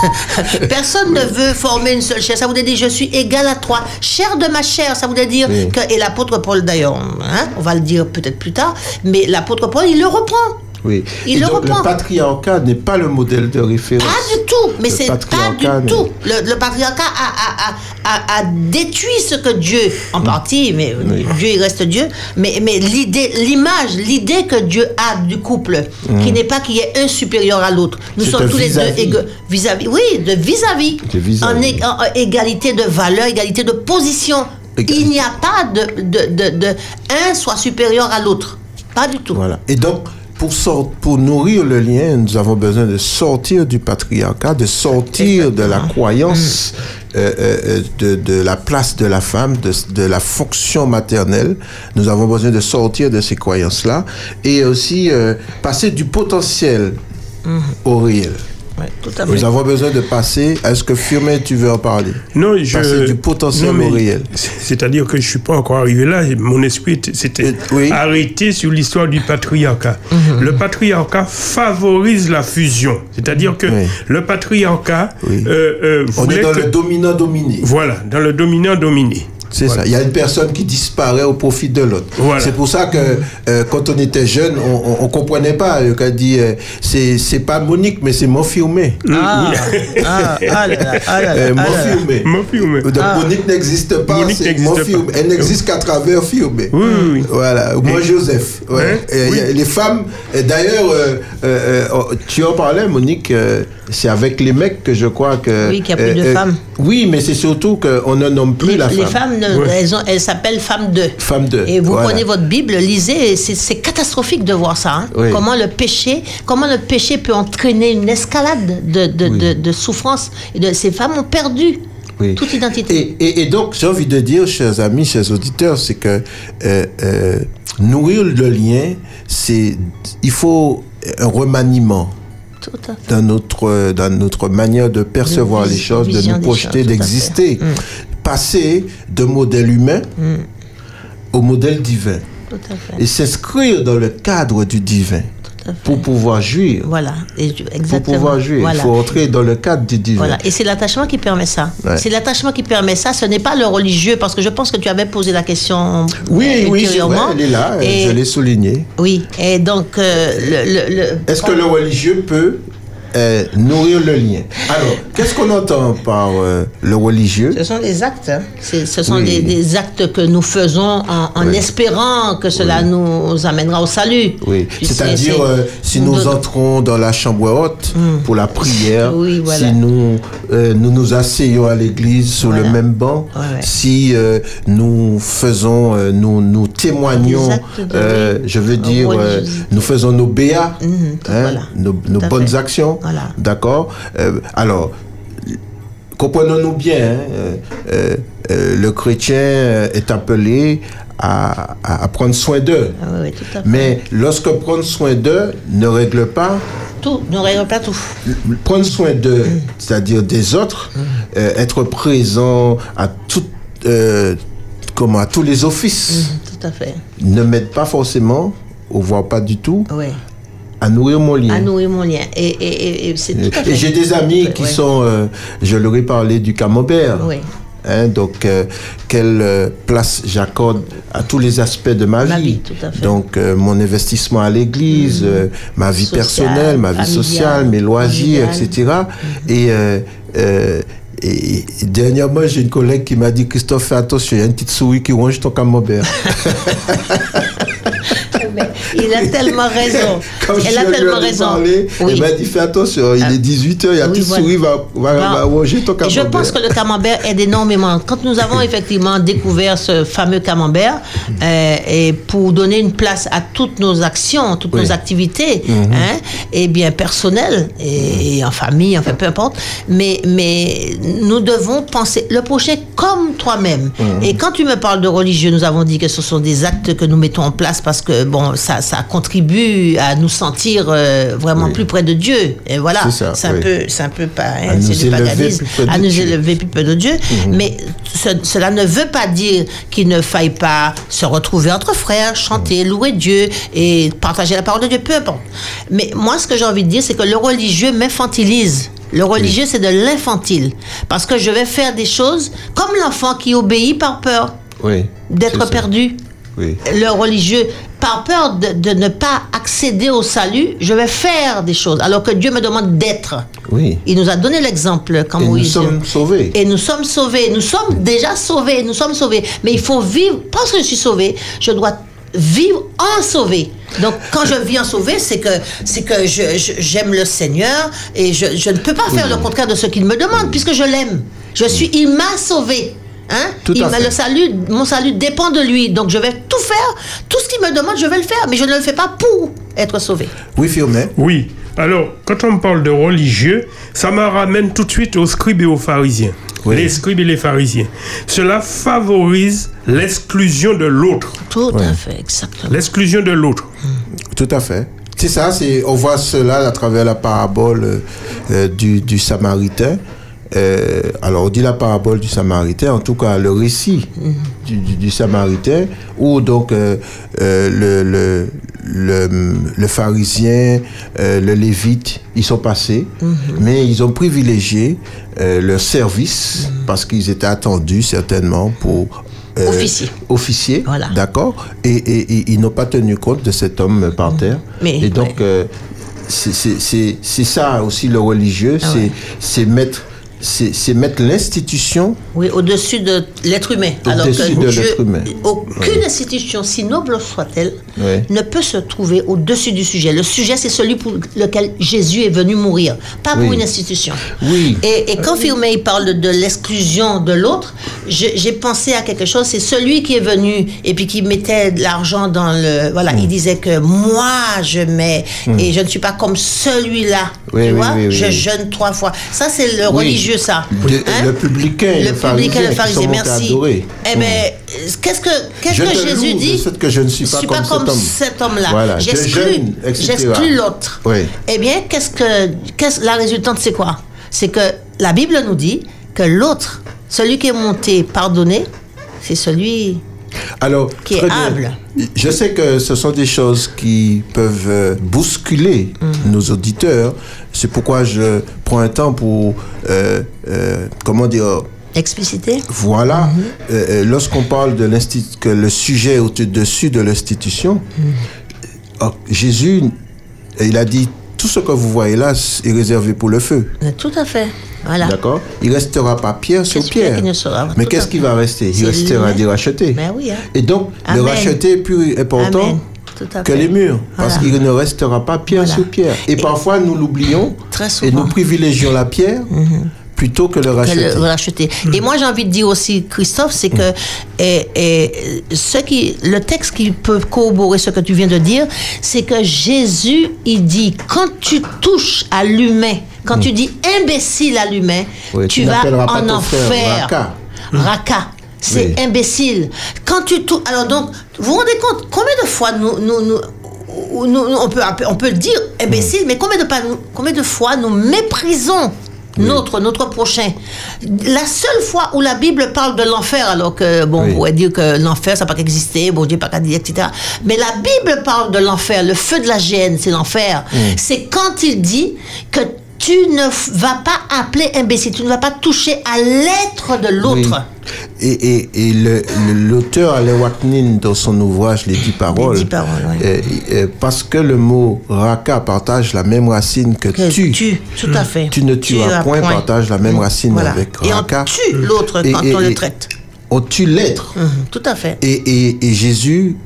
personne ne veut former une seule chair. Ça voudrait dire je suis égal à toi, chair de ma chair. Ça voudrait dire Oui. que, et l'apôtre Paul d'ailleurs, hein, on va le dire peut-être plus tard, mais l'apôtre Paul, il le reprend. Oui. Il Et le donc, reprend. le patriarcat n'est pas le modèle de référence. Pas du tout, mais c'est pas du tout. Le, le patriarcat a, a- a- a- a détruit ce que Dieu, en partie, mais Dieu il reste Dieu, mais, mais l'idée, l'image, l'idée que Dieu a du couple, qui n'est pas qu'il y ait un supérieur à l'autre. Nous sommes tous les deux vis-à-vis. oui, de vis-à-vis, De vis-à-vis. en, en- en égalité de valeur, égalité de position. Égalité. Il n'y a pas de, de, de, de un soit supérieur à l'autre. Pas du tout. Voilà. Et donc, pour, sort- pour nourrir le lien, nous avons besoin de sortir du patriarcat, de sortir de la croyance euh, euh, de, de la place de la femme, de, de la fonction maternelle. Nous avons besoin de sortir de ces croyances-là et aussi euh, passer du potentiel au réel. Ouais, tout à fait. Nous avons besoin de passer. Est-ce que Firmin, tu veux en parler? Non, je. Passer du potentiel Non, mais au réel. c'est- C'est-à-dire que je suis pas encore arrivé là. Mon esprit était- s'était Euh, oui. arrêté sur l'histoire du patriarcat. Mhm. Le patriarcat favorise la fusion. C'est-à-dire que Oui. le patriarcat Oui. euh, euh, On est dans que- le dominant-dominé. Voilà, dans le dominant-dominé. C'est ça. Il y a une personne qui disparaît au profit de l'autre. Voilà. C'est pour ça que euh, quand on était jeune, on, on, on comprenait pas. Euh, Quand dit euh, c'est c'est pas Monique, mais c'est Monfiumé. Ah, ah, ah là là, ah là là, Euh, ah là. Monfiumé. Monfiumé. Donc Monique n'existe pas. Monique c'est n'existe pas. Elle n'existe qu'à travers Fiumé. Oui, oui, oui. Voilà. Moi Joseph. Ouais. Hein? Et Oui. Les femmes. et D'ailleurs, euh, euh, euh, oh, tu en parlais, Monique. euh, c'est avec les mecs que je crois que. Oui, qu'il y a plus de femmes. Oui, mais c'est surtout qu'on ne nomme plus Les, la les femme. Femmes, Ouais. elles, s'appellent femmes de. Femme de, Et vous voilà. prenez votre Bible, lisez, c'est catastrophique de voir ça. hein. Oui. Comment le péché, comment le péché peut entraîner une escalade de, de, Oui. de, de souffrance. Et ces femmes ont perdu Oui. toute identité. Et, et- et donc, j'ai envie de dire, chers amis, chers auditeurs, c'est que euh, euh, nourrir le lien, c'est il faut un remaniement Tout à fait. dans notre, dans notre manière de percevoir les choses, de nous projeter, d'exister. Mm. Passer de modèle humain au modèle divin. Tout à fait. Et s'inscrire dans le cadre du divin pour pouvoir jouir. Voilà, et je- Pour exactement. pouvoir jouir, Voilà. il faut entrer dans le cadre du divin. Voilà, et c'est l'attachement qui permet ça. Ouais. C'est l'attachement qui permet ça. Ce n'est pas le religieux, parce que je pense que tu avais posé la question. Oui, euh, oui, vrai, ultérieurement. elle est là, Et- je l'ai souligné. Oui, et donc euh, le, le- le- Est-ce que le religieux peut euh, nourrir le lien Alors, qu'est-ce qu'on entend par euh, le religieux? Ce sont des actes. hein. Ce sont Oui. des, des actes que nous faisons en, en Oui. espérant que cela nous amènera au salut. Oui, c'est-à-dire c'est- euh, si nous entrons dans la chambre haute pour la prière, voilà. si nous, nous nous asseyons à l'église sur le même banc, Ouais, si nous faisons, nous, nous témoignons, de- je veux dire, nous faisons nos béats, Mhm, hein, voilà. nos, bonnes fait. actions, Voilà. d'accord Euh, Alors, comprenons-nous bien, hein, euh, euh, le chrétien est appelé à, prendre soin d'eux. Ah oui, oui, tout à fait. Mais lorsque prendre soin d'eux ne règle pas, Tout, ne règle pas tout. prendre soin d'eux, c'est-à-dire des autres, euh, être présent à tout, comment, à tous les offices, Tout à fait. ne m'aide pas forcément, ou voire pas du tout, Oui. À nourrir mon lien. À nourrir mon lien. Et, et, et- et c'est tout à fait. Et j'ai des amis qui Ouais. sont, euh, je leur ai parlé du camembert. Oui. Hein, donc, euh, quelle euh, place j'accorde à tous les aspects de ma, Ma vie. vie, tout à fait. Donc, euh, mon investissement à l'église, euh, ma vie Social, personnelle, ma vie sociale, mes loisirs, etc. Et, euh, et, et dernièrement, j'ai une collègue qui m'a dit Christophe, fais attention, il y a une petite souris qui ronge ton camembert. Mais il a tellement raison. Quand Elle a tellement en ai raison. parlé, Oui. m'a dit fais attention, il Ah. est 18h, il y a Oui, petite voilà. souris va, va, va ronger ton Et camembert. je pense que le camembert aide énormément. Quand nous avons effectivement découvert ce fameux camembert, euh, et pour donner une place à toutes nos actions, toutes Oui. nos activités, Mhm. hein, et bien personnelles, et, et en famille, enfin peu importe, mais, mais nous devons penser le prochain comme toi-même. Mhm. Et quand tu me parles de religieux, nous avons dit que ce sont des actes que nous mettons en place parce que bon, ça, ça contribue à nous sentir euh, vraiment Oui. plus près de Dieu. Et voilà, C'est un oui. peu, un peu pas, hein, c'est du paganisme, à nous Dieu. Mhm. élever plus près de Dieu. Mais ce- cela ne veut pas dire qu'il ne faille pas se retrouver entre frères, chanter, Mhm. louer Dieu et partager la parole de Dieu, peu importe. Mais moi, ce que j'ai envie de dire, c'est que le religieux m'infantilise. Le religieux, c'est de l'infantile. Parce que je vais faire des choses comme l'enfant qui obéit par peur d'être perdu. Oui. Le religieux, par peur de, de ne pas accéder au salut, je vais faire des choses. Alors que Dieu me demande d'être. Oui. Il nous a donné l'exemple quand Et nous Moïse. sommes sauvés. Et nous sommes sauvés. Nous sommes déjà sauvés. Nous sommes sauvés. Mais il faut vivre. Parce que je suis sauvé, je dois vivre en sauvé. Donc, quand je vis en sauvé, c'est que, c'est que je- je- j'aime le Seigneur et je, je ne peux pas faire le contraire de ce qu'il me demande puisque je l'aime. Je suis, il m'a sauvé. Hein? Tout il à m'a- fait. le salut, mon salut dépend de lui. Donc, je vais tout faire. Tout ce qu'il me demande, je vais le faire. Mais je ne le fais pas pour être sauvé. Oui, Firmin. Oui. Alors, quand on parle de religieux, ça me ramène tout de suite aux scribes et aux pharisiens. Oui. Les scribes et les pharisiens. Cela favorise l'exclusion de l'autre. Tout Ouais. à fait, exactement. L'exclusion de l'autre. Tout à fait. C'est ça, c'est, on voit cela à travers la parabole euh, euh, du, du Samaritain. Euh, alors, on dit la parabole du Samaritain, en tout cas le récit du, du- du Samaritain, où donc euh, euh, le, le, le, le pharisien, le lévite, ils sont passés, mais ils ont privilégié leur service parce qu'ils étaient attendus certainement pour euh, Officier. officier, Voilà. d'accord, et, et- et ils n'ont pas tenu compte de cet homme par terre. Mais, et donc, ouais. euh, c'est- ça aussi le religieux, Ah c'est ouais. c'est mettre, c'est mettre l'institution Oui, au-dessus de l'être humain. Au-dessus de l'être humain. aucune institution, si noble soit-elle, ne peut se trouver au-dessus du sujet. Le sujet, c'est celui pour lequel Jésus est venu mourir, pas pour une institution. Oui. Et, et quand Firmé il parle de, l'exclusion de l'autre, j'ai pensé à quelque chose. C'est celui qui est venu et puis qui mettait de l'argent dans le. Voilà, il disait que moi, je mets et je ne suis pas comme celui-là. Tu vois, je jeûne trois fois. Ça, c'est le Oui. Religieux, ça. De- Hein? le publicain et le, le et le pharisien, merci. Eh bien, qu'est-ce que, qu'est-ce Je que Jésus dit? que je ne suis pas comme cet homme. cet homme-là. Voilà, je J'exclus, l'autre. Oui. Eh bien, qu'est-ce que, qu'est-ce, la résultante, c'est quoi? C'est que la Bible nous dit que l'autre, celui qui est monté pardonner, c'est celui Alors, Qui est très bien. humble. Je sais que ce sont des choses qui peuvent euh, bousculer Mm. nos auditeurs. C'est pourquoi je prends un temps pour, euh, euh, comment dire, explicité. voilà, euh, lorsqu'on parle de l'institut, que le sujet est au-dessus de l'institution, Mm. oh, Jésus, il a dit, tout ce que vous voyez là est réservé pour le feu. Tout à fait. Voilà. D'accord Il restera pas pierre sur pierre. qui ne sera- Mais qu'est-ce qui va rester? Il restera des rachetés. Ben oui, hein. Et donc, le racheté est plus important Amen. Que les murs. Parce qu'il ne restera pas pierre Voilà. sur pierre. Et, Et- parfois, nous l'oublions. Très Et souvent. Mhm. nous privilégions la pierre plutôt que le que racheté. le racheter. Et moi, j'ai envie de dire aussi, Christophe, c'est que et, et, ce qui, le texte qui peut corroborer ce que tu viens de dire, c'est que Jésus, il dit, quand tu touches à l'humain, quand tu dis imbécile à l'humain, Oui, tu tu vas en enfer. Raka. Raka. C'est Oui. imbécile. Quand tu touches. Alors donc, vous vous rendez compte combien de fois nous, nous, nous, on, peut, on peut le dire imbécile, mais combien de, combien de fois nous méprisons notre, notre prochain La seule fois où la Bible parle de l'enfer, alors que, bon, Oui. on pourrait dire que l'enfer, ça n'a pas qu'exister, bon Dieu n'a pas qu'à dire, etc. Mais la Bible parle de l'enfer, le feu de la gêne, c'est l'enfer. C'est quand il dit que tu ne vas pas appeler imbécile, tu ne vas pas toucher à l'être de l'autre. Oui. Et, et, et le- le- l'auteur Alain Watnin, dans son ouvrage Les Dix Paroles, Dix Paroles, oui. euh, euh, parce que le mot raka partage la même racine que, Que tu, tu, tout à fait. tu ne tueras point, partage la même racine Voilà. avec Et on raka. tue l'autre Et- quand et- on le et- traite. On tue l'être. Mhm, Tout à fait. Et, et, et Jésus,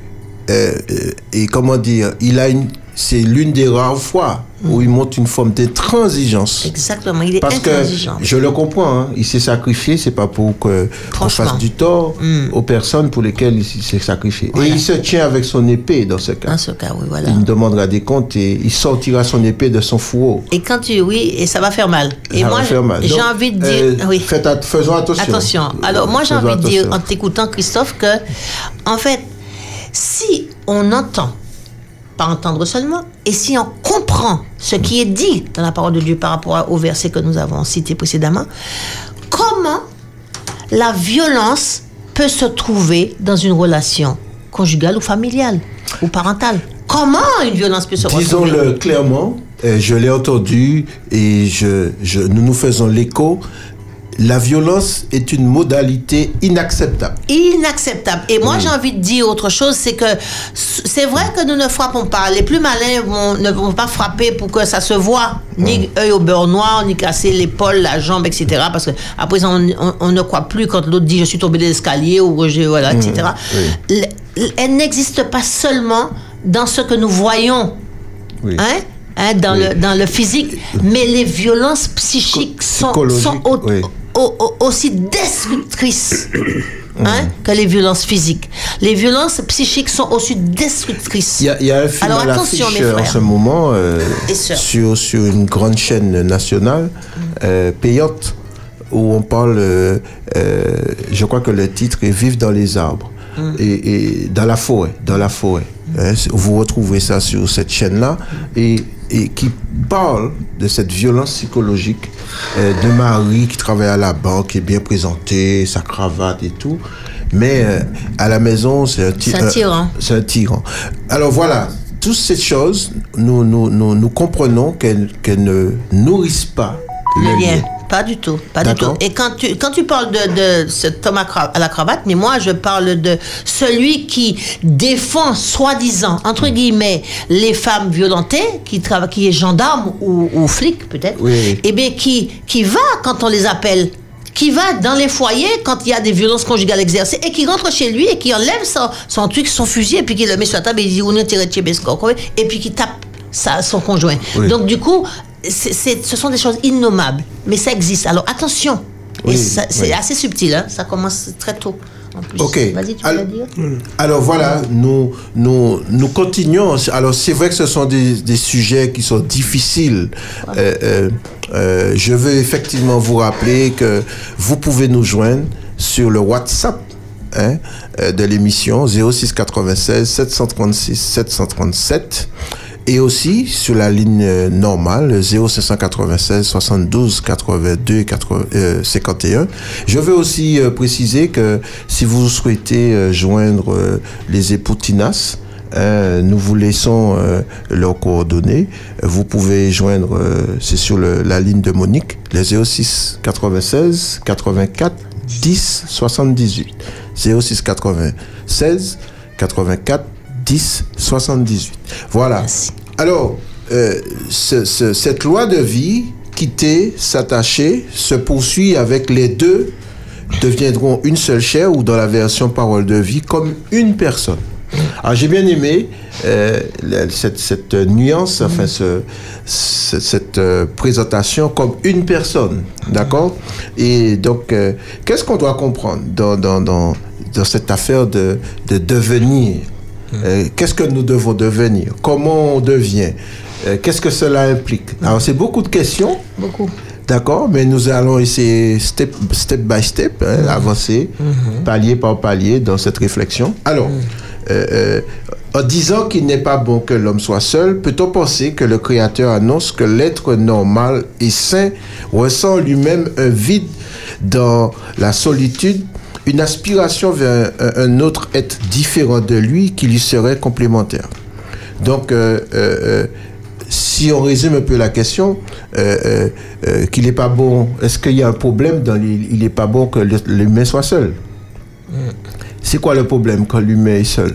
euh, euh, et comment dire, il a une, c'est l'une des rares fois où il montre une forme d'intransigeance. Exactement. Il est Parce que intransigeant. je le comprends, hein, il s'est sacrifié, c'est pas pour que qu'on fasse du tort aux personnes pour lesquelles il s'est sacrifié. Voilà. Et il se tient avec son épée dans ce cas. Dans ce cas, oui, voilà. Il me demandera des comptes et il sortira son épée de son fourreau. Et quand tu, oui, et ça va faire mal. Et Ça moi, va faire mal. j'ai envie de dire, euh, oui. faites at- faisons attention. Attention. Alors, moi, j'ai envie de dire, en t'écoutant, Christophe, que, en fait, si on entend, pas entendre seulement, et si on comprend ce qui est dit dans la parole de Dieu par rapport au verset que nous avons cité précédemment, comment la violence peut se trouver dans une relation conjugale ou familiale ou parentale? Comment une violence peut se retrouver? Disons-le clairement, je l'ai entendu et je, je, nous nous faisons l'écho. La violence est une modalité inacceptable. inacceptable. Et moi, j'ai envie de dire autre chose, c'est que c'est vrai que nous ne frappons pas. Les plus malins vont- ne vont pas frapper pour que ça se voit, ni œil au beurre noir, ni casser l'épaule, la jambe, etc. Parce que après on, on- on ne croit plus quand l'autre dit je suis tombé de l'escalier ou je voilà, etc. L- Elle n'existe pas seulement dans ce que nous voyons, Oui. hein, hein, dans, Oui. le, dans le physique, mais les violences psychiques sont, sont au- oui. Au- au- aussi destructrices hein, que les violences physiques. Les violences psychiques sont aussi destructrices. Il y a, il y a un film Alors, à attention, mes euh, en ce moment euh, sur, sur une grande chaîne nationale euh, payante où on parle, euh, je crois que le titre est Vivre dans les arbres et, et dans la forêt, dans la forêt. Hein, c'est- vous retrouvez ça sur cette chaîne-là et, et qui parle de cette violence psychologique euh, de Marie qui travaille à la banque, qui est bien présentée, sa cravate et tout. Mais euh, à la maison, c'est un, ti- C'est un euh, tyran. c'est un tyran. Alors voilà, toutes ces choses, nous, nous, nous, nous comprenons qu'elles ne nourrissent pas Le lien. Pas du tout, pas du tout. Et quand tu, quand tu parles de, de cet homme à, la cravate, mais moi je parle de celui qui défend, soi-disant, entre guillemets, les femmes violentées, qui, qui est gendarme ou, ou flic peut-être, Oui, et bien qui, qui va quand on les appelle qui va dans les foyers quand il y a des violences conjugales exercées et qui rentre chez lui et qui enlève son, son truc, son fusil et puis qui le met sur la table et il dit on est tiré de chez et puis qui tape sa- son conjoint. Oui. Donc du coup, c'est- c'est- ce sont des choses innommables, mais ça existe. Alors attention, et Oui, ça- c'est oui. assez subtil, hein, ça commence très tôt. En plus. Ok. Vas-y, tu Alors- dire Alors voilà, nous, nous, nous continuons. Alors c'est vrai que ce sont des, des sujets qui sont difficiles. Euh, euh, euh, je veux effectivement vous rappeler que vous pouvez nous joindre sur le WhatsApp hein, de l'émission 06 96 736 737 et aussi sur la ligne euh, normale 0596 72 82 80, euh, 51. Je veux aussi euh, préciser que si vous souhaitez joindre les époux Tinas, hein, nous vous laissons leurs coordonnées. Vous pouvez joindre, c'est sur le- la ligne de Monique, le 06 96 84 10 78. 06 96 84 10 78. Voilà. Merci. Alors, euh, ce- ce- cette loi de vie, quitter, s'attacher, se poursuit avec les deux deviendront une seule chair ou dans la version parole de vie comme une personne. Alors j'ai bien aimé euh, cette, cette nuance, enfin ce- ce- cette euh, présentation comme une personne, d'accord? Et donc euh, qu'est-ce qu'on doit comprendre dans, dans, dans, dans cette affaire de, de devenir euh, Qu'est-ce que nous devons devenir? Comment on devient? Euh, Qu'est-ce que cela implique? Alors c'est beaucoup de questions. Beaucoup. D'accord, mais nous allons essayer step, step by step, hein, avancer palier par palier dans cette réflexion. Alors, euh, euh, en disant qu'il n'est pas bon que l'homme soit seul, peut-on penser que le Créateur annonce que l'être normal et sain ressent lui-même un vide dans la solitude, une aspiration vers un, un autre être différent de lui qui lui serait complémentaire. Donc, euh, euh, euh, si on résume un peu la question, euh, qu'il n'est pas bon, est-ce qu'il y a un problème dans Il n'est pas bon que le- l'humain soit seul? C'est quoi le problème quand l'humain est seul?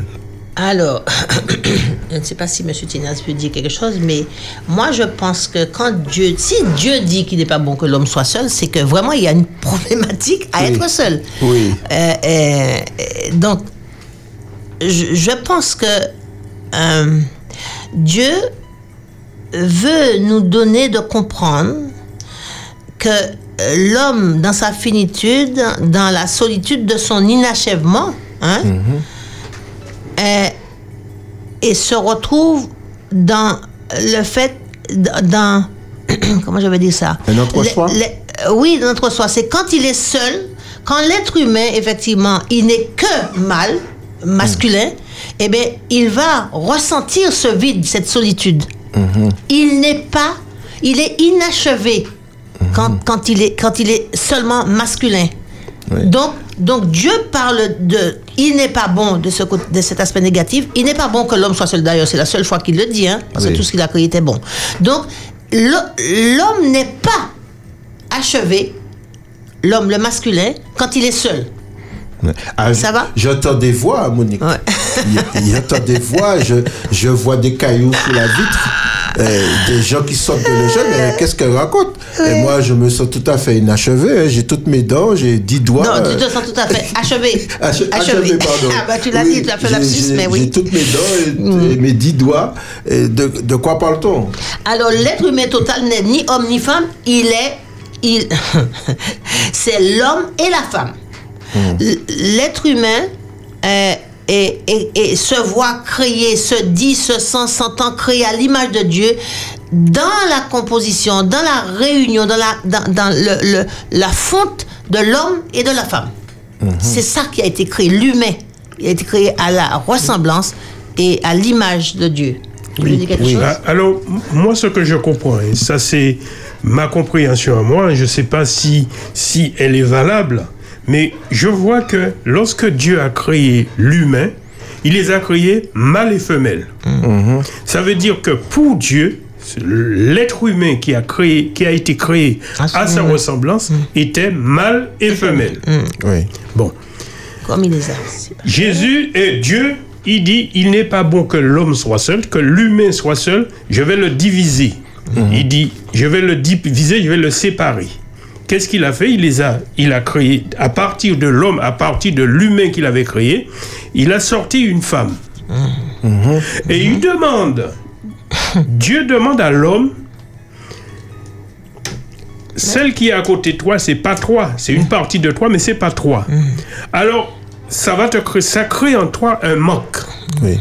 Alors, je ne sais pas si M. Tinas peut dire quelque chose, mais moi je pense que quand Dieu, si Dieu dit qu'il n'est pas bon que l'homme soit seul, c'est que vraiment il y a une problématique à Oui. être seul. Oui. Euh, euh, donc, je, je pense que euh, Dieu veut nous donner de comprendre que l'homme, dans sa finitude, dans la solitude de son inachèvement, hein, euh, et se retrouve dans le fait, dans, comment je vais dire ça? Un autre euh, Oui, dans notre soi. C'est quand il est seul, quand l'être humain, effectivement, il n'est que mâle, masculin, eh bien, il va ressentir ce vide, cette solitude. Il n'est pas, il est inachevé quand, quand, il est, quand il est seulement masculin. Oui. Donc, donc Dieu parle de, il n'est pas bon de, ce, de cet aspect négatif. Il n'est pas bon que l'homme soit seul. D'ailleurs, c'est la seule fois qu'il le dit, hein, parce Oui. que tout ce qu'il a créé était bon. Donc, l'homme n'est pas achevé, l'homme, le masculin, quand il est seul. Ah, Ça va? J'entends des voix, Monique. Ouais. Il- J'entends des voix, je, je vois des cailloux sous la vitre, euh, des gens qui sortent de l'échelle, mais qu'est-ce qu'elle raconte? Et moi, je me sens tout à fait inachevé, hein, j'ai toutes mes dents, j'ai dix doigts. Non, tu euh, te sens tout à fait achevé. Ache- achevé, pardon. Ah, bah, tu l'as Oui, dit, tu as fait j'ai- j'ai- mais J'ai oui. Mm. toutes mes dents et, et mes dix doigts. Et de, de quoi parle-t-on? Alors, l'être humain total n'est ni homme ni femme, il est. Il, c'est l'homme et la femme. L'être humain euh, se voit créé, se dit, se sent, s'entend créé à l'image de Dieu dans la composition, dans la réunion, dans la, dans, dans le, le- la fonte de l'homme et de la femme. C'est ça qui a été créé, l'humain. Il a été créé à la ressemblance et à l'image de Dieu. Oui. Ah, Alors, moi, ce que je comprends, et ça c'est ma compréhension à moi, je ne sais pas si, si elle est valable, mais je vois que lorsque Dieu a créé l'humain, il les a créés mâles et femelles. Ça veut dire que pour Dieu, l'être humain qui a, créé, qui a été créé À à sa ressemblance était mâle et femelle. Oui. Bon. Comme il les a. Jésus est Dieu. Il dit, il n'est pas bon que l'homme soit seul, que l'humain soit seul. Je vais le diviser. Il dit, je vais le diviser, je vais le séparer. Qu'est-ce qu'il a fait? Il les a, il a créé à partir de l'homme, à partir de l'humain qu'il avait créé. Il a sorti une femme. Et il demande, Dieu demande à l'homme, celle qui est à côté de toi, c'est pas toi, c'est une partie de toi, mais c'est pas toi. Alors, ça va te créer, ça crée en toi un manque. Oui.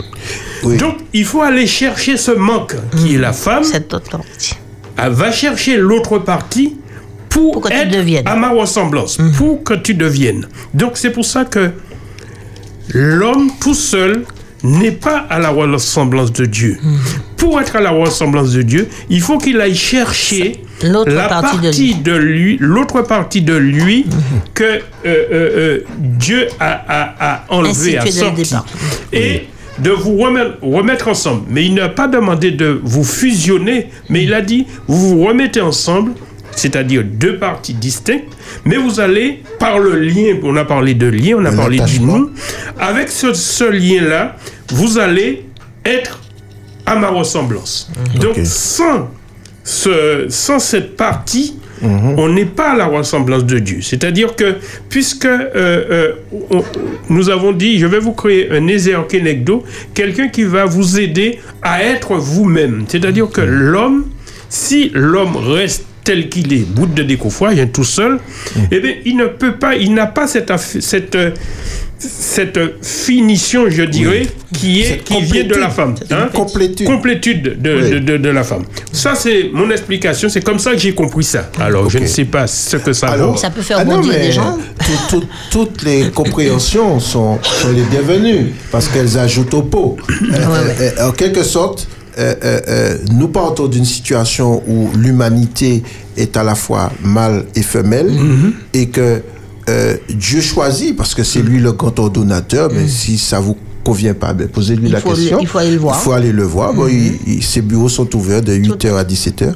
Oui. Donc, il faut aller chercher ce manque qui est la femme. Cette autre partie. Elle va chercher l'autre partie pour, Pour que tu être deviennes. à ma ressemblance, pour que tu deviennes. Donc, c'est pour ça que l'homme tout seul n'est pas à la ressemblance de Dieu. Pour être à la ressemblance de Dieu, il faut qu'il aille chercher L'autre la partie de partie lui. de lui, l'autre partie de lui que euh, euh, euh, Dieu a, a, a enlevé, sorti. Et de vous remettre, remettre ensemble. Mais il n'a pas demandé de vous fusionner, mais il a dit, vous vous remettez ensemble, c'est-à-dire deux parties distinctes, mais vous allez, par le lien, on a parlé de lien, on a parlé du nous, avec ce, ce lien-là, vous allez être à ma ressemblance. Donc, Ok. sans, ce, sans cette partie, on n'est pas à la ressemblance de Dieu. C'est-à-dire que, puisque euh, euh, on- nous avons dit, je vais vous créer un Ezer Kenegdo, quelqu'un qui va vous aider à être vous-même. C'est-à-dire que l'homme, si l'homme reste tel qu'il est, bout de décoffrage, hein, tout seul, eh bien, il ne peut pas, il n'a pas cette, cette, cette finition, je dirais, qui, est, qui vient de la femme. Hein. complétude. Complétude de, Oui. de, de- de la femme. Ça, c'est mon explication. C'est comme ça que j'ai compris ça. Alors, je ne sais pas ce que ça Alors, vaut. Ça peut faire ah bondir des gens. tout- tout- toutes les compréhensions sont, sont les bienvenues parce qu'elles ajoutent au pot. Euh, euh, euh, en quelque sorte, euh, euh, euh, nous partons d'une situation où l'humanité est à la fois mâle et femelle Mm-hmm. et que euh, Dieu choisit parce que c'est lui le grand ordonnateur. Mais si ça vous convient pas, ben, posez-lui. Il la faut question. il faut aller le voir. Il faut aller le voir. Bon, il- il- ses bureaux sont ouverts de 8h à 17h.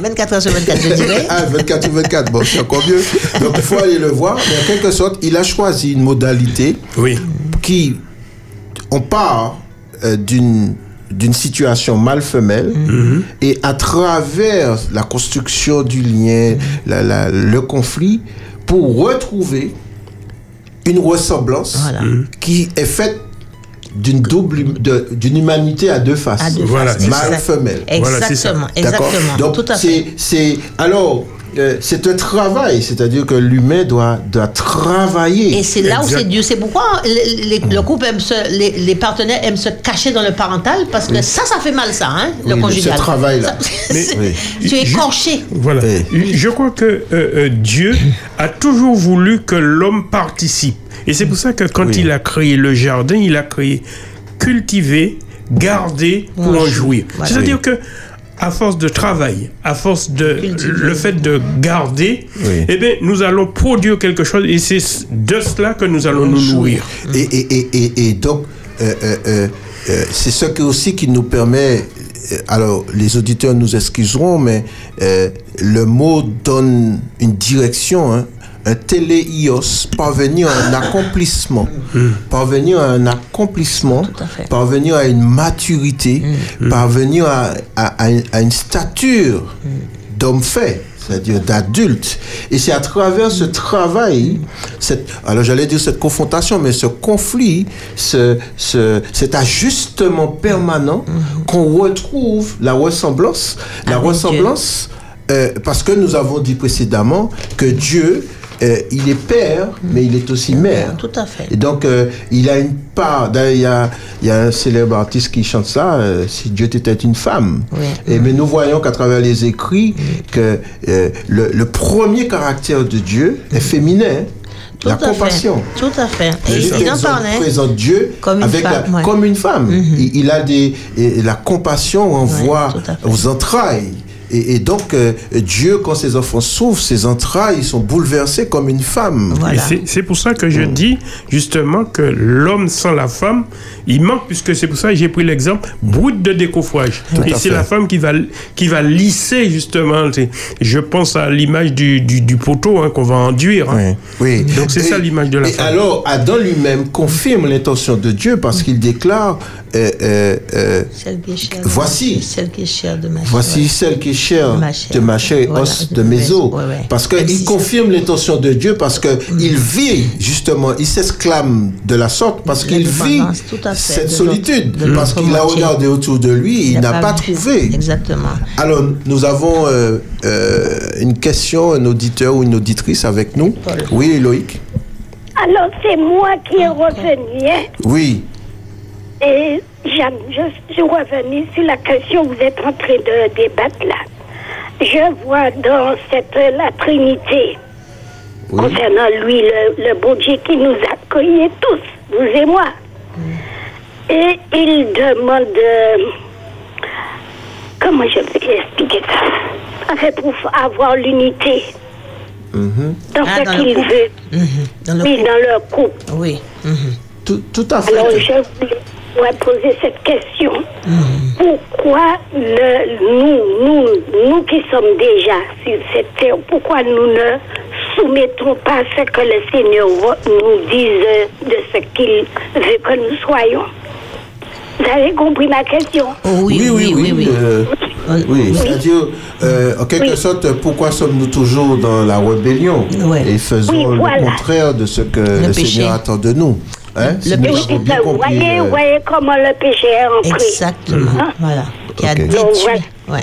24 heures sur 24, je dirais. Ah, 24 ou 24, bon, c'est encore mieux. Donc, il faut aller le voir. Mais en quelque sorte, il a choisi une modalité Oui. qui, on part euh, d'une d'une situation mâle-femelle et à travers la construction du lien, la- la- le conflit, pour retrouver une ressemblance Voilà. qui est faite d'une double de- d'une humanité à deux faces À deux Voilà, faces. Voilà, c'est ça. Exactement, D'accord. Donc, Tout à fait. c'est, c'est, alors, euh, c'est un travail, c'est-à-dire que l'humain doit, doit travailler. Et c'est là où c'est Dieu. C'est pourquoi les, les- le couple aime se, les, les partenaires aiment se cacher dans le parental parce que ça, ça fait mal, ça, hein, le Oui, conjugal. ce travail-là. Ça- Mais- c'est- Oui. Tu es écorché. Voilà. Oui. Je crois que euh, euh, Dieu a toujours voulu que l'homme participe. Et c'est pour ça que quand Oui. il a créé le jardin, il a créé cultiver, garder pour en jouir. Voilà. C'est-à-dire que à force de travail, à force de le fait de garder, Oui. eh bien, nous allons produire quelque chose et c'est de cela que nous allons nous nourrir. Et, et, et, et, et donc, euh, euh, euh, c'est ce que aussi qui nous permet. Alors, les auditeurs nous excuseront, mais euh, le mot donne une direction. Hein, un téléios, parvenir à un accomplissement, parvenir à un accomplissement, à parvenir à une maturité, parvenir à, à, à une, à une stature d'homme fait, c'est-à-dire d'adulte. Et c'est à travers ce travail, cette, alors j'allais dire cette confrontation, mais ce conflit, ce, ce, cet ajustement permanent qu'on retrouve la ressemblance, la Avec ressemblance, euh, parce que nous avons dit précédemment que Dieu, euh, il est père, mais il est aussi mère. Tout à fait. Et donc, euh, il a une part. D'ailleurs, il y a, il y a un célèbre artiste qui chante ça, euh, si Dieu était une femme. Oui. Et, mais nous voyons qu'à travers les écrits, que le, le premier caractère de Dieu est féminin. Tout la fait. compassion. Tout à fait. Et Dieu il en parlait. présente Dieu Comme une avec la- femme, ouais. comme une femme. il, il a des, et la compassion, on Ouais, voit aux entrailles Et, et donc, euh, Dieu, quand ses enfants souffrent, ses entrailles sont bouleversées comme une femme. Et Voilà. c'est- pour ça que je dis justement que l'homme sans la femme, il manque, puisque c'est pour ça que j'ai pris l'exemple brut de décoffrage. à Et c'est la femme qui va, qui va lisser justement. Je pense à l'image du, du, du poteau hein, qu'on va enduire. hein. Oui. Donc c'est ça l'image de la et femme. alors, Adam lui-même confirme l'intention de Dieu parce qu'il déclare euh, euh, euh, Celle qui est chère de Voici. ma- Celle qui est chère de ma Voici celle qui est chère De ma chair. de ma chair et Voilà, os de de mes os. os, ouais, ouais. Parce qu'il si confirme l'intention de Dieu, parce qu'il vit, justement, il s'exclame de la sorte, parce qu'il vit dépendance, tout à fait, cette de solitude, de parce qu'il a regardé autour de lui, il n'a pas vu. trouvé. Exactement. Alors, nous avons euh, euh, une question, un auditeur ou une auditrice avec nous. Paul. Oui, Loïc. Alors, c'est moi qui est revenu. hein. Oui. Et Jeanne, je suis revenue sur la question que vous êtes en train de débattre là. Je vois dans cette, la Trinité, Oui. concernant lui, le, le bon Dieu qui nous a accueillis tous, vous et moi. Et il demande, euh, comment je vais expliquer ça? En fait, pour avoir l'unité dans Ah, ce dans le qu'il veut, Mhm. Dans le oui, dans leur couple. Oui. Mhm. Tout, tout à Alors, fait. je voulais ouais, poser cette question. Pourquoi le, nous, nous, nous qui sommes déjà sur cette terre, pourquoi nous ne soumettons pas ce que le Seigneur nous dise de ce qu'il veut que nous soyons? Vous avez compris ma question? Oh, oui, oui, oui, oui. euh, oui, c'est-à-dire, euh, en quelque Oui. sorte, pourquoi sommes-nous toujours dans la rébellion? Ouais. et faisons Oui, le contraire de ce que le. Seigneur attend de nous hein? Si Le péché. Oui, bien. Vous compris, voyez, euh, vous voyez comment le péché est entré Exactement. Voilà. Qui a Ok. détruit. Ouais.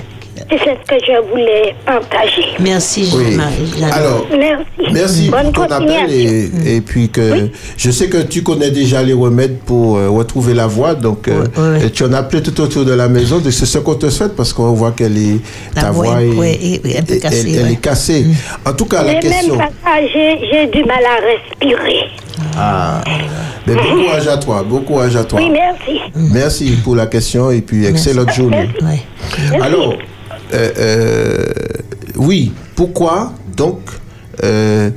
C'est ce que je voulais partager. Merci, Oui. Marie-Jeanne. Alors, Merci. Merci Bonne pour ton appel et, et puis que je sais que tu connais déjà les remèdes pour euh, retrouver la voix donc euh, tu en as appelé tout autour de la maison donc c'est ce qu'on te souhaite parce qu'on voit qu'elle est La ta voix voix est- est, ouais, est- est un peu est- cassée, elle, elle ouais. est cassée en tout cas la question même j'ai du mal à respirer. Ah, mais bon courage à toi bon courage à toi Oui, merci. merci pour la question et puis excellente journée. Merci. Alors, euh, euh, oui, pourquoi donc euh,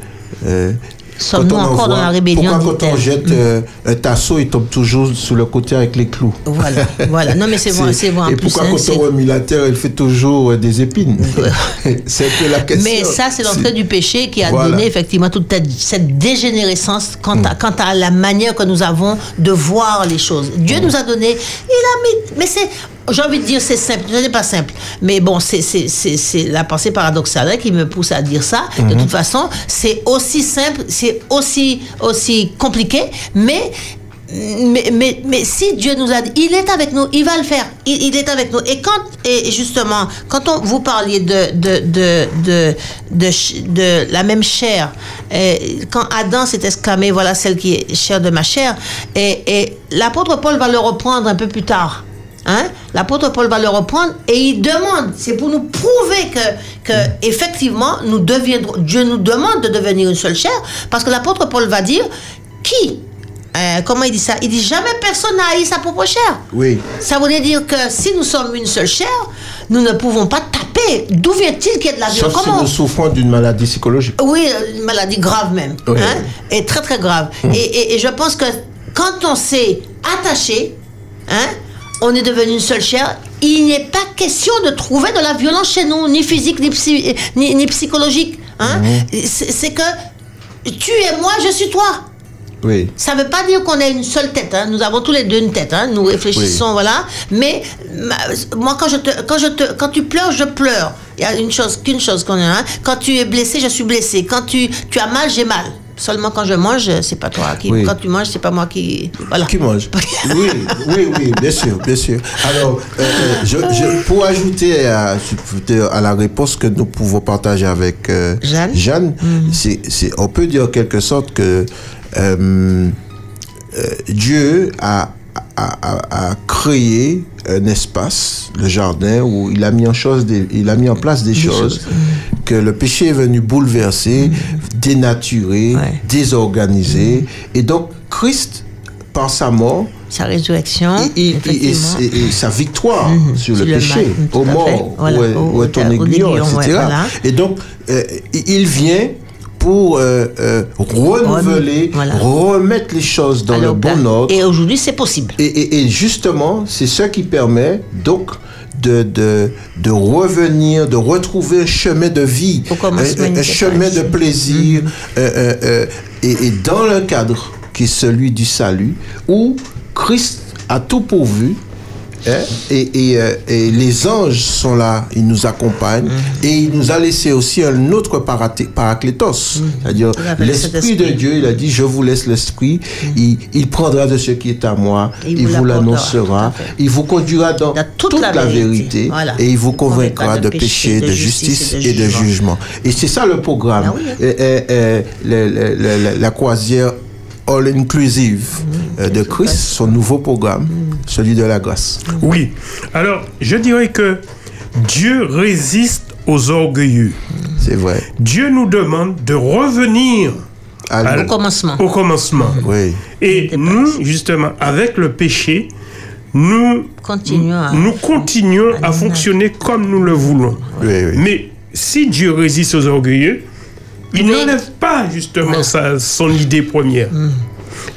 euh, Sommes-nous quand on encore dans la rébellion, Pourquoi quand on jette euh, un tasseau, il tombe toujours sur le côté avec les clous Voilà, voilà. Non, mais c'est vrai, c'est vrai. Et plus, pourquoi hein, quand on remet la terre, elle fait toujours euh, des épines C'est un peu la question. Mais ça, c'est l'entrée du péché qui a Voilà. donné effectivement toute cette- cette dégénérescence quant à, quant à la manière que nous avons de voir les choses. Dieu nous a donné, il a mis, mais c'est, j'ai envie de dire c'est simple, ce n'est pas simple. Mais bon, c'est, c'est, c'est, c'est la pensée paradoxale hein, qui me pousse à dire ça. De toute façon, c'est aussi simple, c'est aussi, aussi compliqué, mais mais, mais, mais si Dieu nous a dit, il est avec nous, il va le faire, il, il est avec nous. Et quand, et justement, quand on, vous parliez de, de, de, de, de, la même chair, quand Adam s'est exclamé, voilà celle qui est chair de ma chair, et, et l'apôtre Paul va le reprendre un peu plus tard. Hein? L'apôtre Paul va le reprendre et il demande, c'est pour nous prouver que, que effectivement, nous deviendrons, Dieu nous demande de devenir une seule chair, parce que l'apôtre Paul va dire, qui euh, comment il dit ça? Il dit jamais personne n'a haï sa propre chair. Oui. Ça voulait dire que si nous sommes une seule chair, nous ne pouvons pas taper. D'où vient-il qu'il y ait de la violence Sauf si nous souffrons d'une maladie psychologique. oui, une maladie grave même. Oui. Hein, et très très grave. Et, et- et je pense que quand on s'est attaché, hein, on est devenu une seule chair, il n'est pas question de trouver de la violence chez nous, ni physique, ni, psy- ni, ni psychologique. Hein. C'est c'est que tu es moi, je suis toi. Oui. Ça ne veut pas dire qu'on a une seule tête. hein. Nous avons tous les deux une tête. hein. Nous réfléchissons, voilà. Mais ma- moi, quand, je te, quand, je te, quand tu pleures, je pleure. Il y a une chose, qu'une chose qu'on a. hein. Quand tu es blessé, je suis blessé. Quand tu, tu as mal, j'ai mal. Seulement quand je mange, c'est pas toi qui. Oui. Quand tu manges, c'est pas moi qui. Voilà. Qui mange? Oui, oui, oui, bien sûr, bien sûr. Alors, euh, euh, je, je- pour ajouter à, à la réponse que nous pouvons partager avec euh, Jeanne. c'est- on peut dire en quelque sorte que euh, Dieu a, a, a- a créé un espace, le jardin, où il a mis en, chose des- il a mis en place des, choses, que le péché est venu bouleverser, dénaturer, Ouais. désorganiser. Et donc, Christ, par sa mort, Sa résurrection, et, et- et- effectivement. et- et sa victoire Mhm. sur, Sur le le péché, mal, au mort, Voilà, où, est- où est ton aiguillon, etc. ouais, voilà. Et donc, euh, il vient pour euh, euh, renouveler, Voilà. remettre les choses dans le bon place. ordre. Et aujourd'hui, c'est possible. Et, et- et justement, c'est ce qui permet donc de, de, de revenir, de retrouver un chemin de vie, un, chemin de plaisir, euh, euh, et, et dans le cadre qui est celui du salut, où Christ a tout pourvu. Hein, et, et, euh, et les anges sont là, ils nous accompagnent, et il nous a laissé aussi un autre paraclétos, c'est-à-dire à fait, l'Esprit de. Dieu, il a dit, je vous laisse l'Esprit, il, il prendra de ce qui est à moi, Et il vous l'annoncera, il vous conduira dans, Dans toute, la, vérité, Voilà. et il vous convaincra de péché, de justice et de jugement. Et c'est ça le programme. Ah oui, hein. La croisière all inclusive euh, de Christ, son nouveau programme, celui de la grâce. Oui. Alors, je dirais que Dieu résiste aux orgueilleux. C'est vrai. Dieu nous demande de revenir. Au commencement. au commencement. Oui. Et nous, justement, avec le péché, nous Continuons à- nous continuons à à- fonctionner comme nous le voulons. Oui, oui. Mais si Dieu résiste aux orgueilleux, il Mais- n'enlève pas justement sa- son idée première. Mm.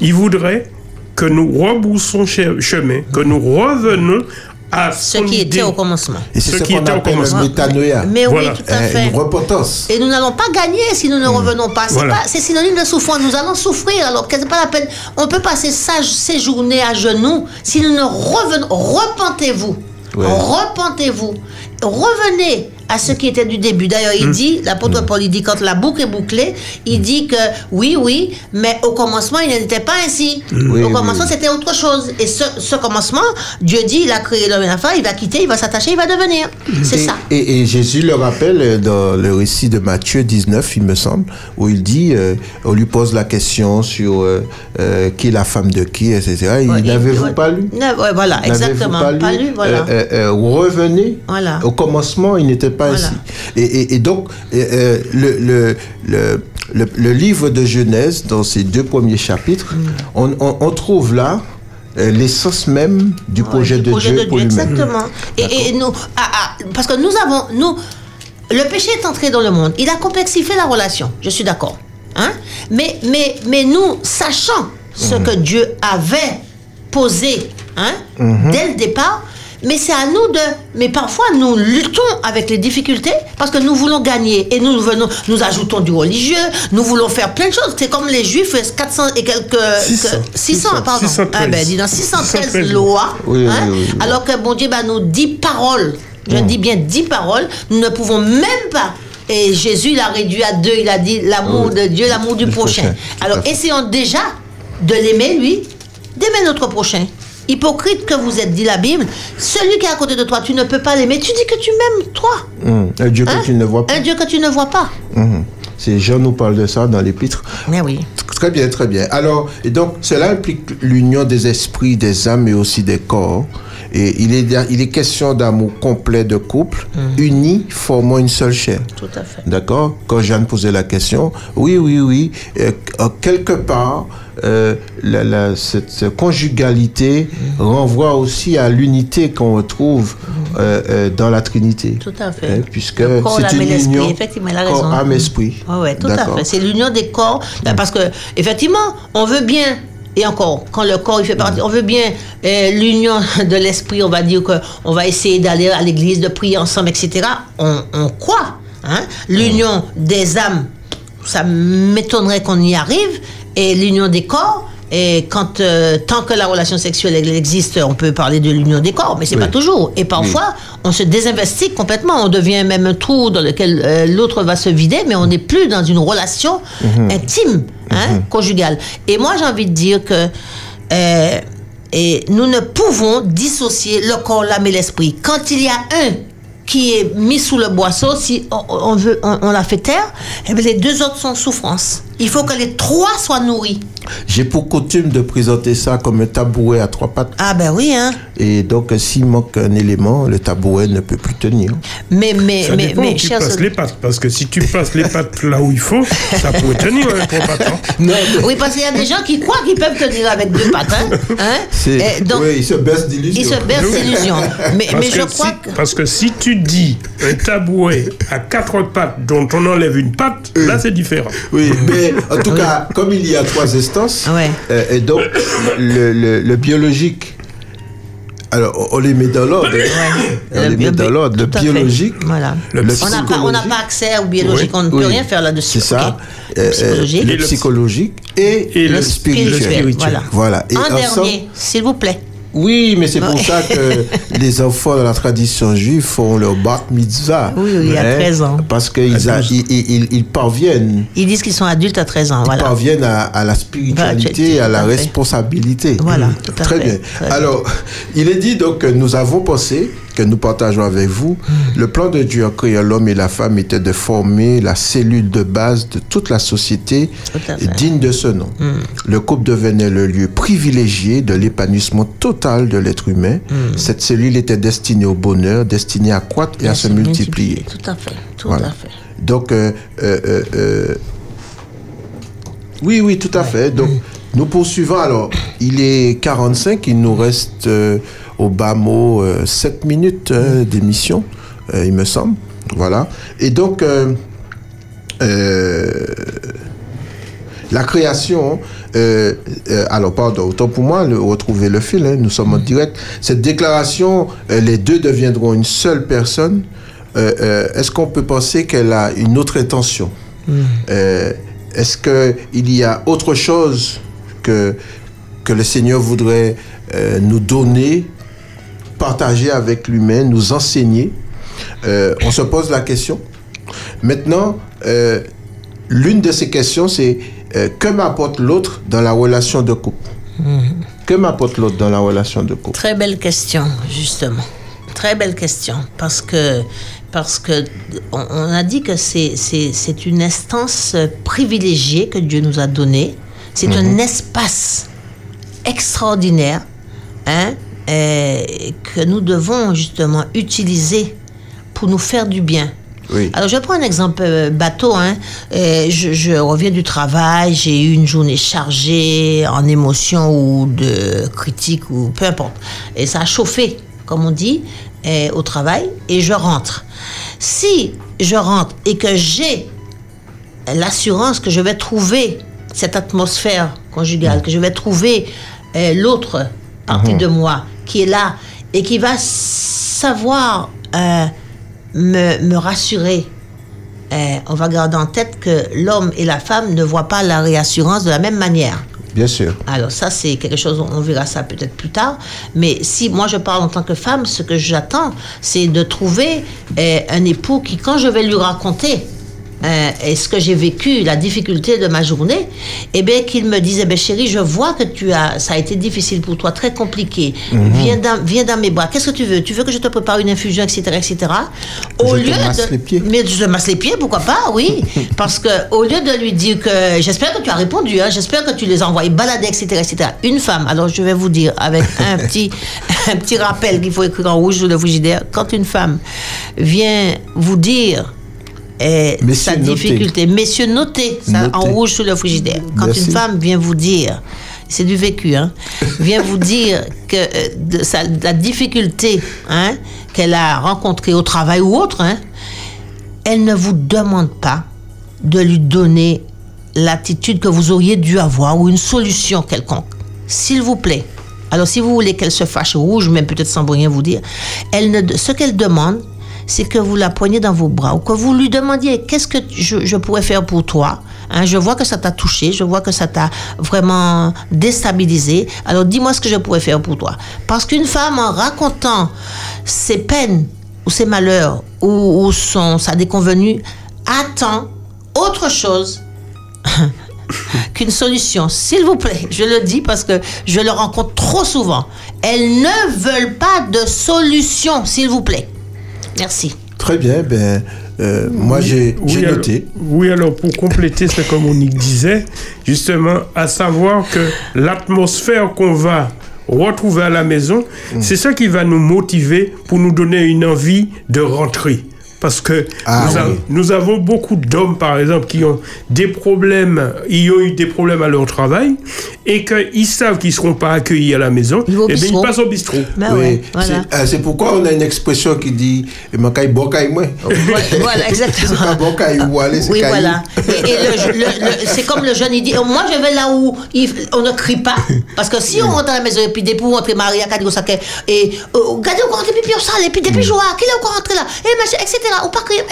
Il voudrait que nous rebroussons che- chemin, que nous revenons à Ce qui idée. était au commencement. Et c'est Ce ce qui était au commencement. métanoïa. Mais Voilà. oui, tout à Euh, fait. une repentance. Et nous n'allons pas gagner si nous ne revenons pas. C'est Voilà. synonyme de souffrance. Nous allons souffrir. Alors que c'est pas la peine. On peut passer sa, ces journées à genoux si nous ne revenons. Repentez-vous. Ouais. Repentez-vous. Revenez à ce qui était du début. D'ailleurs, il dit, l'apôtre Paul, il dit, quand la boucle est bouclée, il dit que oui, oui, mais au commencement, il n'était pas ainsi. Oui, au commencement, oui. c'était autre chose. Et ce, ce commencement, Dieu dit, il a créé l'homme et la femme, il va quitter, il va s'attacher, il va devenir. C'est ça. et- et Jésus le rappelle dans le récit de Matthieu 19, il me semble, où il dit, euh, on lui pose la question sur euh, euh, qui est la femme de qui, etc. Il Ouais, n'avez-vous pas lu? Ne- ouais, voilà, exactement. Pas lu, Pas lu, voilà. Revenez. Voilà. Au commencement, il n'était pas Voilà. ainsi. Et, et- et donc, euh, le, le, le, le- le livre de Genèse, dans ses deux premiers chapitres, Mm. on, on- on trouve là euh, l'essence même du projet, Ouais, de, projet Dieu de pour Dieu, lui-même. exactement. Et, et nous, ah, ah, parce que nous avons, nous, le péché est entré dans le monde. Il a complexifié la relation. Je suis d'accord. Hein? Mais, mais, mais nous, sachant ce Mhm. que Dieu avait posé hein, Mhm. dès le départ, mais c'est à nous de. Mais parfois, nous luttons avec les difficultés parce que nous voulons gagner et nous venons, nous ajoutons du religieux, nous voulons faire plein de choses. C'est comme les Juifs, 400 et quelques. 600. que- 600, pardon. 613. Ah ben, dis donc, 613 613. lois. Oui, hein, oui, oui. alors que bon Dieu bah, nous dit paroles. Je Mm. dis bien dix paroles. Nous ne pouvons même pas. Et Jésus l'a réduit à deux. Il a dit l'amour de Dieu, l'amour du prochain. Alors essayons déjà de l'aimer lui, d'aimer notre prochain. Hypocrite que vous êtes, dit la Bible. Celui qui est à côté de toi, tu ne peux pas l'aimer. Tu dis que tu m'aimes, toi. Hum, Un Dieu Hein? que tu ne vois pas. Un Dieu que tu ne vois pas. Mhm. C'est Jean nous parle de ça dans l'épître. Mais oui. Très bien, très bien. Alors, et donc, cela implique l'union des esprits, des âmes et aussi des corps. Et il est, il est question d'amour complet de couple, unis, formant une seule chair. Tout à fait. D'accord? Quand Jeanne posait la question, oui, oui, oui, euh, euh, quelque part, euh, la, la- cette, conjugalité renvoie aussi à l'unité qu'on retrouve euh, dans la Trinité. Tout à fait. Hein, puisque c'est une union Effectivement, a corps, âme, esprit. Oui, ouais, tout à fait. C'est l'union des corps. Ben, Parce que, effectivement, on veut bien, et encore, quand le corps il fait partie, on veut bien euh, l'union de l'esprit, on va dire qu'on va essayer d'aller à l'église, de prier ensemble, etc. On, croit. Hein? L'union des âmes, ça m'étonnerait qu'on y arrive. Et l'union des corps, et quand, euh, tant que la relation sexuelle elle existe, on peut parler de l'union des corps, mais c'est Oui. pas toujours. Et parfois, on se désinvestit complètement. On devient même un trou dans lequel euh, l'autre va se vider, mais on n'est plus dans une relation intime, hein, conjugale. Et moi, j'ai envie de dire que euh, et nous ne pouvons dissocier le corps, l'âme et l'esprit. Quand il y a un qui est mis sous le boisseau, si on, on veut, on, on l'a fait taire, eh bien, les deux autres sont en souffrance. Il faut que les trois soient nourris. J'ai pour coutume de présenter ça comme un tabouret à trois pattes. Ah ben oui, hein. Et donc, euh, s'il manque un élément, le tabouret ne peut plus tenir. Mais, mais, Ça mais, dépend mais, où tu chers passes les pattes. Parce que si tu passes les pattes là où il faut, ça pourrait tenir un trois pattes. hein. Oui, parce qu'il y a des gens qui croient qu'ils peuvent tenir avec deux pattes. Hein? Hein? Donc, oui, il se baisse d'illusion. ils se bercent d'illusions. Mais, Parce, mais je que crois si, que. parce que si tu dis un tabouret à quatre pattes dont on enlève une patte, là c'est différent. Oui, mais en tout cas, comme il y a trois instances, Ouais. euh, et donc le, le- le biologique, alors on les met dans l'ordre. On Le les met dans l'ordre. Le biologique, Voilà. le on n'a pas, on n'a psychologique. pas accès au biologique, on ne peut Oui, rien faire là-dessus. C'est ça. Euh, Psychologique. le psychologique et, et le spirituel. spirituel, voilà. Voilà. Et ensemble- dernier, s'il vous plaît. Oui, mais c'est pour ça que les enfants dans la tradition juive font leur bat mitzvah. Oui, oui, à 13 ans. Parce qu'ils a- ils, ils- ils- ils parviennent, Ils disent qu'ils sont adultes à 13 ans. ils Voilà. parviennent à, à la spiritualité, Bah, à la fait. responsabilité. Voilà, Mm. tout à Très fait, bien. très bien. Alors, il est dit donc que nous avons pensé, que nous partageons avec vous, le plan de Dieu en créant l'homme et la femme était de former la cellule de base de toute la société digne de ce nom. Le couple devenait le lieu privilégié de l'épanouissement total de l'être humain. Mm. Cette cellule était destinée au bonheur, destinée à croître et à se multiplier. Tout à fait. Tout Voilà. à fait. Donc, euh, euh, euh, oui, oui, tout à fait. Donc, nous poursuivons. Alors, il est 45, il nous reste au bas mot 7 minutes euh, d'émission, euh, il me semble. Voilà. Et donc, euh, euh, la création, euh, euh, alors pardon, autant pour moi, le, retrouver le fil, hein, nous sommes en direct. Cette déclaration, euh, les deux deviendront une seule personne. Euh, euh, Est-ce qu'on peut penser qu'elle a une autre intention? Euh, Est-ce qu'il y a autre chose que, que le Seigneur voudrait euh, nous donner, partager avec l'humain, nous enseigner Euh, On se pose la question. Maintenant, euh, l'une de ces questions, c'est euh, que m'apporte l'autre dans la relation de couple? Que m'apporte l'autre dans la relation de couple? Très belle question, justement. Très belle question. Parce que, parce que on, on a dit que c'est, c'est, c'est une instance privilégiée que Dieu nous a donnée. C'est un espace extraordinaire hein, euh, que nous devons justement utiliser pour nous faire du bien. Oui. Alors, je prends un exemple euh, bateau. Hein. Euh, je, je reviens du travail, j'ai eu une journée chargée en émotions ou de critiques ou peu importe. Et ça a chauffé, comme on dit, euh, au travail, et je rentre. Si je rentre et que j'ai l'assurance que je vais trouver cette atmosphère conjugale, que je vais trouver l'autre partie de moi qui est là et qui va savoir euh, me, me rassurer. Euh, on va garder en tête que l'homme et la femme ne voient pas la réassurance de la même manière. Bien sûr. Alors ça, c'est quelque chose, on verra ça peut-être plus tard. Mais si moi je parle en tant que femme, ce que j'attends, c'est de trouver euh, un époux qui, quand je vais lui raconter euh, et ce que j'ai vécu, la difficulté de ma journée, eh bien qu'il me dise, eh bien chérie, je vois que tu as, ça a été difficile pour toi, très compliqué. Viens, dans, viens dans mes bras. Qu'est-ce que tu veux? Tu veux que je te prépare une infusion, etc., etc. Au Je te lieu masse de, les pieds. mais je te masse les pieds, pourquoi pas, oui. Parce que au lieu de lui dire que j'espère que tu as répondu, hein, j'espère que tu les as envoyés balader, etc., etc. Une femme, alors je vais vous dire avec un petit, un petit rappel qu'il faut écrire en rouge sur le frigidaire. Quand une femme vient vous dire Messieurs, sa difficulté, messieurs, notez ça en rouge sur le frigidaire. Quand Merci. une femme vient vous dire, c'est du vécu, hein, vient vous dire que euh, de sa- la difficulté hein, qu'elle a rencontrée au travail ou autre, hein, elle ne vous demande pas de lui donner l'attitude que vous auriez dû avoir ou une solution quelconque. S'il vous plaît. Alors, si vous voulez qu'elle se fâche rouge, même peut-être sans rien vous dire, elle ne, ce qu'elle demande, c'est que vous la poignez dans vos bras ou que vous lui demandiez qu'est-ce que je, je pourrais faire pour toi. Hein, je vois que ça t'a touché, je vois que ça t'a vraiment déstabilisé. Alors dis-moi ce que je pourrais faire pour toi. Parce qu'une femme, en racontant ses peines ou ses malheurs ou, ou son, sa déconvenue, attend autre chose qu'une solution. S'il vous plaît, je le dis parce que je le rencontre trop souvent. Elles ne veulent pas de solution, s'il vous plaît. Merci. Très bien. Ben, Euh, moi, j'ai Oui, j'ai alors- noté. oui, alors pour compléter ce que Monique disait, justement, à savoir que l'atmosphère qu'on va retrouver à la maison, Mm. c'est ça qui va nous motiver pour nous donner une envie de rentrer. Parce que Ah nous, a- oui. nous avons beaucoup d'hommes, par exemple, qui ont des problèmes, ils ont eu des problèmes à leur travail, et qu'ils savent qu'ils ne seront pas accueillis à la maison, Ils et bien ils passent au bistrot. Ben oui, ouais, voilà. c'est euh, c'est pourquoi on a une expression qui dit "Makaï bokaï moi". Voilà, voilà, exactement. C'est pas bokaï ou aller, c'est Oui, caillou. voilà. Et, et le- le- le- c'est comme le jeune, il dit, moi je vais là où il- on ne crie pas. Parce que si on rentre à la maison et puis depuis on rentre Maria, Kadigo Sake, et euh, regardez, on rentre pipi au sale, et puis depuis je vois, qui est encore rentré là, et machin, etc. Ou pas crier.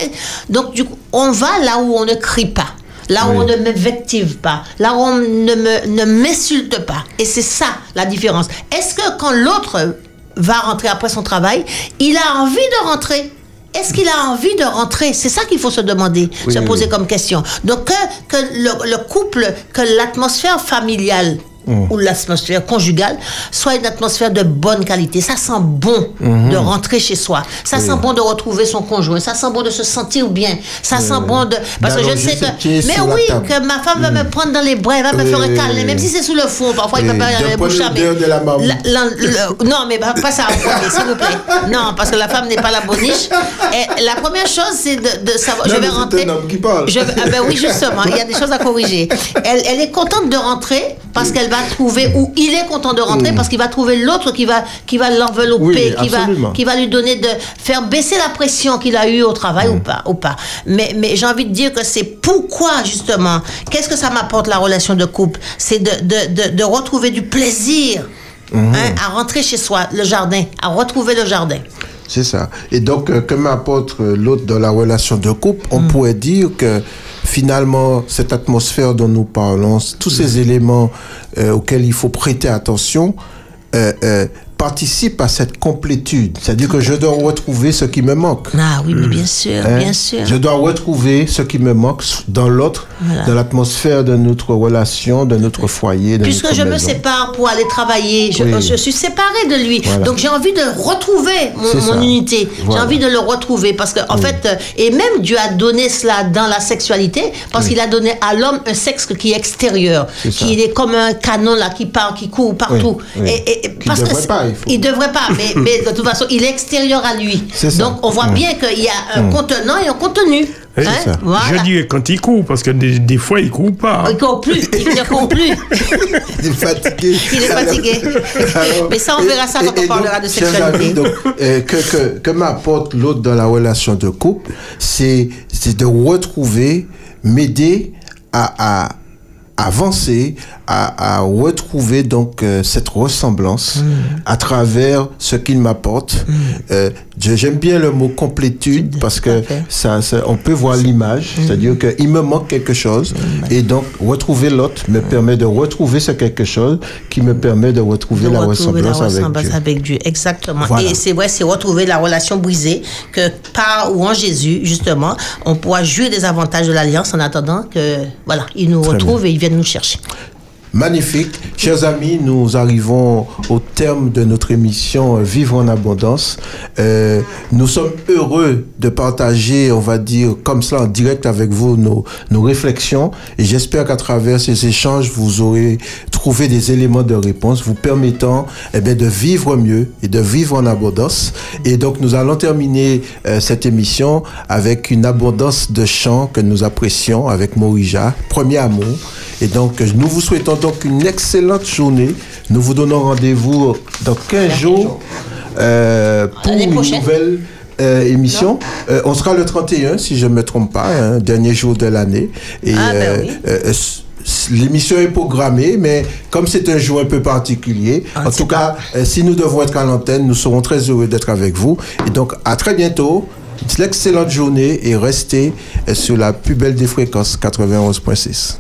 Donc du coup, on va là où on ne crie pas. Là où on ne m'invective pas, là où on ne me- ne m'insulte pas. Et c'est ça la différence. Est-ce que quand l'autre va rentrer après son travail, il a envie de rentrer? Est-ce qu'il a envie de rentrer? C'est ça qu'il faut se demander, Oui, se poser oui. comme question. Donc que, que le, le couple, que l'atmosphère familiale Mm. ou l'atmosphère conjugale soit une atmosphère de bonne qualité. Ça sent bon Mm-hmm. de rentrer chez soi. Ça sent bon de retrouver son conjoint. Ça sent bon de se sentir bien. Ça sent bon de... Parce que je sais que... Mais oui, que ma femme va me prendre dans les bras, elle va me faire un câlin, même si c'est sous le fond. Parfois, il Oui, peut pas la bouche l'odeur de la maman. La- la- le- non, mais pas pas ça, s'il vous plaît. Non, parce que la femme n'est pas la boniche. Et la première chose, c'est de, de savoir. Non, je mais vais rentrer. un homme qui parle. Je vais- ah ben oui, justement, il y a des choses à corriger. Elle, elle est contente de rentrer parce qu'elle va trouver, ou il est content de rentrer parce qu'il va trouver l'autre qui va, qui va l'envelopper, Mm. Oui, qui, va, qui va lui donner de faire baisser la pression qu'il a eue au travail Mm. ou pas. Ou pas. Mais, mais j'ai envie de dire que c'est pourquoi, justement, qu'est-ce que ça m'apporte la relation de couple? C'est de, de, de, de retrouver du plaisir. Mm-hmm. hein, à rentrer chez soi, le jardin, à retrouver le jardin. C'est ça. Et donc, euh, que m'apporte euh, l'autre dans la relation de couple, on pourrait dire que finalement, cette atmosphère dont nous parlons, tous ces éléments euh, auxquels il faut prêter attention, euh, participent à cette complétude. C'est-à-dire que je dois retrouver ce qui me manque. Ah oui, mais bien sûr, Hein? bien sûr. Je dois retrouver ce qui me manque dans l'autre, Voilà. dans l'atmosphère de notre relation, de notre foyer, de Puisque notre je me sépare pour aller travailler, je, Oui. je suis séparée de lui. Voilà. Donc j'ai envie de retrouver mon, unité. Voilà. J'ai envie de le retrouver parce que en fait, euh, et même Dieu a donné cela dans la sexualité parce qu'il a donné à l'homme un sexe qui est extérieur, ça. qui est comme un canon là qui part, qui court partout. Oui, oui. Et, et- Qui parce que il faut. il devrait pas, mais, mais de toute façon, il est extérieur à lui. C'est ça. Donc on voit Mm. bien qu'il y a un contenant et un contenu. Oui, Hein? c'est ça. Voilà. Je dirais quand il court, parce que des, des fois il court pas. Il court plus, il ne court plus. Il est fatigué. Il est fatigué. Mais ça, on verra ça quand on parlera de sexualité. amis, donc, euh, que, que, que m'apporte l'autre dans la relation de couple, c'est c'est de retrouver, m'aider à, à avancer, à, à retrouver donc euh, cette ressemblance Mm. à travers ce qu'il m'apporte. Euh, je- J'aime bien le mot complétude parce que ça, ça- on peut voir l'image, Mm. c'est-à-dire qu'il me manque quelque chose et donc retrouver l'autre me permet de retrouver ce quelque chose qui me permet de retrouver de la retrouver la ressemblance avec ressemblance Dieu. avec Dieu. Exactement. Voilà. Et c'est vrai, c'est retrouver la relation brisée que par ou en Jésus, justement, on pourra jouir des avantages de l'alliance en attendant que, voilà, il nous Très retrouve et il vienne nous chercher. Magnifique. Chers amis, nous arrivons au terme de notre émission euh, Vivre en abondance. Euh, nous sommes heureux de partager, on va dire, comme ça, en direct avec vous, nos, nos réflexions. Et j'espère qu'à travers ces échanges, vous aurez trouvé des éléments de réponse vous permettant eh bien, de vivre mieux et de vivre en abondance. Et donc, nous allons terminer euh, cette émission avec une abondance de chants que nous apprécions avec Morija, Premier Amour. Et donc, nous vous souhaitons une excellente journée. Nous vous donnons rendez-vous dans 15 jours euh, pour une nouvelle euh, émission. Euh, on sera le 31, si je ne me trompe pas, hein, dernier jour de l'année. Et Ah, ben oui. L'émission est programmée, mais comme c'est un jour un peu particulier, Ah, en c'est tout cas, si nous devons être à l'antenne, nous serons très heureux d'être avec vous. Et donc, à très bientôt. Excellente journée et restez sur la plus belle des fréquences 91.6.